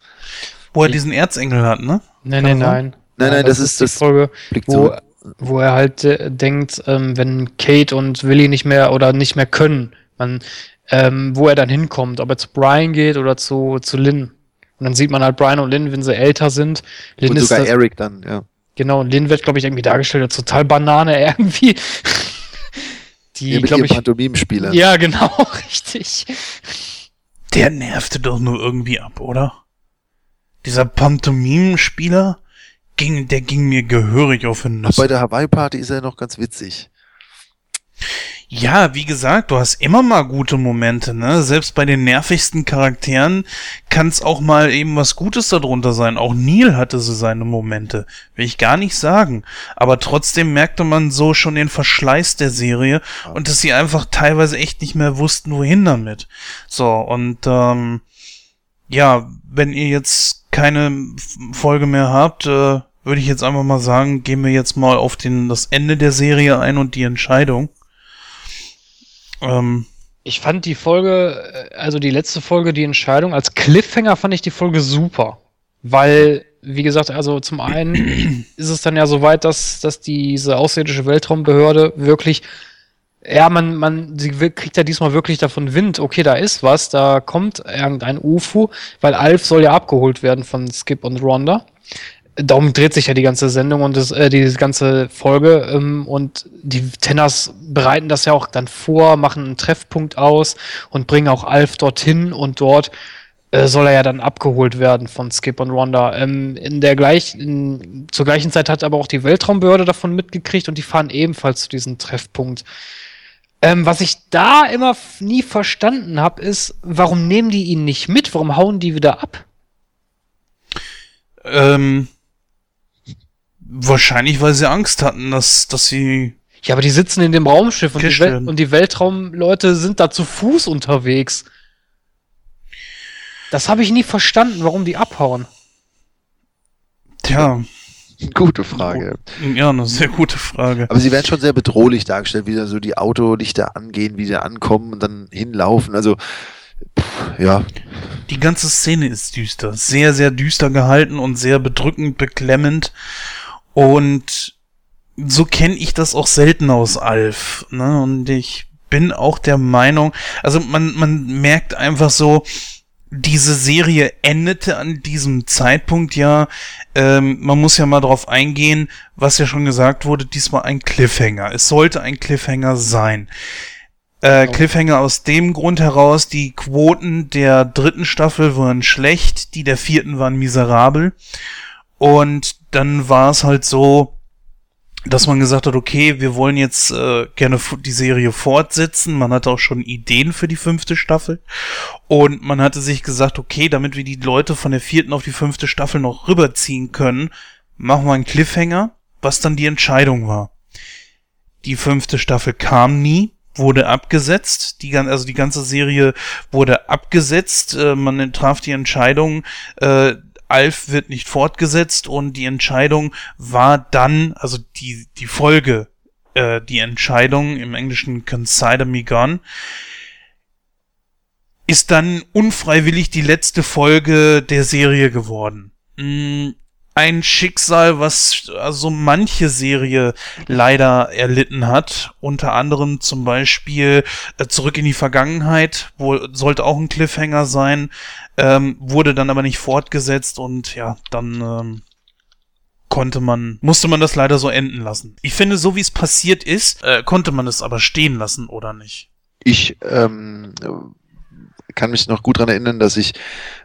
Wo er diesen Erzengel hat, ne? Nein, nein, das nein. Nein, nein, das ist die das- Folge, Blick wo. Wo er halt äh, denkt, ähm, wenn Kate und Willy nicht mehr oder nicht mehr können, man, ähm, wo er dann hinkommt, ob er zu Brian geht oder zu, zu Lynn. Und dann sieht man halt Brian und Lynn, wenn sie älter sind. Lynn Und ist sogar das, Eric dann, ja. Genau, und Lin wird, glaube ich, irgendwie dargestellt als total Banane irgendwie. Die, ja, glaube ich. Pantomimspieler. Ja, genau, richtig. Der nervte doch nur irgendwie ab, oder? Dieser Pantomimenspieler, ging, der ging mir gehörig auf den Nuss. Bei der Hawaii-Party ist er noch ganz witzig. Ja, wie gesagt, du hast immer mal gute Momente, ne? Selbst bei den nervigsten Charakteren kann es auch mal eben was Gutes darunter sein. Auch Neil hatte so seine Momente, will ich gar nicht sagen. Aber trotzdem merkte man so schon den Verschleiß der Serie und dass sie einfach teilweise echt nicht mehr wussten, wohin damit. So, und ähm, ja, wenn ihr jetzt keine Folge mehr habt, äh, würde ich jetzt einfach mal sagen, gehen wir jetzt mal auf den, das Ende der Serie ein und die Entscheidung. Ähm, ich fand die Folge, äh, also die letzte Folge, die Entscheidung, als Cliffhanger fand ich die Folge super. Weil, wie gesagt, also zum einen ist es dann ja so weit, dass, dass diese außerirdische Weltraumbehörde wirklich, ja, man, man, sie kriegt ja diesmal wirklich davon Wind, okay, da ist was, da kommt irgendein UFO, weil Alf soll ja abgeholt werden von Skip und Rhonda darum dreht sich ja die ganze Sendung und das, äh, die ganze Folge. Ähm, und die Tenners bereiten das ja auch dann vor, machen einen Treffpunkt aus und bringen auch Alf dorthin und dort äh, soll er ja dann abgeholt werden von Skip und Rhonda. Ähm, in der gleichen, zur gleichen Zeit hat aber auch die Weltraumbehörde davon mitgekriegt und die fahren ebenfalls zu diesem Treffpunkt. Ähm, was ich da immer nie verstanden habe, ist, warum nehmen die ihn nicht mit? Warum hauen die wieder ab? Ähm, Wahrscheinlich, weil sie Angst hatten, dass, dass sie. Ja, aber die sitzen in dem Raumschiff und die, Wel und die Weltraumleute sind da zu Fuß unterwegs. Das habe ich nie verstanden, warum die abhauen. Tja. Gute Frage. Ja, eine sehr gute Frage. Aber sie werden schon sehr bedrohlich dargestellt, wie da so die Autolichter angehen, wie sie ankommen und dann hinlaufen. Also, pff, ja. Die ganze Szene ist düster. Sehr, sehr düster gehalten und sehr bedrückend, beklemmend. Und so kenne ich das auch selten aus Alf. Ne? Und ich bin auch der Meinung, also man, man merkt einfach so, diese Serie endete an diesem Zeitpunkt ja, ähm, man muss ja mal drauf eingehen, was ja schon gesagt wurde, diesmal ein Cliffhanger. Es sollte ein Cliffhanger sein. Äh, genau. Cliffhanger aus dem Grund heraus, die Quoten der dritten Staffel waren schlecht, die der vierten waren miserabel. Und dann war es halt so, dass man gesagt hat, okay, wir wollen jetzt äh, gerne die Serie fortsetzen. Man hatte auch schon Ideen für die fünfte Staffel. Und man hatte sich gesagt, okay, damit wir die Leute von der vierten auf die fünfte Staffel noch rüberziehen können, machen wir einen Cliffhanger, was dann die Entscheidung war. Die fünfte Staffel kam nie, wurde abgesetzt. Die, also die ganze Serie wurde abgesetzt. Äh, man traf die Entscheidung, äh, Alf wird nicht fortgesetzt und die Entscheidung war dann, also die, die Folge, äh, die Entscheidung im Englischen Consider Me Gone, ist dann unfreiwillig die letzte Folge der Serie geworden. Mm, ein Schicksal, was also manche Serie leider erlitten hat. Unter anderem zum Beispiel äh, Zurück in die Vergangenheit, wo sollte auch ein Cliffhanger sein, ähm, wurde dann aber nicht fortgesetzt und ja, dann ähm, konnte man, musste man das leider so enden lassen. Ich finde, so wie es passiert ist, äh, konnte man es aber stehen lassen, oder nicht? Ich ähm, kann mich noch gut dran erinnern, dass ich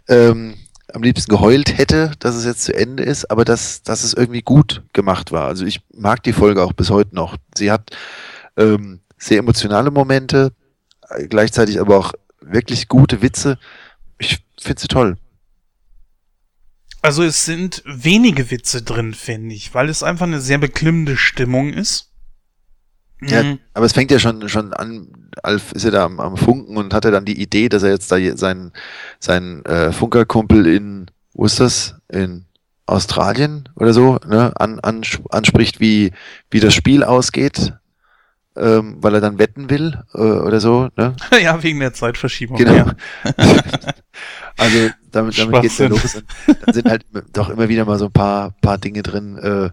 ähm, am liebsten geheult hätte, dass es jetzt zu Ende ist, aber dass, dass es irgendwie gut gemacht war. Also ich mag die Folge auch bis heute noch. Sie hat ähm, sehr emotionale Momente, gleichzeitig aber auch wirklich gute Witze. Ich finde sie toll. Also es sind wenige Witze drin, finde ich, weil es einfach eine sehr beklimmende Stimmung ist. Ja, mhm. aber es fängt ja schon, schon an, Alf ist ja da am, am Funken und hat ja dann die Idee, dass er jetzt da seinen, seinen äh, Funkerkumpel in, wo ist das? In Australien oder so, ne, an, an, anspricht, wie, wie das Spiel ausgeht, ähm, weil er dann wetten will äh, oder so, ne? ja, wegen der Zeitverschiebung. Genau. Ja. also damit, damit geht's ja los. Und dann sind halt doch immer wieder mal so ein paar, paar Dinge drin, äh,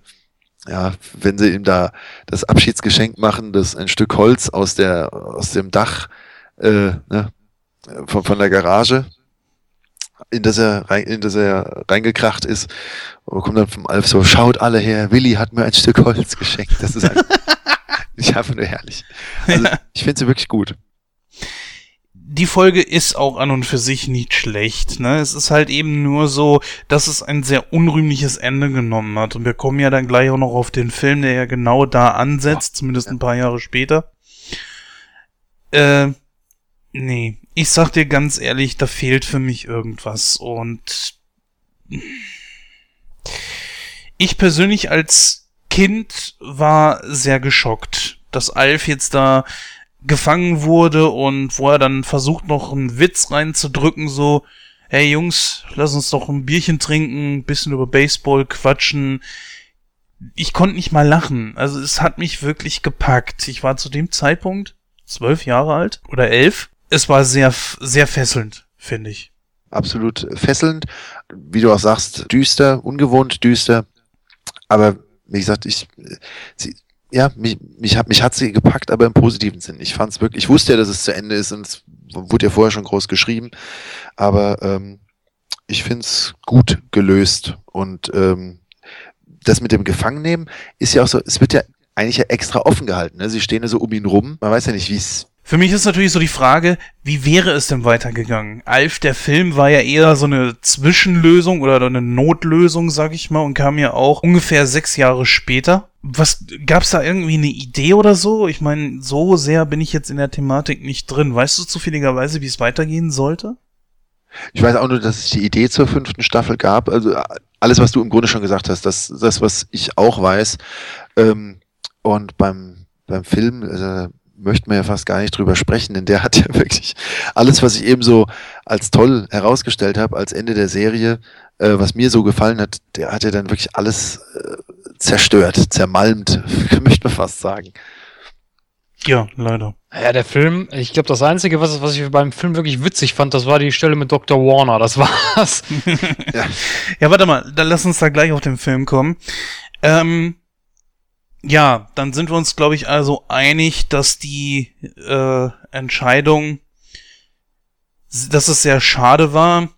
ja, wenn sie ihm da das Abschiedsgeschenk machen, das ein Stück Holz aus der aus dem Dach äh, ne, von, von der Garage. in das er, rein, in das er reingekracht ist. Und kommt dann vom Alf so, schaut alle her, Willi hat mir ein Stück Holz geschenkt. Das ist einfach, ich einfach nur herrlich. Also, ich finde sie wirklich gut. Die Folge ist auch an und für sich nicht schlecht. Ne? Es ist halt eben nur so, dass es ein sehr unrühmliches Ende genommen hat. Und wir kommen ja dann gleich auch noch auf den Film, der ja genau da ansetzt, zumindest ein paar Jahre später. Äh, nee, ich sag dir ganz ehrlich, da fehlt für mich irgendwas. Und ich persönlich als Kind war sehr geschockt, dass Alf jetzt da gefangen wurde und wo er dann versucht noch einen Witz reinzudrücken, so, hey Jungs, lass uns doch ein Bierchen trinken, bisschen über Baseball quatschen. Ich konnte nicht mal lachen. Also es hat mich wirklich gepackt. Ich war zu dem Zeitpunkt zwölf Jahre alt oder elf. Es war sehr, sehr fesselnd, finde ich. Absolut fesselnd. Wie du auch sagst, düster, ungewohnt düster. Aber wie gesagt, ich, sie, ja, mich, mich, hat, mich hat sie gepackt, aber im positiven Sinn. Ich fand es wirklich, ich wusste ja, dass es zu Ende ist und es wurde ja vorher schon groß geschrieben, aber ähm, ich finde es gut gelöst und ähm, das mit dem Gefangennehmen ist ja auch so, es wird ja eigentlich ja extra offen gehalten. Ne? Sie stehen ja so um ihn rum, man weiß ja nicht, wie für mich ist natürlich so die Frage, wie wäre es denn weitergegangen? Alf, der Film, war ja eher so eine Zwischenlösung oder eine Notlösung, sag ich mal, und kam ja auch ungefähr sechs Jahre später. Was gab's da irgendwie eine Idee oder so? Ich meine, so sehr bin ich jetzt in der Thematik nicht drin. Weißt du zufälligerweise, wie es weitergehen sollte? Ich weiß auch nur, dass es die Idee zur fünften Staffel gab. Also alles, was du im Grunde schon gesagt hast, das, das was ich auch weiß. Ähm, und beim, beim Film, also möchte man ja fast gar nicht drüber sprechen, denn der hat ja wirklich alles, was ich eben so als toll herausgestellt habe, als Ende der Serie, äh, was mir so gefallen hat, der hat ja dann wirklich alles äh, zerstört, zermalmt, möchte man fast sagen. Ja, leider. Ja, der Film, ich glaube, das Einzige, was, was ich beim Film wirklich witzig fand, das war die Stelle mit Dr. Warner. Das war's. ja. ja, warte mal, dann lass uns da gleich auf den Film kommen. Ähm, ja, dann sind wir uns, glaube ich, also einig, dass die äh, Entscheidung, dass es sehr schade war.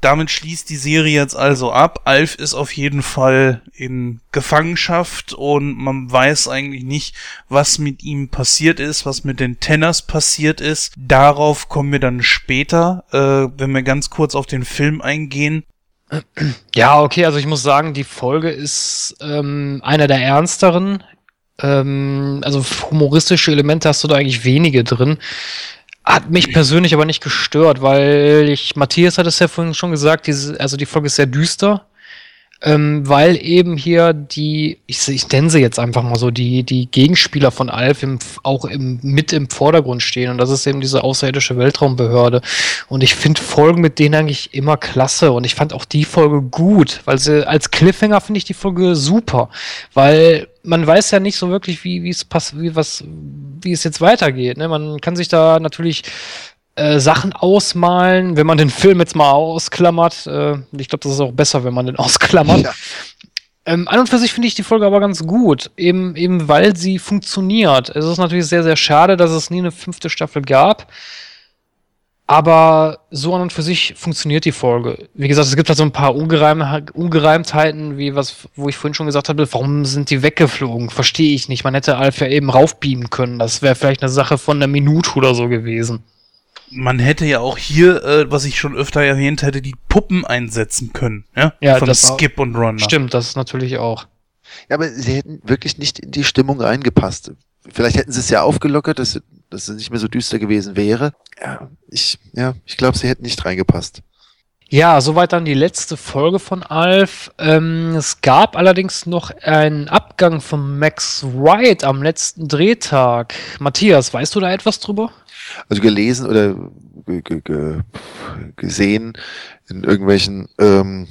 Damit schließt die Serie jetzt also ab. Alf ist auf jeden Fall in Gefangenschaft und man weiß eigentlich nicht, was mit ihm passiert ist, was mit den Tenners passiert ist. Darauf kommen wir dann später, äh, wenn wir ganz kurz auf den Film eingehen. Ja, okay, also ich muss sagen, die Folge ist ähm, einer der ernsteren. Ähm, also humoristische Elemente hast du da eigentlich wenige drin. Hat mich persönlich aber nicht gestört, weil ich, Matthias hat es ja vorhin schon gesagt, diese, also die Folge ist sehr düster ähm, weil eben hier die, ich, ich nenne sie jetzt einfach mal so, die, die Gegenspieler von Alf im, auch im, mit im Vordergrund stehen und das ist eben diese außerirdische Weltraumbehörde und ich finde Folgen mit denen eigentlich immer klasse und ich fand auch die Folge gut, weil sie als Cliffhanger finde ich die Folge super, weil man weiß ja nicht so wirklich, wie, es passt, wie was, wie es jetzt weitergeht. Ne? Man kann sich da natürlich äh, Sachen ausmalen, wenn man den Film jetzt mal ausklammert. Äh, ich glaube, das ist auch besser, wenn man den ausklammert. Ja. Ähm, an und für sich finde ich die Folge aber ganz gut, eben, eben weil sie funktioniert. Es ist natürlich sehr, sehr schade, dass es nie eine fünfte Staffel gab. Aber so an und für sich funktioniert die Folge. Wie gesagt, es gibt halt so ein paar Ungereim Ungereimtheiten, wie was, wo ich vorhin schon gesagt habe, warum sind die weggeflogen? Verstehe ich nicht. Man hätte Alf ja eben raufbeamen können. Das wäre vielleicht eine Sache von einer Minute oder so gewesen man hätte ja auch hier, äh, was ich schon öfter erwähnt hätte, die Puppen einsetzen können, ja? ja Von Skip und Runner. Stimmt, das ist natürlich auch. Ja, aber sie hätten wirklich nicht in die Stimmung reingepasst. Vielleicht hätten sie es ja aufgelockert, dass, dass es nicht mehr so düster gewesen wäre. Ja, ich, ja, ich glaube, sie hätten nicht reingepasst. Ja, soweit dann die letzte Folge von Alf. Ähm, es gab allerdings noch einen Abgang von Max Wright am letzten Drehtag. Matthias, weißt du da etwas drüber? also gelesen oder gesehen in irgendwelchen ähm,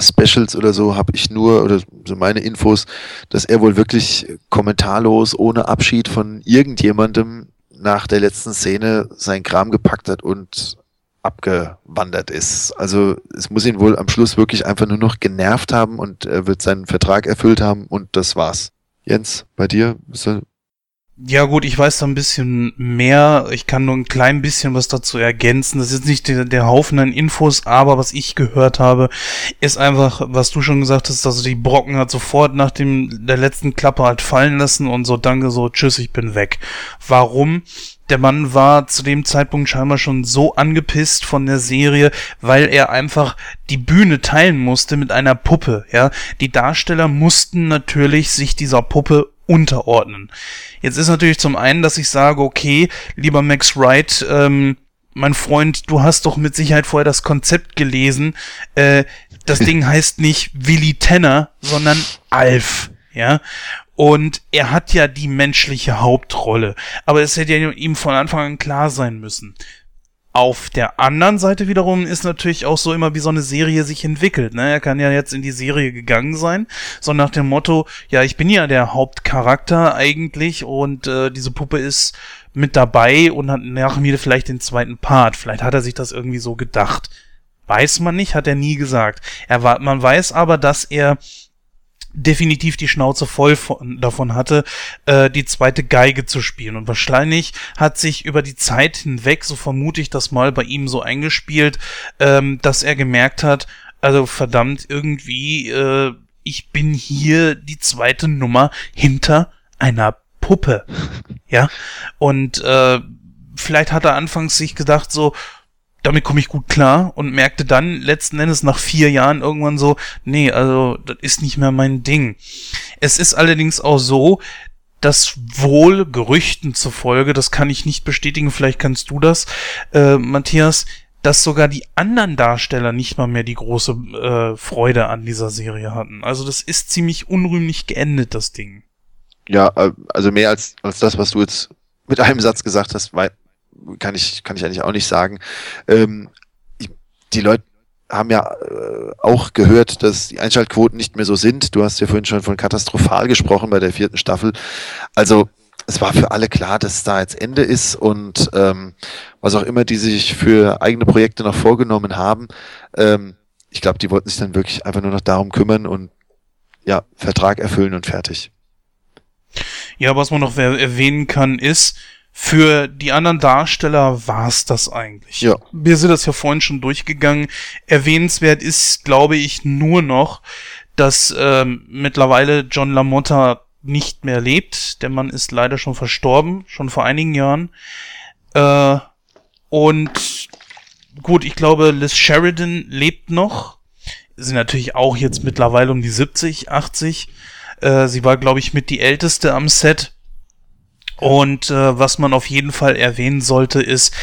Specials oder so habe ich nur, oder so meine Infos, dass er wohl wirklich kommentarlos, ohne Abschied von irgendjemandem nach der letzten Szene sein Kram gepackt hat und abgewandert ist. Also es muss ihn wohl am Schluss wirklich einfach nur noch genervt haben und er wird seinen Vertrag erfüllt haben und das war's. Jens, bei dir? Ja gut, ich weiß da ein bisschen mehr. Ich kann nur ein klein bisschen was dazu ergänzen. Das ist nicht der, der Haufen an Infos, aber was ich gehört habe, ist einfach, was du schon gesagt hast, dass die Brocken hat sofort nach dem der letzten Klappe halt fallen lassen und so danke so tschüss, ich bin weg. Warum? Der Mann war zu dem Zeitpunkt scheinbar schon so angepisst von der Serie, weil er einfach die Bühne teilen musste mit einer Puppe, ja. Die Darsteller mussten natürlich sich dieser Puppe unterordnen. Jetzt ist natürlich zum einen, dass ich sage, okay, lieber Max Wright, ähm, mein Freund, du hast doch mit Sicherheit vorher das Konzept gelesen. Äh, das Ding heißt nicht Willy Tenner, sondern Alf. Ja. Und er hat ja die menschliche Hauptrolle. Aber es hätte ja ihm von Anfang an klar sein müssen. Auf der anderen Seite wiederum ist natürlich auch so immer, wie so eine Serie sich entwickelt. Ne? Er kann ja jetzt in die Serie gegangen sein, so nach dem Motto, ja, ich bin ja der Hauptcharakter eigentlich und äh, diese Puppe ist mit dabei und hat nach mir vielleicht den zweiten Part. Vielleicht hat er sich das irgendwie so gedacht. Weiß man nicht, hat er nie gesagt. Er war, man weiß aber, dass er definitiv die Schnauze voll von, davon hatte, äh, die zweite Geige zu spielen. Und wahrscheinlich hat sich über die Zeit hinweg, so vermute ich das mal, bei ihm so eingespielt, ähm, dass er gemerkt hat, also verdammt, irgendwie, äh, ich bin hier die zweite Nummer hinter einer Puppe. Ja. Und äh, vielleicht hat er anfangs sich gedacht, so, damit komme ich gut klar und merkte dann letzten Endes nach vier Jahren irgendwann so, nee, also das ist nicht mehr mein Ding. Es ist allerdings auch so, dass wohl Gerüchten zufolge, das kann ich nicht bestätigen, vielleicht kannst du das, äh, Matthias, dass sogar die anderen Darsteller nicht mal mehr die große äh, Freude an dieser Serie hatten. Also das ist ziemlich unrühmlich geendet, das Ding. Ja, also mehr als, als das, was du jetzt mit einem Satz gesagt hast, weil kann ich, kann ich eigentlich auch nicht sagen. Ähm, die Leute haben ja äh, auch gehört, dass die Einschaltquoten nicht mehr so sind. Du hast ja vorhin schon von katastrophal gesprochen bei der vierten Staffel. Also es war für alle klar, dass da jetzt Ende ist und ähm, was auch immer die sich für eigene Projekte noch vorgenommen haben. Ähm, ich glaube, die wollten sich dann wirklich einfach nur noch darum kümmern und ja, Vertrag erfüllen und fertig. Ja, was man noch erwähnen kann, ist, für die anderen Darsteller war's das eigentlich. Ja. Wir sind das ja vorhin schon durchgegangen. Erwähnenswert ist, glaube ich, nur noch, dass ähm, mittlerweile John LaMotta nicht mehr lebt. Der Mann ist leider schon verstorben, schon vor einigen Jahren. Äh, und gut, ich glaube, Liz Sheridan lebt noch. Sie natürlich auch jetzt mittlerweile um die 70, 80. Äh, sie war, glaube ich, mit die älteste am Set. Und äh, was man auf jeden Fall erwähnen sollte, ist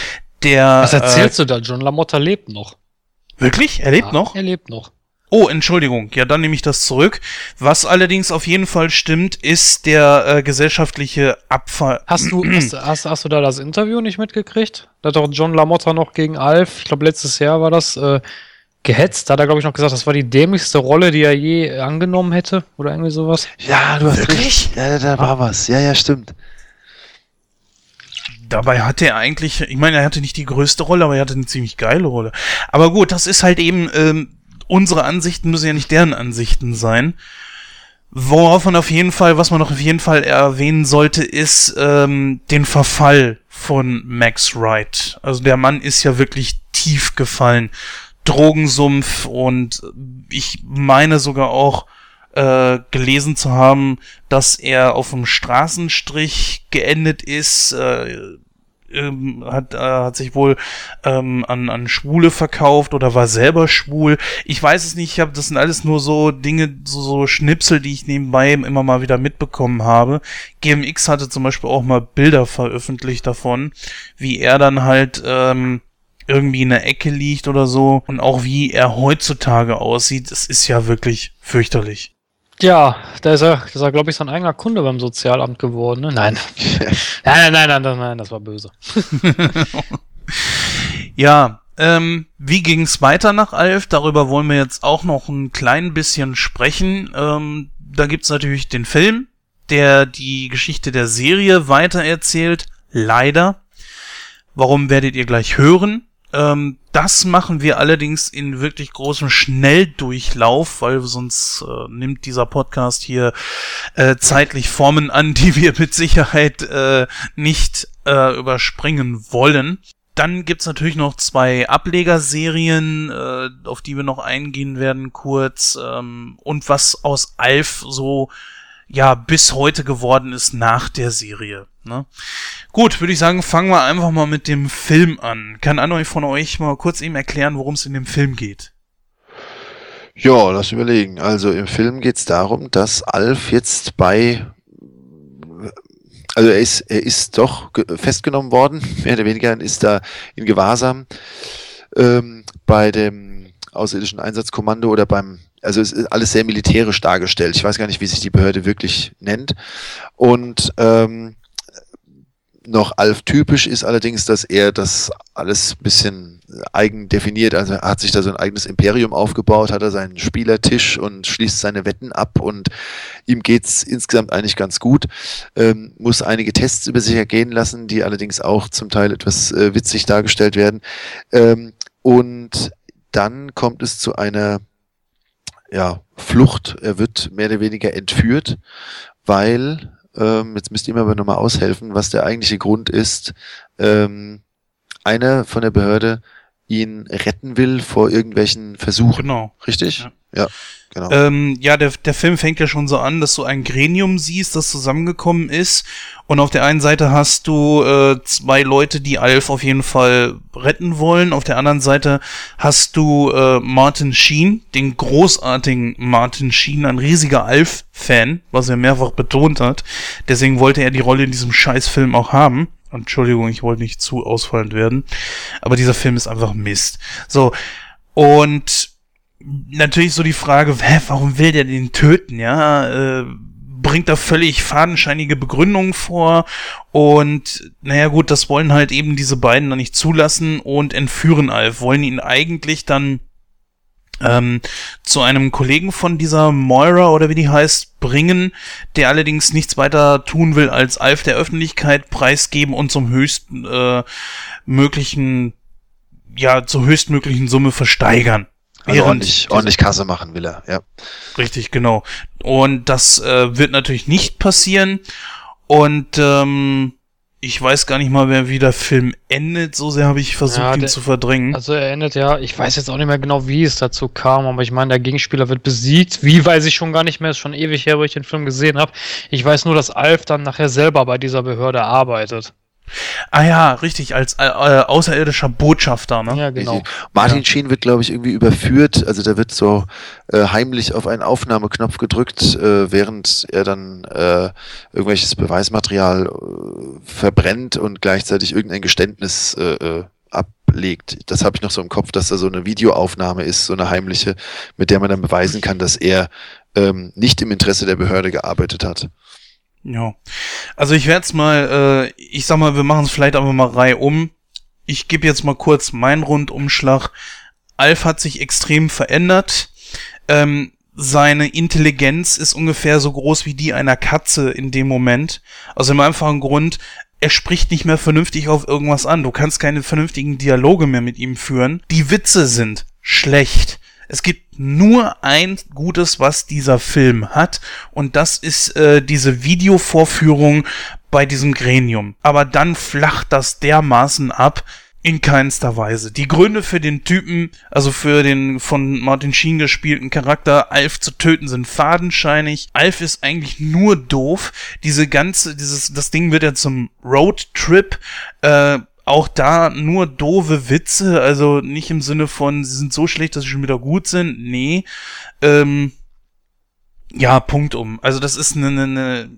der. Was erzählst äh, du da? John Lamotta lebt noch. Wirklich? Er lebt ja, noch? Er lebt noch. Oh, Entschuldigung. Ja, dann nehme ich das zurück. Was allerdings auf jeden Fall stimmt, ist der äh, gesellschaftliche Abfall. Hast du, hast, hast, hast, du da das Interview nicht mitgekriegt? Da hat doch John Lamotta noch gegen Alf, ich glaube letztes Jahr war das, äh, gehetzt. Da hat er, glaube ich, noch gesagt, das war die dämlichste Rolle, die er je angenommen hätte. Oder irgendwie sowas. Ja, du hast Wirklich? Ja, da war was. Ja, ja, stimmt dabei hatte er eigentlich, ich meine, er hatte nicht die größte Rolle, aber er hatte eine ziemlich geile Rolle. Aber gut, das ist halt eben, ähm, unsere Ansichten müssen ja nicht deren Ansichten sein. Worauf man auf jeden Fall, was man noch auf jeden Fall erwähnen sollte, ist ähm, den Verfall von Max Wright. Also der Mann ist ja wirklich tief gefallen. Drogensumpf und ich meine sogar auch äh, gelesen zu haben, dass er auf dem Straßenstrich geendet ist, äh, ähm, hat, äh, hat sich wohl ähm, an, an Schwule verkauft oder war selber schwul. Ich weiß es nicht, ich hab, das sind alles nur so Dinge, so, so Schnipsel, die ich nebenbei immer mal wieder mitbekommen habe. GMX hatte zum Beispiel auch mal Bilder veröffentlicht davon, wie er dann halt ähm, irgendwie in der Ecke liegt oder so und auch wie er heutzutage aussieht, das ist ja wirklich fürchterlich. Ja, da ist er, das ist er, glaube ich, sein eigener Kunde beim Sozialamt geworden. Ne? Nein. nein, nein, nein, nein, nein, das war böse. ja, ähm, wie ging's weiter nach Alf? Darüber wollen wir jetzt auch noch ein klein bisschen sprechen. Ähm, da gibt's natürlich den Film, der die Geschichte der Serie weitererzählt. Leider. Warum werdet ihr gleich hören? Ähm, das machen wir allerdings in wirklich großem Schnelldurchlauf, weil sonst äh, nimmt dieser Podcast hier äh, zeitlich Formen an, die wir mit Sicherheit äh, nicht äh, überspringen wollen. Dann gibt's natürlich noch zwei Ablegerserien, äh, auf die wir noch eingehen werden kurz. Ähm, und was aus Alf so ja bis heute geworden ist nach der Serie. Ne? Gut, würde ich sagen, fangen wir einfach mal mit dem Film an. Kann einer von euch mal kurz eben erklären, worum es in dem Film geht? Ja, lass überlegen. Also im Film geht es darum, dass Alf jetzt bei also er ist, er ist doch festgenommen worden, mehr oder weniger, ist da in Gewahrsam ähm, bei dem außerirdischen Einsatzkommando oder beim also es ist alles sehr militärisch dargestellt. Ich weiß gar nicht, wie sich die Behörde wirklich nennt. Und ähm, noch Alf-typisch ist allerdings, dass er das alles bisschen eigen definiert. Also er hat sich da so ein eigenes Imperium aufgebaut, hat er seinen Spielertisch und schließt seine Wetten ab und ihm geht's insgesamt eigentlich ganz gut. Ähm, muss einige Tests über sich ergehen lassen, die allerdings auch zum Teil etwas äh, witzig dargestellt werden. Ähm, und dann kommt es zu einer ja, Flucht. Er wird mehr oder weniger entführt, weil, ähm, jetzt müsst ihr mir aber nochmal aushelfen, was der eigentliche Grund ist. Ähm, einer von der Behörde ihn retten will vor irgendwelchen Versuchen. Genau. Richtig? Ja. ja. Genau. Ähm, ja, der, der Film fängt ja schon so an, dass du ein Gremium siehst, das zusammengekommen ist. Und auf der einen Seite hast du äh, zwei Leute, die Alf auf jeden Fall retten wollen. Auf der anderen Seite hast du äh, Martin Sheen, den großartigen Martin Sheen, ein riesiger Alf-Fan, was er mehrfach betont hat. Deswegen wollte er die Rolle in diesem Scheißfilm auch haben. Entschuldigung, ich wollte nicht zu ausfallend werden. Aber dieser Film ist einfach Mist. So. Und natürlich so die Frage, hä, warum will der den töten, ja? Äh, bringt da völlig fadenscheinige Begründungen vor und naja gut, das wollen halt eben diese beiden dann nicht zulassen und entführen Alf, wollen ihn eigentlich dann ähm, zu einem Kollegen von dieser Moira oder wie die heißt bringen, der allerdings nichts weiter tun will als Alf der Öffentlichkeit preisgeben und zum höchsten äh, möglichen ja zur höchstmöglichen Summe versteigern. Also ordentlich, ordentlich Kasse machen will er, ja. Richtig, genau. Und das äh, wird natürlich nicht passieren. Und ähm, ich weiß gar nicht mal mehr, wie der Film endet. So sehr habe ich versucht, ja, ihn zu verdrängen. Also er endet ja, ich weiß jetzt auch nicht mehr genau, wie es dazu kam, aber ich meine, der Gegenspieler wird besiegt. Wie weiß ich schon gar nicht mehr, ist schon ewig her, wo ich den Film gesehen habe. Ich weiß nur, dass Alf dann nachher selber bei dieser Behörde arbeitet. Ah ja, richtig, als äh, äh, außerirdischer Botschafter, ne? Ja, genau. Martin ja. Sheen wird, glaube ich, irgendwie überführt. Also der wird so äh, heimlich auf einen Aufnahmeknopf gedrückt, äh, während er dann äh, irgendwelches Beweismaterial äh, verbrennt und gleichzeitig irgendein Geständnis äh, äh ablegt. Das habe ich noch so im Kopf, dass da so eine Videoaufnahme ist, so eine heimliche, mit der man dann beweisen kann, dass er ähm, nicht im Interesse der Behörde gearbeitet hat. Ja. Also ich werde es mal, äh, ich sag mal, wir machen es vielleicht einfach mal Reihe um. Ich gebe jetzt mal kurz meinen Rundumschlag. Alf hat sich extrem verändert. Ähm, seine Intelligenz ist ungefähr so groß wie die einer Katze in dem Moment. Aus dem einfachen Grund, er spricht nicht mehr vernünftig auf irgendwas an. Du kannst keine vernünftigen Dialoge mehr mit ihm führen. Die Witze sind schlecht. Es gibt nur ein Gutes, was dieser Film hat, und das ist äh, diese Videovorführung bei diesem Gremium. Aber dann flacht das dermaßen ab, in keinster Weise. Die Gründe für den Typen, also für den von Martin Sheen gespielten Charakter, Alf zu töten, sind fadenscheinig. Alf ist eigentlich nur doof. Diese ganze, dieses, das Ding wird ja zum Roadtrip. Äh, auch da nur doofe Witze, also nicht im Sinne von, sie sind so schlecht, dass sie schon wieder gut sind. Nee. Ähm, ja, Punkt um. Also das ist eine, eine,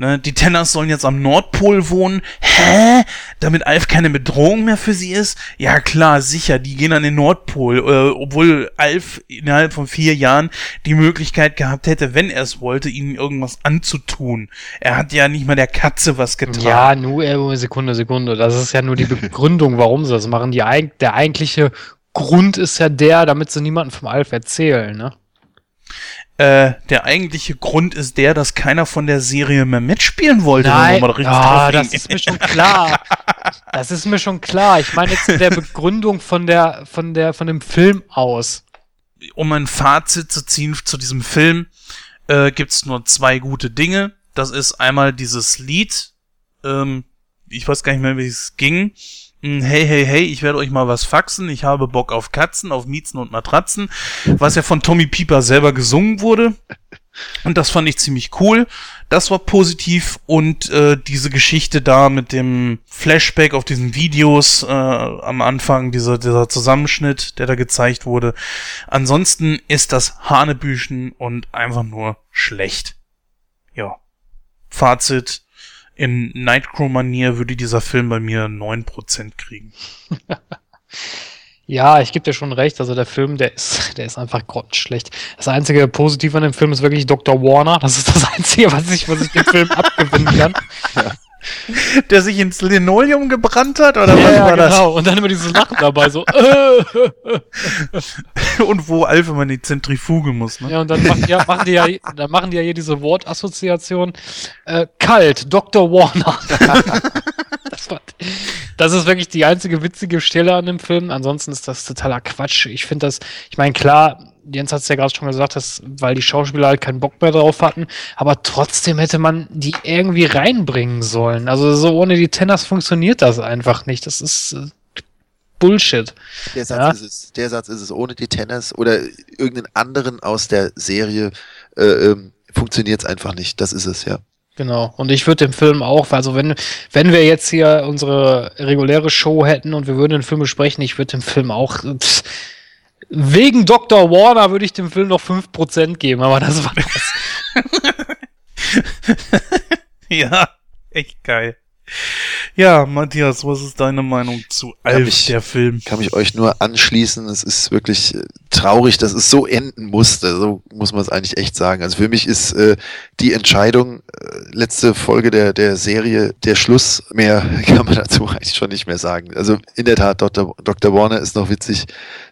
Ne, die Tenners sollen jetzt am Nordpol wohnen. Hä? Damit Alf keine Bedrohung mehr für sie ist? Ja klar, sicher, die gehen an den Nordpol, äh, obwohl Alf innerhalb von vier Jahren die Möglichkeit gehabt hätte, wenn er es wollte, ihnen irgendwas anzutun. Er hat ja nicht mal der Katze was getan. Ja, nur äh, Sekunde, Sekunde. Das ist ja nur die Begründung, warum sie das machen. Die, der eigentliche Grund ist ja der, damit sie niemanden vom Alf erzählen, ne? Äh, der eigentliche Grund ist der, dass keiner von der Serie mehr mitspielen wollte. Nein, ja, das ist mir schon klar. Das ist mir schon klar. Ich meine jetzt in der Begründung von der, von der, von dem Film aus. Um ein Fazit zu ziehen zu diesem Film, äh, gibt's nur zwei gute Dinge. Das ist einmal dieses Lied, ähm, ich weiß gar nicht mehr, wie es ging. Hm, hey, hey, hey, ich werde euch mal was faxen. Ich habe Bock auf Katzen, auf Miezen und Matratzen. Was ja von Tommy Pieper selber gesungen wurde. Und das fand ich ziemlich cool. Das war positiv. Und äh, diese Geschichte da mit dem Flashback auf diesen Videos äh, am Anfang, dieser, dieser Zusammenschnitt, der da gezeigt wurde. Ansonsten ist das Hanebüchen und einfach nur schlecht. Ja. Fazit in Nightcrow-Manier würde dieser Film bei mir 9% kriegen. ja, ich gebe dir schon recht. Also der Film, der ist, der ist einfach grottenschlecht. Das einzige Positive an dem Film ist wirklich Dr. Warner. Das ist das Einzige, was ich, was ich dem Film abgewinnen kann. Ja. Der sich ins Linoleum gebrannt hat, oder ja, was war genau. Und dann immer dieses Lachen dabei, so. und wo Alf immer in die Zentrifuge muss, ne? Ja, und dann machen, ja, machen die ja, dann machen die ja hier diese Wortassoziation. Äh, kalt, Dr. Warner. das, war, das ist wirklich die einzige witzige Stelle an dem Film. Ansonsten ist das totaler Quatsch. Ich finde das, ich meine, klar, Jens hat es ja gerade schon gesagt, dass, weil die Schauspieler halt keinen Bock mehr drauf hatten, aber trotzdem hätte man die irgendwie reinbringen sollen. Also so ohne die Tenners funktioniert das einfach nicht. Das ist äh, Bullshit. Der Satz ja? ist es. Der Satz ist es. Ohne die Tenners oder irgendeinen anderen aus der Serie äh, ähm, funktioniert es einfach nicht. Das ist es, ja. Genau. Und ich würde den Film auch, also wenn, wenn wir jetzt hier unsere reguläre Show hätten und wir würden den Film besprechen, ich würde den Film auch. Pff, Wegen Dr. Warner würde ich dem Film noch 5% geben, aber das war das. ja, echt geil. Ja, Matthias, was ist deine Meinung zu Alf, mich, der Film? Kann mich euch nur anschließen. Es ist wirklich äh, traurig, dass es so enden musste. So muss man es eigentlich echt sagen. Also für mich ist äh, die Entscheidung, äh, letzte Folge der, der Serie, der Schluss. Mehr kann man dazu eigentlich schon nicht mehr sagen. Also in der Tat, Dr. Dr. Warner ist noch witzig.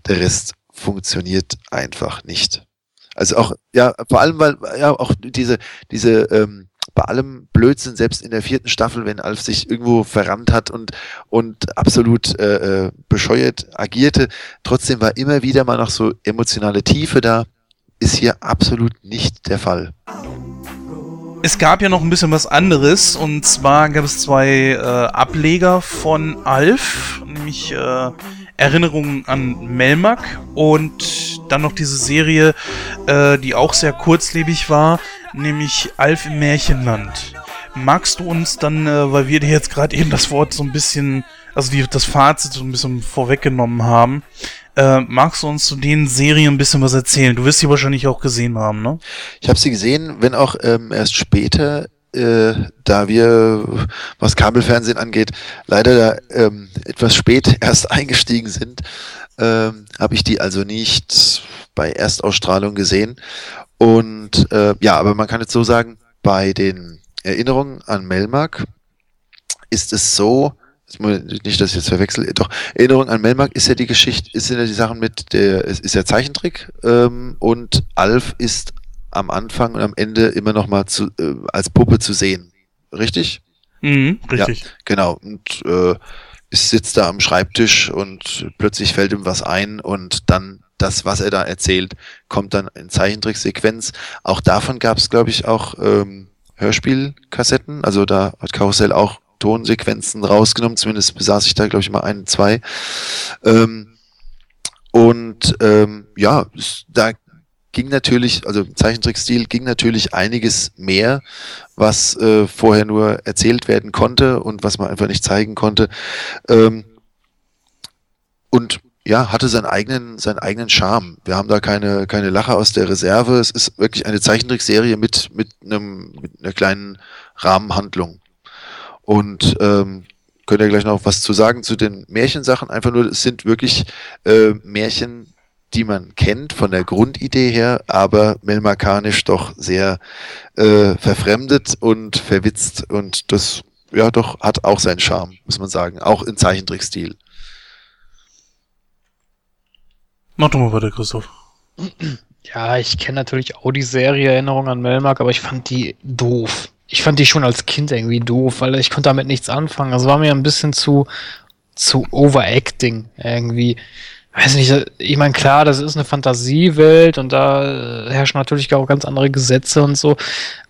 Der Rest funktioniert einfach nicht. Also auch, ja, vor allem, weil ja auch diese, diese, ähm, bei allem Blödsinn, selbst in der vierten Staffel, wenn Alf sich irgendwo verrannt hat und, und absolut äh, äh, bescheuert agierte, trotzdem war immer wieder mal noch so emotionale Tiefe da. Ist hier absolut nicht der Fall. Es gab ja noch ein bisschen was anderes und zwar gab es zwei äh, Ableger von Alf, nämlich äh, Erinnerungen an Melmac und dann noch diese Serie, äh, die auch sehr kurzlebig war, nämlich Alf im Märchenland. Magst du uns dann, äh, weil wir dir jetzt gerade eben das Wort so ein bisschen, also die, das Fazit so ein bisschen vorweggenommen haben, äh, magst du uns zu den Serien ein bisschen was erzählen? Du wirst sie wahrscheinlich auch gesehen haben, ne? Ich habe sie gesehen, wenn auch ähm, erst später äh, da wir, was Kabelfernsehen angeht, leider ähm, etwas spät erst eingestiegen sind, ähm, habe ich die also nicht bei Erstausstrahlung gesehen. Und äh, ja, aber man kann jetzt so sagen, bei den Erinnerungen an Melmark ist es so, nicht, dass ich jetzt verwechsel, doch, Erinnerung an Melmark ist ja die Geschichte, ist ja die Sachen mit der, es ist ja Zeichentrick ähm, und Alf ist am Anfang und am Ende immer noch mal zu, äh, als Puppe zu sehen. Richtig? Mhm, richtig. Ja, genau. Und äh, ist, sitzt da am Schreibtisch und plötzlich fällt ihm was ein und dann das, was er da erzählt, kommt dann in Zeichentricksequenz. Auch davon gab es, glaube ich, auch ähm, Hörspielkassetten. Also da hat Karussell auch Tonsequenzen rausgenommen. Zumindest besaß ich da, glaube ich, mal ein, zwei. Ähm, und ähm, ja, da ging natürlich, also im Zeichentrickstil ging natürlich einiges mehr, was äh, vorher nur erzählt werden konnte und was man einfach nicht zeigen konnte. Ähm, und ja, hatte seinen eigenen, seinen eigenen Charme. Wir haben da keine, keine Lache aus der Reserve. Es ist wirklich eine Zeichentrickserie mit, mit einem, mit einer kleinen Rahmenhandlung. Und ähm, könnt ihr gleich noch was zu sagen zu den Märchensachen. Einfach nur, es sind wirklich äh, Märchen, die man kennt von der Grundidee her, aber melmarkanisch doch sehr äh, verfremdet und verwitzt und das ja doch hat auch seinen Charme, muss man sagen, auch in Zeichentrickstil. Mach doch mal weiter, Christoph. Ja, ich kenne natürlich auch die Serie Erinnerung an Melmark, aber ich fand die doof. Ich fand die schon als Kind irgendwie doof, weil ich konnte damit nichts anfangen. Das war mir ein bisschen zu, zu overacting irgendwie. Weiß nicht, ich meine, klar, das ist eine Fantasiewelt und da herrschen natürlich auch ganz andere Gesetze und so.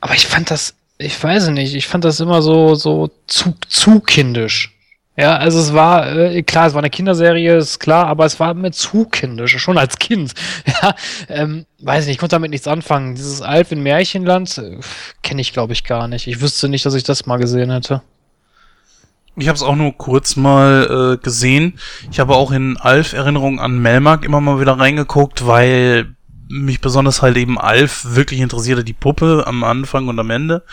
Aber ich fand das, ich weiß nicht, ich fand das immer so, so zu, zu kindisch. Ja, also es war, äh, klar, es war eine Kinderserie, ist klar, aber es war mir zu kindisch, schon als Kind. Ja, ähm, weiß nicht, ich konnte damit nichts anfangen. Dieses Alf in Märchenland äh, kenne ich, glaube ich, gar nicht. Ich wüsste nicht, dass ich das mal gesehen hätte. Ich habe es auch nur kurz mal äh, gesehen. Ich habe auch in Alf Erinnerung an Melmark immer mal wieder reingeguckt, weil mich besonders halt eben Alf wirklich interessierte, die Puppe am Anfang und am Ende.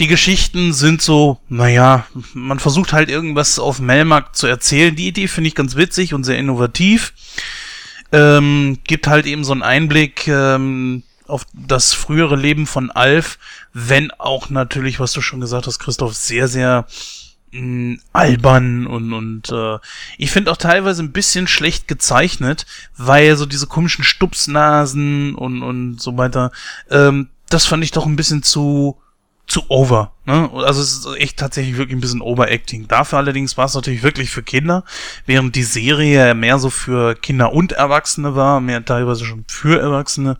Die Geschichten sind so, naja, man versucht halt irgendwas auf Melmark zu erzählen. Die Idee finde ich ganz witzig und sehr innovativ. Ähm, gibt halt eben so einen Einblick ähm, auf das frühere Leben von Alf, wenn auch natürlich, was du schon gesagt hast, Christoph, sehr, sehr mh, albern und, und äh, ich finde auch teilweise ein bisschen schlecht gezeichnet, weil so diese komischen Stupsnasen und, und so weiter, ähm, das fand ich doch ein bisschen zu zu over. Ne? Also es ist echt tatsächlich wirklich ein bisschen Overacting. Dafür allerdings war es natürlich wirklich für Kinder, während die Serie mehr so für Kinder und Erwachsene war, mehr teilweise schon für Erwachsene.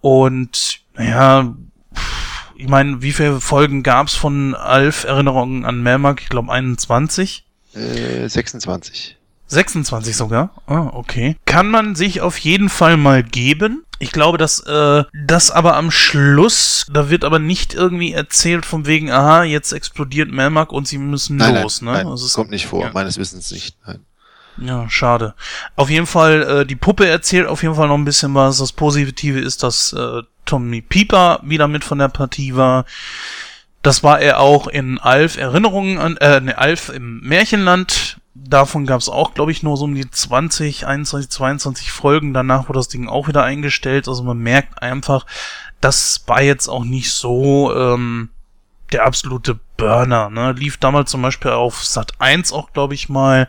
Und naja, ich meine, wie viele Folgen gab's von Alf Erinnerungen an Melmark? Ich glaube 21. Äh, 26. 26 sogar? Ah, okay. Kann man sich auf jeden Fall mal geben. Ich glaube, dass äh, das aber am Schluss, da wird aber nicht irgendwie erzählt von wegen, aha, jetzt explodiert Melmark und sie müssen nein, los, nein, ne? Nein, also das kommt nicht vor, ja. meines Wissens nicht. Nein. Ja, schade. Auf jeden Fall, äh, die Puppe erzählt auf jeden Fall noch ein bisschen was. Das Positive ist, dass äh, Tommy Pieper wieder mit von der Partie war. Das war er auch in Alf Erinnerungen an, äh, ne, Alf im Märchenland davon gab es auch, glaube ich, nur so um die 20, 21, 22 Folgen. Danach wurde das Ding auch wieder eingestellt. Also man merkt einfach, das war jetzt auch nicht so ähm, der absolute Burner. Ne? Lief damals zum Beispiel auf Sat 1 auch, glaube ich, mal.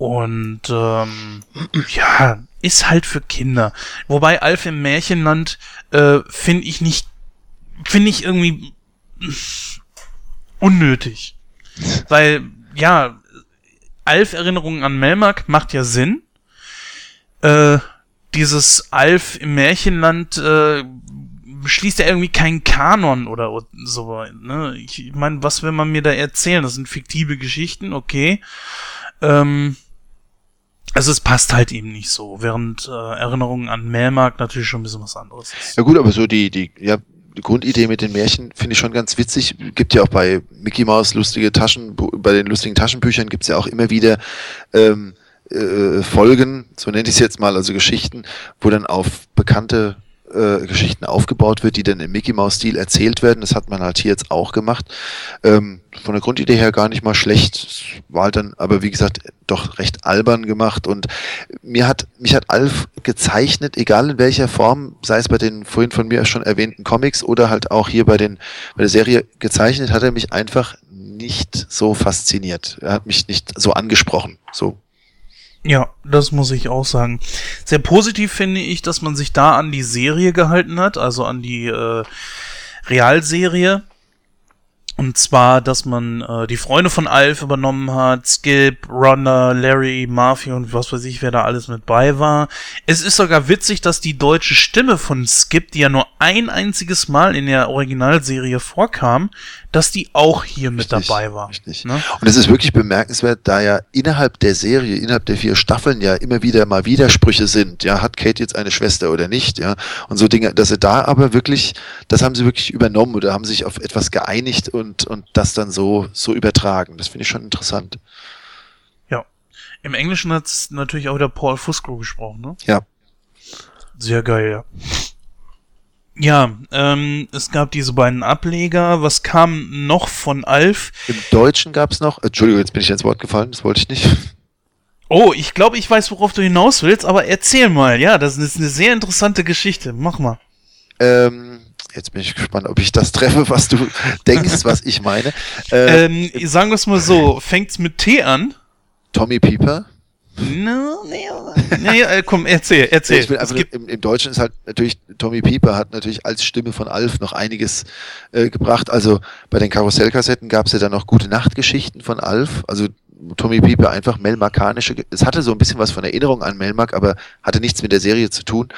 Und ähm, ja, ist halt für Kinder. Wobei Alf im Märchenland äh, finde ich nicht, finde ich irgendwie unnötig. Weil, ja, Alf-Erinnerungen an Melmark macht ja Sinn. Äh, dieses Alf im Märchenland äh, schließt ja irgendwie keinen Kanon oder so. Ne? Ich meine, was will man mir da erzählen? Das sind fiktive Geschichten, okay. Ähm, also es passt halt eben nicht so, während äh, Erinnerungen an Melmark natürlich schon ein bisschen was anderes ist. Ja gut, aber so die, die, ja, die Grundidee mit den Märchen finde ich schon ganz witzig. Gibt ja auch bei Mickey Mouse lustige Taschen, bei den lustigen Taschenbüchern gibt es ja auch immer wieder ähm, äh, Folgen, so nenne ich es jetzt mal, also Geschichten, wo dann auf bekannte äh, Geschichten aufgebaut wird, die dann im Mickey Mouse Stil erzählt werden. Das hat man halt hier jetzt auch gemacht. Ähm, von der Grundidee her gar nicht mal schlecht. War halt dann, aber wie gesagt, doch recht albern gemacht und mir hat, mich hat Alf gezeichnet, egal in welcher Form, sei es bei den vorhin von mir schon erwähnten Comics oder halt auch hier bei den, bei der Serie gezeichnet, hat er mich einfach nicht so fasziniert. Er hat mich nicht so angesprochen. So ja, das muss ich auch sagen. Sehr positiv finde ich, dass man sich da an die Serie gehalten hat, also an die äh, Realserie. Und zwar, dass man äh, die Freunde von Alf übernommen hat, Skip, Rhonda, Larry, Murphy und was weiß ich, wer da alles mit bei war. Es ist sogar witzig, dass die deutsche Stimme von Skip, die ja nur ein einziges Mal in der Originalserie vorkam, dass die auch hier richtig, mit dabei war. Richtig. Ne? Und es ist wirklich bemerkenswert, da ja innerhalb der Serie, innerhalb der vier Staffeln ja immer wieder mal Widersprüche sind. Ja, hat Kate jetzt eine Schwester oder nicht? Ja, und so Dinge, dass sie da aber wirklich, das haben sie wirklich übernommen oder haben sich auf etwas geeinigt und, und das dann so, so übertragen. Das finde ich schon interessant. Ja. Im Englischen hat es natürlich auch wieder Paul Fusco gesprochen, ne? Ja. Sehr geil, ja. Ja, ähm, es gab diese beiden Ableger. Was kam noch von Alf? Im Deutschen gab es noch. Entschuldigung, jetzt bin ich ins Wort gefallen, das wollte ich nicht. Oh, ich glaube, ich weiß, worauf du hinaus willst, aber erzähl mal. Ja, das ist eine sehr interessante Geschichte. Mach mal. Ähm, jetzt bin ich gespannt, ob ich das treffe, was du denkst, was ich meine. Ähm, ähm, sagen wir es mal so, fängt's mit T an? Tommy Pieper. No, nee, nee, komm, erzähl, erzähl. Will einfach, im, im, Deutschen ist halt natürlich, Tommy Pieper hat natürlich als Stimme von Alf noch einiges äh, gebracht. Also bei den Karussellkassetten gab es ja dann noch gute Nachtgeschichten von Alf. Also Tommy Pieper einfach melmarkanische, es hatte so ein bisschen was von Erinnerung an Melmark, aber hatte nichts mit der Serie zu tun,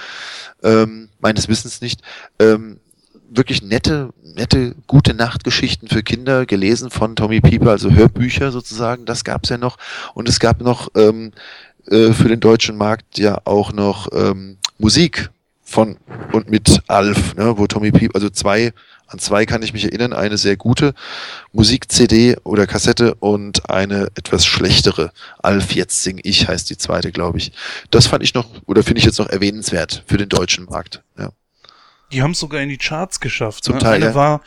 ähm, meines Wissens nicht. Ähm, wirklich nette, nette, gute Nachtgeschichten für Kinder, gelesen von Tommy Pieper, also Hörbücher sozusagen, das gab's ja noch. Und es gab noch ähm, äh, für den deutschen Markt ja auch noch ähm, Musik von und mit Alf, ne, wo Tommy Pieper, also zwei, an zwei kann ich mich erinnern, eine sehr gute Musik-CD oder Kassette und eine etwas schlechtere. Alf, jetzt sing ich heißt die zweite, glaube ich. Das fand ich noch, oder finde ich jetzt noch erwähnenswert für den deutschen Markt. Ja. Die haben es sogar in die Charts geschafft. Zum ne? Teil. Eine ja. war,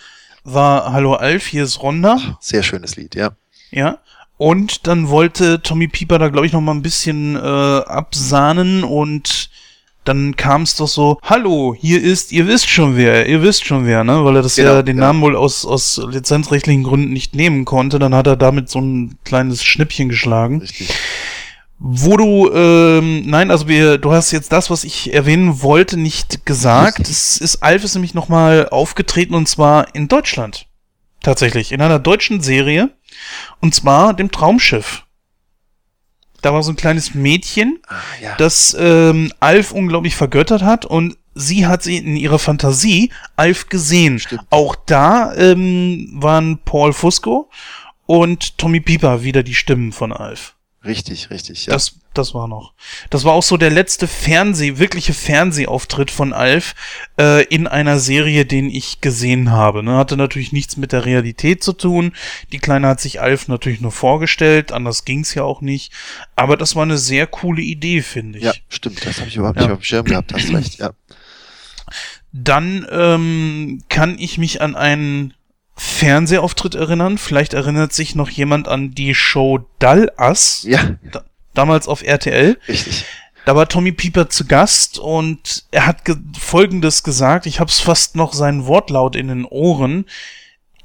war Hallo Alf, hier ist Ronda. Sehr schönes Lied, ja. Ja. Und dann wollte Tommy Pieper da, glaube ich, noch mal ein bisschen äh, absahnen und dann kam es doch so, hallo, hier ist, ihr wisst schon wer, ihr wisst schon wer, ne? Weil er das genau, ja den ja. Namen wohl aus, aus lizenzrechtlichen Gründen nicht nehmen konnte. Dann hat er damit so ein kleines Schnippchen geschlagen. Richtig. Wo du, ähm, nein, also wir, du hast jetzt das, was ich erwähnen wollte, nicht gesagt. Es ist Alf ist nämlich nochmal aufgetreten und zwar in Deutschland. Tatsächlich, in einer deutschen Serie. Und zwar dem Traumschiff. Da war so ein kleines Mädchen, ah, ja. das ähm, Alf unglaublich vergöttert hat und sie hat sie in ihrer Fantasie Alf gesehen. Stimmt. Auch da ähm, waren Paul Fusco und Tommy Pieper wieder die Stimmen von Alf. Richtig, richtig, ja. Das, das war noch. Das war auch so der letzte Fernseh, wirkliche Fernsehauftritt von Alf äh, in einer Serie, den ich gesehen habe. Ne? Hatte natürlich nichts mit der Realität zu tun. Die Kleine hat sich Alf natürlich nur vorgestellt, anders ging's ja auch nicht. Aber das war eine sehr coole Idee, finde ich. Ja, stimmt, das habe ich überhaupt ja. nicht auf dem Schirm gehabt, hast recht, ja. Dann ähm, kann ich mich an einen Fernsehauftritt erinnern. Vielleicht erinnert sich noch jemand an die Show Dallas. Ja. Da, damals auf RTL. Richtig. Da war Tommy Pieper zu Gast und er hat ge Folgendes gesagt. Ich hab's fast noch seinen Wortlaut in den Ohren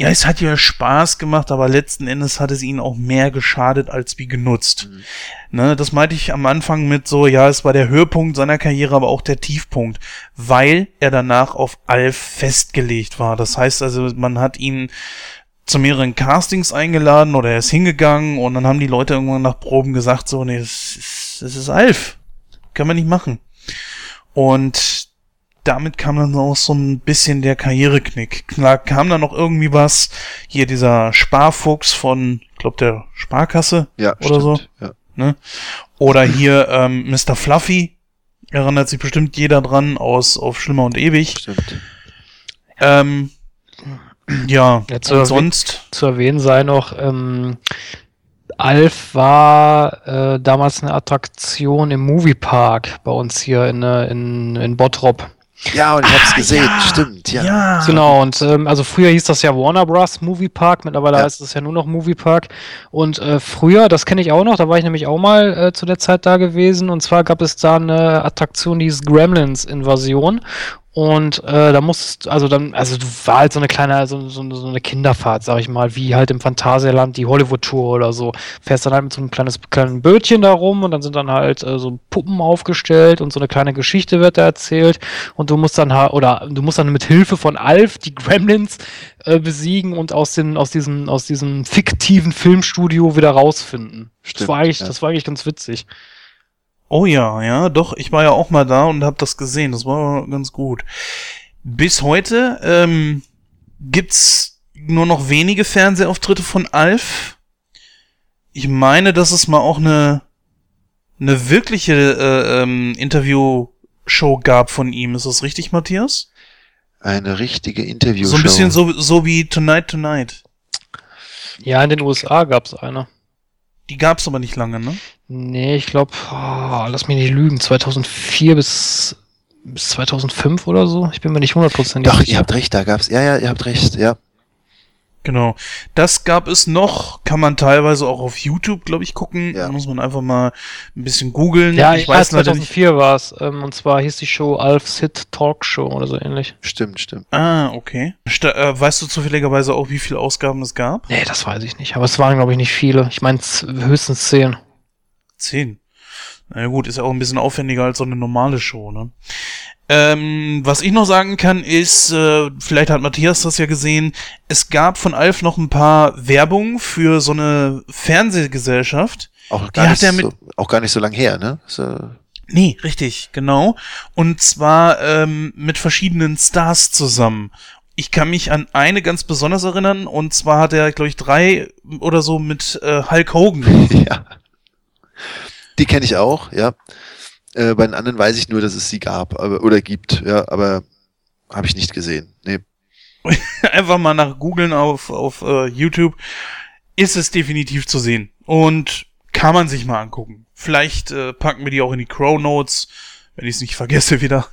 ja, es hat ja Spaß gemacht, aber letzten Endes hat es ihnen auch mehr geschadet als wie genutzt. Mhm. Ne, das meinte ich am Anfang mit so, ja, es war der Höhepunkt seiner Karriere, aber auch der Tiefpunkt, weil er danach auf Alf festgelegt war. Das heißt also, man hat ihn zu mehreren Castings eingeladen oder er ist hingegangen und dann haben die Leute irgendwann nach Proben gesagt, so, nee, es ist, es ist Alf. Kann man nicht machen. Und damit kam dann auch so ein bisschen der Karriereknick. Klar kam dann noch irgendwie was. Hier dieser Sparfuchs von, ich glaube, der Sparkasse ja, oder stimmt, so. Ja. Ne? Oder hier ähm, Mr. Fluffy. Erinnert sich bestimmt jeder dran aus auf Schlimmer und Ewig. Stimmt. Ähm, ja, ja zu sonst. Zu erwähnen sei noch, ähm, Alf war äh, damals eine Attraktion im Moviepark bei uns hier in, äh, in, in Bottrop. Ja, und ich hab's ah, gesehen, ja. stimmt, ja. ja. Genau, und ähm, also früher hieß das ja Warner Bros. Movie Park, mittlerweile ja. heißt es ja nur noch Movie Park. Und äh, früher, das kenne ich auch noch, da war ich nämlich auch mal äh, zu der Zeit da gewesen, und zwar gab es da eine Attraktion, die hieß Gremlins Invasion. Und äh, da musst also dann, also du war halt so eine kleine, so, so, so eine Kinderfahrt, sag ich mal, wie halt im Phantasialand die Hollywood-Tour oder so. Fährst dann halt mit so einem kleines, kleinen Bötchen da rum und dann sind dann halt äh, so Puppen aufgestellt und so eine kleine Geschichte wird da erzählt und du musst dann halt, oder du musst dann mit Hilfe von Alf die Gremlins äh, besiegen und aus den, aus diesem, aus diesem fiktiven Filmstudio wieder rausfinden. Stimmt, das war eigentlich, ja. das war eigentlich ganz witzig. Oh ja, ja, doch, ich war ja auch mal da und habe das gesehen. Das war ganz gut. Bis heute ähm, gibt's nur noch wenige Fernsehauftritte von Alf. Ich meine, dass es mal auch eine eine wirkliche äh, ähm, Interviewshow gab von ihm. Ist das richtig, Matthias? Eine richtige Interviewshow. So ein bisschen so, so wie Tonight Tonight. Ja, in den USA gab's eine. Die gab's aber nicht lange, ne? Nee, ich glaube, oh, lass mich nicht lügen, 2004 bis, bis 2005 oder so. Ich bin mir nicht hundertprozentig sicher. Doch, ihr habt recht, da gab's, ja, ja, ihr habt recht, ja. Genau. Das gab es noch, kann man teilweise auch auf YouTube, glaube ich, gucken. Ja. Da muss man einfach mal ein bisschen googeln. Ja, ich weiß 2004 war es. Ähm, und zwar hieß die Show Alf's Hit Talk Show oder so ähnlich. Stimmt, stimmt. Ah, okay. St äh, weißt du zufälligerweise auch, wie viele Ausgaben es gab? Nee, das weiß ich nicht. Aber es waren, glaube ich, nicht viele. Ich meine höchstens zehn. Zehn. Na gut, ist ja auch ein bisschen aufwendiger als so eine normale Show, ne? Ähm, was ich noch sagen kann, ist, äh, vielleicht hat Matthias das ja gesehen, es gab von Alf noch ein paar Werbung für so eine Fernsehgesellschaft. Auch gar, nicht, so, auch gar nicht so lang her, ne? So. Nee, richtig, genau. Und zwar ähm, mit verschiedenen Stars zusammen. Ich kann mich an eine ganz besonders erinnern, und zwar hat er, glaube ich, drei oder so mit äh, Hulk Hogan. ja. Die kenne ich auch, ja. Äh, bei den anderen weiß ich nur, dass es sie gab aber, oder gibt, ja, aber habe ich nicht gesehen. Nee. Einfach mal nach googeln auf, auf uh, YouTube. Ist es definitiv zu sehen. Und kann man sich mal angucken. Vielleicht äh, packen wir die auch in die Crow Notes, wenn ich es nicht vergesse wieder.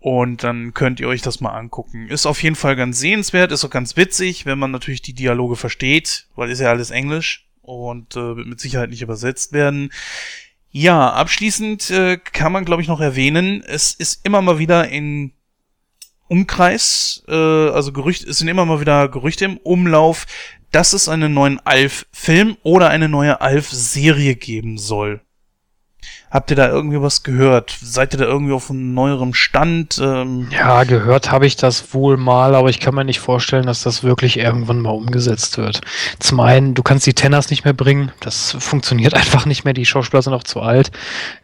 Und dann könnt ihr euch das mal angucken. Ist auf jeden Fall ganz sehenswert, ist auch ganz witzig, wenn man natürlich die Dialoge versteht, weil ist ja alles Englisch und äh, wird mit Sicherheit nicht übersetzt werden. Ja, abschließend äh, kann man, glaube ich, noch erwähnen, es ist immer mal wieder in Umkreis, äh, also Gerüchte, es sind immer mal wieder Gerüchte im Umlauf, dass es einen neuen Alf-Film oder eine neue Alf-Serie geben soll. Habt ihr da irgendwie was gehört? Seid ihr da irgendwie auf einem neueren Stand? Ähm ja, gehört habe ich das wohl mal, aber ich kann mir nicht vorstellen, dass das wirklich irgendwann mal umgesetzt wird. Zum einen, du kannst die Tenners nicht mehr bringen, das funktioniert einfach nicht mehr, die Schauspieler sind auch zu alt.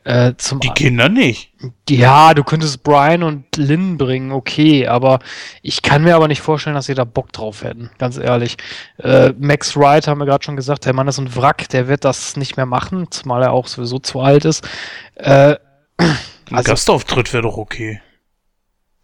Äh, die Kinder nicht. Ja, du könntest Brian und Lynn bringen, okay, aber ich kann mir aber nicht vorstellen, dass sie da Bock drauf hätten, ganz ehrlich. Äh, Max Wright haben wir gerade schon gesagt, der Mann ist ein Wrack, der wird das nicht mehr machen, zumal er auch sowieso zu alt ist. Äh, ein also, Gastauftritt wäre doch okay.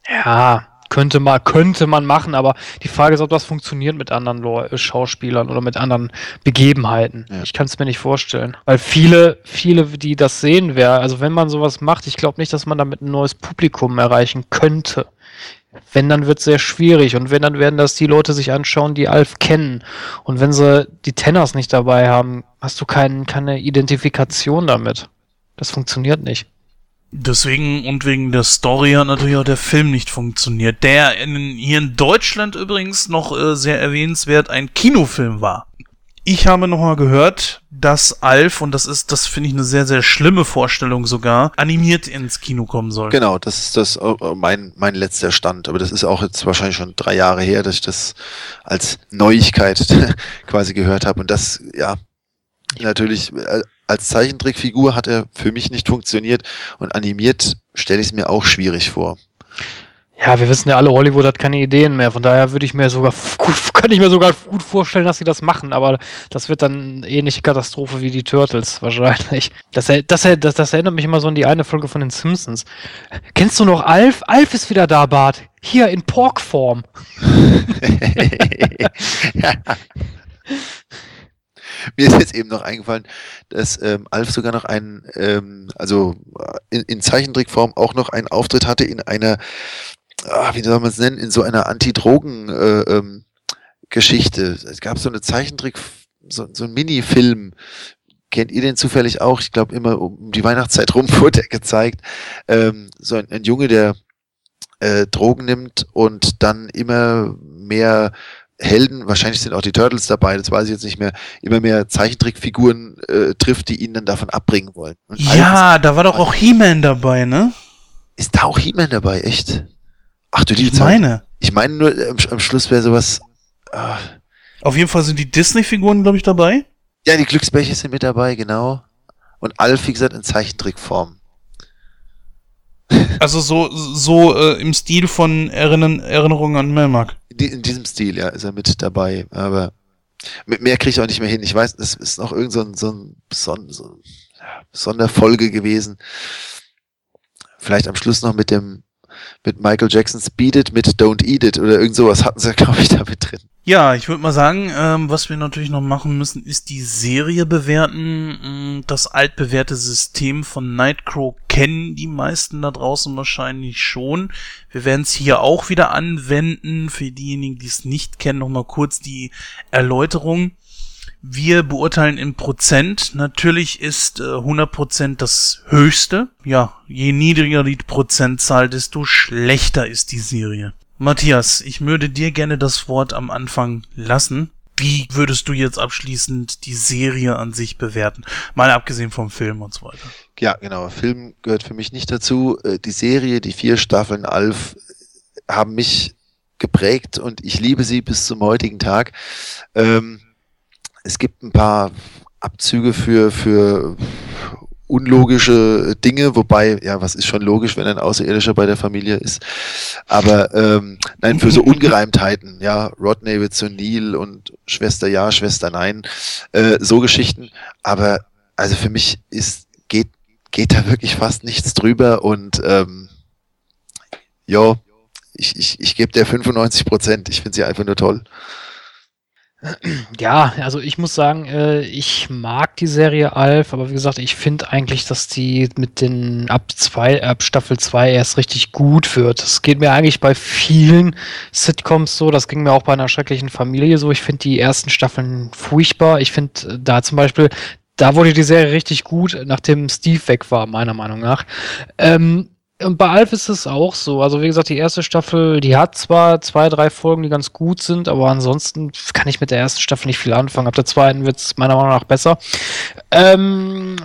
Ja, könnte man, könnte man machen, aber die Frage ist, ob das funktioniert mit anderen Leu äh, Schauspielern oder mit anderen Begebenheiten. Ja. Ich kann es mir nicht vorstellen. Weil viele, viele, die das sehen werden, also wenn man sowas macht, ich glaube nicht, dass man damit ein neues Publikum erreichen könnte. Wenn, dann wird es sehr schwierig. Und wenn, dann werden das die Leute sich anschauen, die Alf kennen. Und wenn sie die Tenners nicht dabei haben, hast du kein, keine Identifikation damit. Das funktioniert nicht. Deswegen und wegen der Story hat natürlich auch der Film nicht funktioniert, der in, hier in Deutschland übrigens noch äh, sehr erwähnenswert ein Kinofilm war. Ich habe nochmal gehört, dass Alf, und das ist, das finde ich eine sehr, sehr schlimme Vorstellung sogar, animiert ins Kino kommen soll. Genau, das ist das äh, mein, mein letzter Stand. Aber das ist auch jetzt wahrscheinlich schon drei Jahre her, dass ich das als Neuigkeit quasi gehört habe. Und das, ja, natürlich äh, als Zeichentrickfigur hat er für mich nicht funktioniert und animiert stelle ich es mir auch schwierig vor. Ja, wir wissen ja alle, Hollywood hat keine Ideen mehr. Von daher würde ich mir sogar gut, könnte ich mir sogar gut vorstellen, dass sie das machen. Aber das wird dann eine ähnliche Katastrophe wie die Turtles wahrscheinlich. Das, das, das, das erinnert mich immer so an die eine Folge von den Simpsons. Kennst du noch Alf? Alf ist wieder da, Bart. Hier in Porkform. Mir ist jetzt eben noch eingefallen, dass ähm, Alf sogar noch einen, ähm, also in, in Zeichentrickform auch noch einen Auftritt hatte in einer, ah, wie soll man es nennen, in so einer Anti-Drogen-Geschichte. Äh, ähm, es gab so eine Zeichentrick, so, so ein Mini-Film, kennt ihr den zufällig auch? Ich glaube, immer um die Weihnachtszeit rum wurde er gezeigt. Ähm, so ein, ein Junge, der äh, Drogen nimmt und dann immer mehr Helden, wahrscheinlich sind auch die Turtles dabei, das weiß ich jetzt nicht mehr, immer mehr Zeichentrickfiguren äh, trifft, die ihn dann davon abbringen wollen. Und ja, da war doch auch He-Man dabei, ne? Ist da auch He-Man dabei, echt? Ach du liebe Ich meine. Ich meine nur, am, am Schluss wäre sowas. Ah. Auf jeden Fall sind die Disney-Figuren, glaube ich, dabei. Ja, die Glücksbärchen sind mit dabei, genau. Und Alf, wie gesagt, in Zeichentrickform. Also so, so äh, im Stil von Erinnern, Erinnerungen an Melmark. In diesem Stil, ja, ist er mit dabei. Aber mehr kriege ich auch nicht mehr hin. Ich weiß, das ist noch irgend so ein, so ein, Son, so ein Sonderfolge gewesen. Vielleicht am Schluss noch mit dem mit Michael Jackson's Beat It mit Don't Eat It oder irgend sowas hatten sie, glaube ich, da mit drin. Ja, ich würde mal sagen, ähm, was wir natürlich noch machen müssen, ist die Serie bewerten. Mm, das altbewährte System von Nightcrow kennen die meisten da draußen wahrscheinlich schon. Wir werden es hier auch wieder anwenden. Für diejenigen, die es nicht kennen, nochmal kurz die Erläuterung. Wir beurteilen in Prozent. Natürlich ist äh, 100% das höchste. Ja, je niedriger die Prozentzahl, desto schlechter ist die Serie. Matthias, ich würde dir gerne das Wort am Anfang lassen. wie würdest du jetzt abschließend die Serie an sich bewerten? Mal abgesehen vom Film und so weiter. Ja, genau. Film gehört für mich nicht dazu. Äh, die Serie, die vier Staffeln Alf, haben mich geprägt und ich liebe sie bis zum heutigen Tag. Ähm, es gibt ein paar Abzüge für, für unlogische Dinge, wobei, ja, was ist schon logisch, wenn ein Außerirdischer bei der Familie ist. Aber ähm, nein, für so Ungereimtheiten, ja, Rodney wird zu Neil und Schwester ja, Schwester nein, äh, so Geschichten. Aber also für mich ist, geht, geht da wirklich fast nichts drüber und ähm, ja, ich, ich, ich gebe der 95 Prozent. Ich finde sie einfach nur toll. Ja, also ich muss sagen, äh, ich mag die Serie Alf, aber wie gesagt, ich finde eigentlich, dass die mit den ab zwei, ab Staffel 2 erst richtig gut wird. Das geht mir eigentlich bei vielen Sitcoms so, das ging mir auch bei einer schrecklichen Familie so. Ich finde die ersten Staffeln furchtbar. Ich finde äh, da zum Beispiel, da wurde die Serie richtig gut, nachdem Steve weg war, meiner Meinung nach. Ähm, und bei Alf ist es auch so. Also wie gesagt, die erste Staffel, die hat zwar zwei, drei Folgen, die ganz gut sind, aber ansonsten kann ich mit der ersten Staffel nicht viel anfangen. Ab der zweiten wird es meiner Meinung nach besser. Ähm,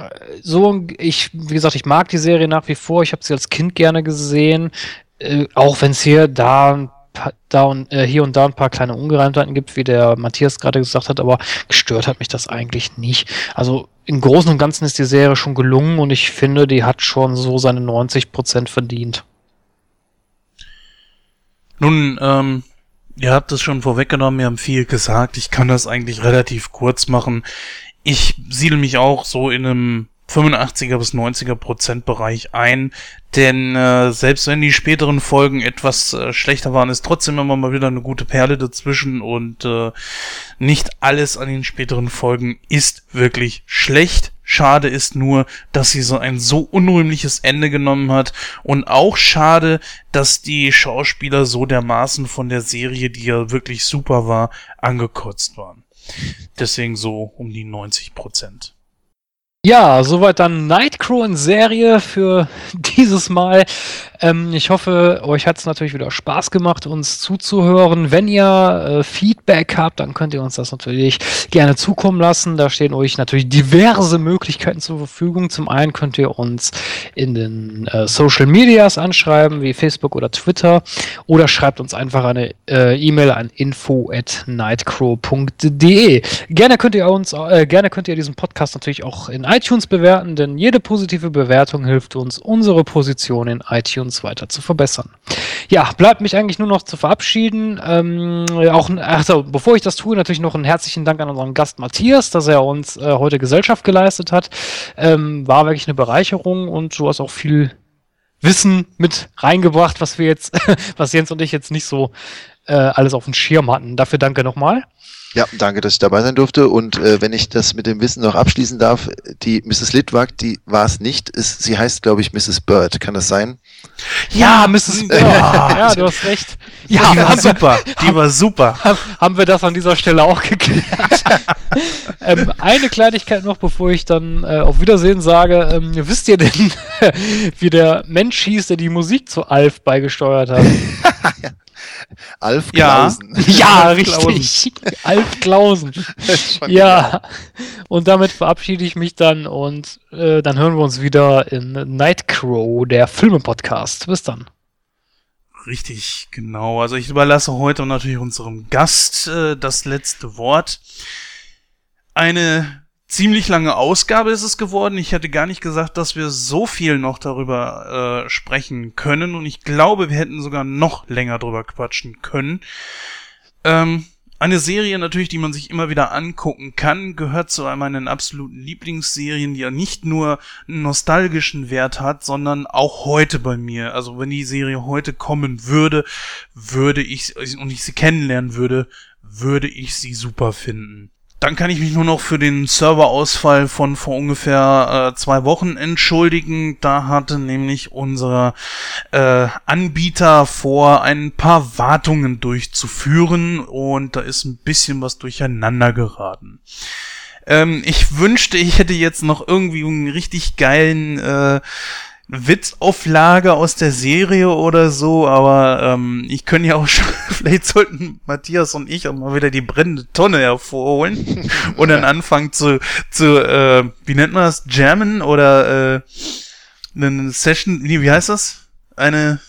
so, ich, wie gesagt, ich mag die Serie nach wie vor. Ich habe sie als Kind gerne gesehen. Äh, auch wenn es hier da da und äh, hier und da ein paar kleine Ungereimtheiten gibt, wie der Matthias gerade gesagt hat, aber gestört hat mich das eigentlich nicht. Also im Großen und Ganzen ist die Serie schon gelungen und ich finde, die hat schon so seine 90 Prozent verdient. Nun, ähm, ihr habt es schon vorweggenommen, wir haben viel gesagt. Ich kann das eigentlich relativ kurz machen. Ich siedel mich auch so in einem 85er bis 90er Prozent Bereich ein, denn äh, selbst wenn die späteren Folgen etwas äh, schlechter waren, ist trotzdem immer mal wieder eine gute Perle dazwischen und äh, nicht alles an den späteren Folgen ist wirklich schlecht. Schade ist nur, dass sie so ein so unrühmliches Ende genommen hat und auch schade, dass die Schauspieler so dermaßen von der Serie, die ja wirklich super war, angekotzt waren. Deswegen so um die 90 Prozent. Ja, soweit dann Nightcrow in Serie für dieses Mal. Ähm, ich hoffe, euch hat es natürlich wieder Spaß gemacht, uns zuzuhören. Wenn ihr äh, Feedback habt, dann könnt ihr uns das natürlich gerne zukommen lassen. Da stehen euch natürlich diverse Möglichkeiten zur Verfügung. Zum einen könnt ihr uns in den äh, Social Medias anschreiben, wie Facebook oder Twitter, oder schreibt uns einfach eine äh, E-Mail an info at nightcrow.de. Gerne könnt ihr uns, äh, gerne könnt ihr diesen Podcast natürlich auch in iTunes bewerten, denn jede positive Bewertung hilft uns, unsere Position in iTunes weiter zu verbessern. Ja, bleibt mich eigentlich nur noch zu verabschieden. Ähm, auch, also, bevor ich das tue, natürlich noch einen herzlichen Dank an unseren Gast Matthias, dass er uns äh, heute Gesellschaft geleistet hat. Ähm, war wirklich eine Bereicherung und du hast auch viel Wissen mit reingebracht, was wir jetzt, was Jens und ich jetzt nicht so äh, alles auf dem Schirm hatten. Dafür danke nochmal. Ja, danke, dass ich dabei sein durfte. Und äh, wenn ich das mit dem Wissen noch abschließen darf, die Mrs. Litwack, die war es nicht. Ist, sie heißt, glaube ich, Mrs. Bird. Kann das sein? Ja, Mrs. Bird. ja, du hast recht. Ja, die war super. Die war super. Haben wir das an dieser Stelle auch geklärt? ähm, eine Kleinigkeit noch, bevor ich dann äh, auf Wiedersehen sage. Ähm, wisst ihr denn, wie der Mensch hieß, der die Musik zu Alf beigesteuert hat? Alf Klausen. Ja, ja richtig. Alf Klausen. ja. Und damit verabschiede ich mich dann und äh, dann hören wir uns wieder in Nightcrow, der Filme-Podcast. Bis dann. Richtig, genau. Also ich überlasse heute natürlich unserem Gast äh, das letzte Wort. Eine ziemlich lange Ausgabe ist es geworden. Ich hätte gar nicht gesagt, dass wir so viel noch darüber äh, sprechen können. Und ich glaube, wir hätten sogar noch länger drüber quatschen können. Ähm, eine Serie natürlich, die man sich immer wieder angucken kann, gehört zu meinen absoluten Lieblingsserien, die ja nicht nur einen nostalgischen Wert hat, sondern auch heute bei mir. Also wenn die Serie heute kommen würde, würde ich, und ich sie kennenlernen würde, würde ich sie super finden. Dann kann ich mich nur noch für den Serverausfall von vor ungefähr äh, zwei Wochen entschuldigen. Da hatte nämlich unser äh, Anbieter vor, ein paar Wartungen durchzuführen und da ist ein bisschen was durcheinander geraten. Ähm, ich wünschte, ich hätte jetzt noch irgendwie einen richtig geilen äh, Witzauflage aus der Serie oder so, aber ähm, ich könnte ja auch schon, vielleicht sollten Matthias und ich auch mal wieder die brennende Tonne hervorholen und dann anfangen zu, zu äh, wie nennt man das, jammen oder äh, eine Session, nee, wie heißt das? Eine,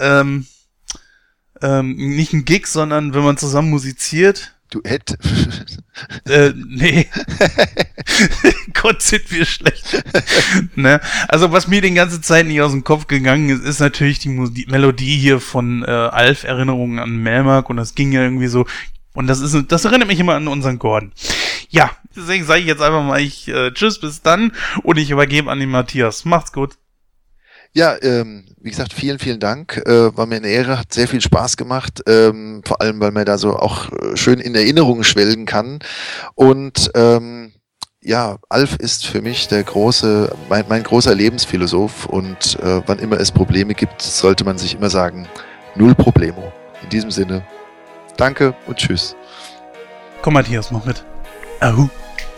ähm, ähm, nicht ein Gig, sondern wenn man zusammen musiziert. Duett. Äh, nee. Gott, sind wir schlecht. ne? Also, was mir die ganze Zeit nicht aus dem Kopf gegangen ist, ist natürlich die, Mus die Melodie hier von äh, Alf Erinnerungen an Melmark und das ging ja irgendwie so. Und das ist, das erinnert mich immer an unseren Gordon. Ja, deswegen sage ich jetzt einfach mal ich äh, Tschüss, bis dann und ich übergebe an den Matthias. Macht's gut. Ja, ähm, wie gesagt, vielen, vielen Dank. Äh, war mir eine Ehre, hat sehr viel Spaß gemacht. Ähm, vor allem, weil man da so auch äh, schön in Erinnerungen schwelgen kann. Und ähm, ja, Alf ist für mich der große, mein, mein großer Lebensphilosoph. Und äh, wann immer es Probleme gibt, sollte man sich immer sagen, null Problemo. In diesem Sinne, danke und tschüss. Komm, Matthias, noch mit. Oh,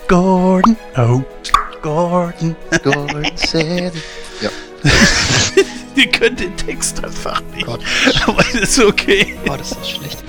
Gordon, oh, Gordon. Gordon said. Ja. Ihr könnt den Text einfach nicht. Gott. Aber das ist okay. Oh, das ist schlecht.